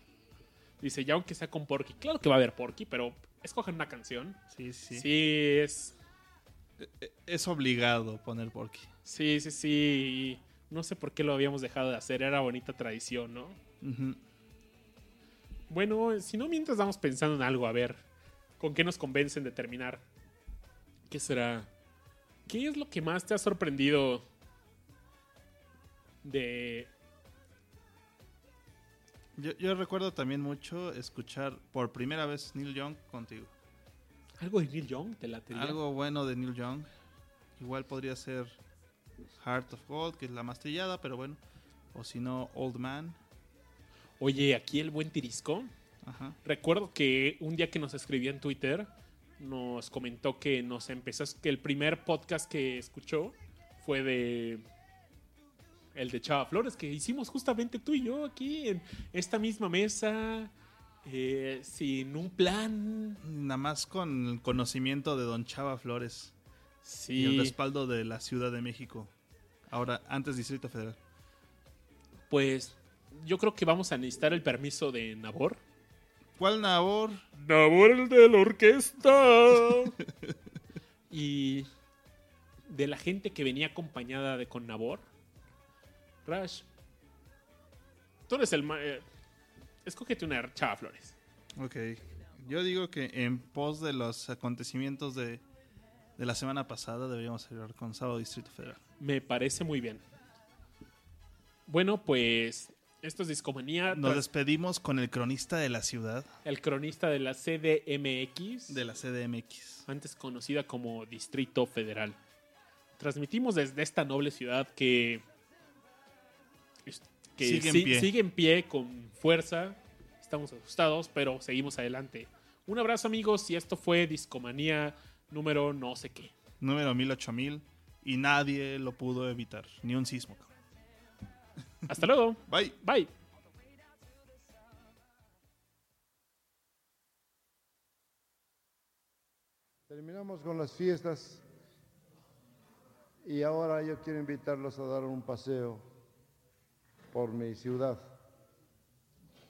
Dice, ya aunque sea con Porky. Claro que va a haber Porky, pero escogen una canción. Sí, sí. Sí, es. Es obligado poner Porky. Sí, sí, sí. No sé por qué lo habíamos dejado de hacer. Era bonita tradición, ¿no? Bueno, si no, mientras vamos pensando en algo, a ver, ¿con qué nos convencen de terminar? ¿Qué será? ¿Qué es lo que más te ha sorprendido de... Yo, yo recuerdo también mucho escuchar por primera vez Neil Young contigo. algo de Neil Young? ¿Te latería? Algo bueno de Neil Young. Igual podría ser Heart of Gold, que es la más trillada, pero bueno. O si no, Old Man. Oye, aquí el buen Tirisco. Ajá. Recuerdo que un día que nos escribió en Twitter, nos comentó que nos empezó, que el primer podcast que escuchó fue de el de Chava Flores, que hicimos justamente tú y yo aquí en esta misma mesa, eh, sin un plan. Nada más con el conocimiento de Don Chava Flores y el respaldo de la Ciudad de México. Ahora, antes Distrito Federal. pues yo creo que vamos a necesitar el permiso de Nabor. ¿Cuál Nabor? Nabor el de la orquesta. [LAUGHS] y de la gente que venía acompañada de con Nabor. Rash. Tú eres el... ma- eh, escógete una chava flores. Ok. Yo digo que en pos de los acontecimientos de, de la semana pasada deberíamos hablar con Sábado Distrito Federal. Me parece muy bien. Bueno, pues... Esto es Discomanía. Nos despedimos con el cronista de la ciudad, el cronista de la CDMX. de la CDMX. antes conocida como Distrito Federal. Transmitimos desde esta noble ciudad que, que Sigue en si- pie. sigue en pie con fuerza. Estamos asustados, pero seguimos adelante. Un abrazo amigos y esto fue Discomanía número no sé qué. Número 108000 y nadie lo pudo evitar, ni un sismo. cabrón. Hasta luego. Bye. Bye. Terminamos con las fiestas y ahora yo quiero invitarlos a dar un paseo por mi ciudad.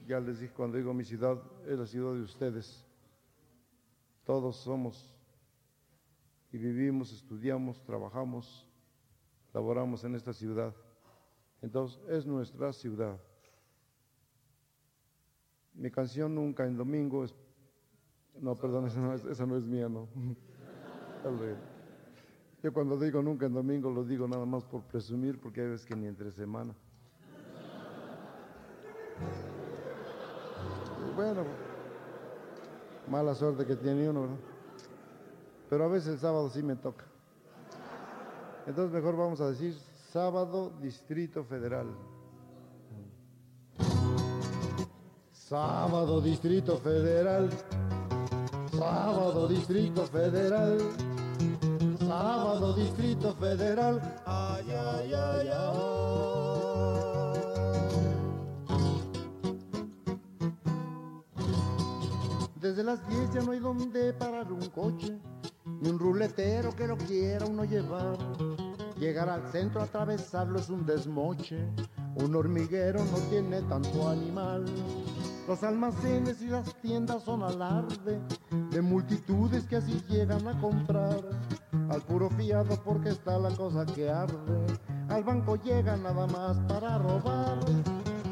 Ya les dije, cuando digo mi ciudad, es la ciudad de ustedes. Todos somos y vivimos, estudiamos, trabajamos, laboramos en esta ciudad. Entonces, es nuestra ciudad. Mi canción Nunca en Domingo es no, perdón, esa no es, esa no es mía, no. [LAUGHS] Yo cuando digo nunca en domingo lo digo nada más por presumir, porque hay veces que ni entre semana. Y Bueno, mala suerte que tiene uno, ¿verdad? Pero a veces el sábado sí me toca. Entonces mejor vamos a decir sábado Distrito Federal. Sábado Distrito Federal. Sábado Distrito Federal. Sábado Distrito Federal. Ay, ay, ay, ay. Desde las 10 ya no hay donde parar un coche, ni un ruletero que lo quiera uno llevar. Llegar al centro, atravesarlo es un desmoche. Un hormiguero no tiene tanto animal. Los almacenes y las tiendas son alarde de multitudes que así llegan a comprar. Al puro fiado porque está la cosa que arde. Al banco llega nada más para robar.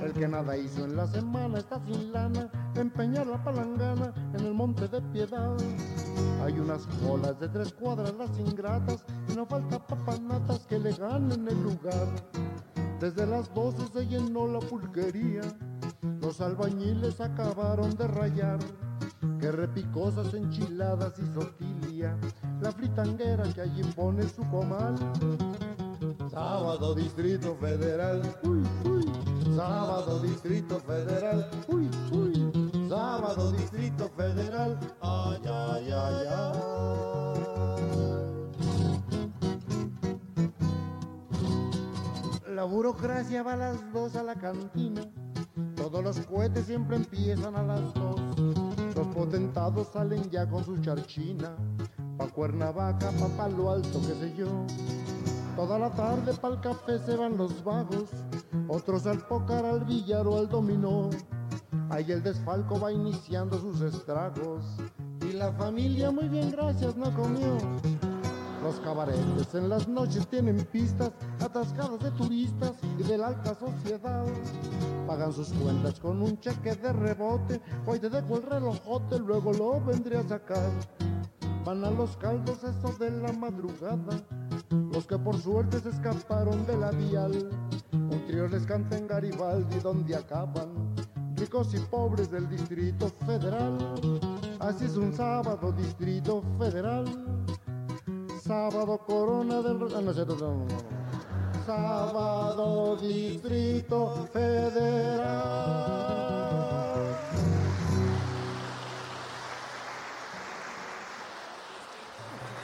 El que nada hizo en la semana está sin lana. Empeñar la palangana en el monte de piedad. Hay unas colas de tres cuadras las ingratas y no falta papanatas que le ganen el lugar. Desde las doce se llenó la pulquería, los albañiles acabaron de rayar. Que repicosas enchiladas y sotilia, la fritanguera que allí pone su comal. Sábado Distrito Federal, uy, uy. Sábado Distrito Federal, uy, uy. Sábado Distrito Federal, ay, ay, ay, ay. La burocracia va a las dos a la cantina. Todos los cohetes siempre empiezan a las dos. Los potentados salen ya con su charchina. Pa' Cuernavaca, pa' Palo Alto, qué sé yo. Toda la tarde pa'l café se van los vagos. Otros al pócar, al billar o al dominó. Ahí el desfalco va iniciando sus estragos. Y la familia muy bien, gracias, no comió. Los cabaretes en las noches tienen pistas atascadas de turistas y de la alta sociedad. Pagan sus cuentas con un cheque de rebote. Hoy te dejo el relojote, luego lo vendré a sacar. Van a los caldos esos de la madrugada. Los que por suerte se escaparon de la vial. Un trío les canta en Garibaldi donde acaban. Ricos y pobres del Distrito Federal. Así es un sábado, Distrito Federal. Sábado Corona del... Ah, no, no, no. Sábado Distrito Federal.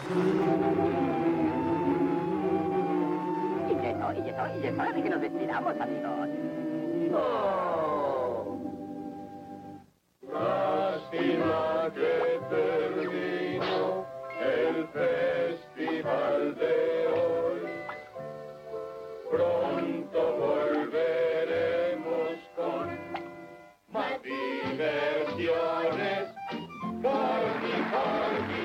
Y es hora, y es hora, y hora de que nos despidamos, amigos. Lástima que terminó el festival de hoy. Pronto volveremos con más diversiones. Porgy, Porgy,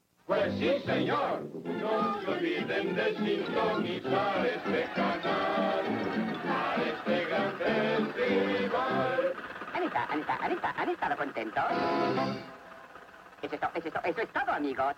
Pues sí, señor. No se olviden de sintonizar este canal. A este gran festival. Anita, Anita, Anita, ¿han estado contentos? Es, to- eso es, to- eso es todo, amigos.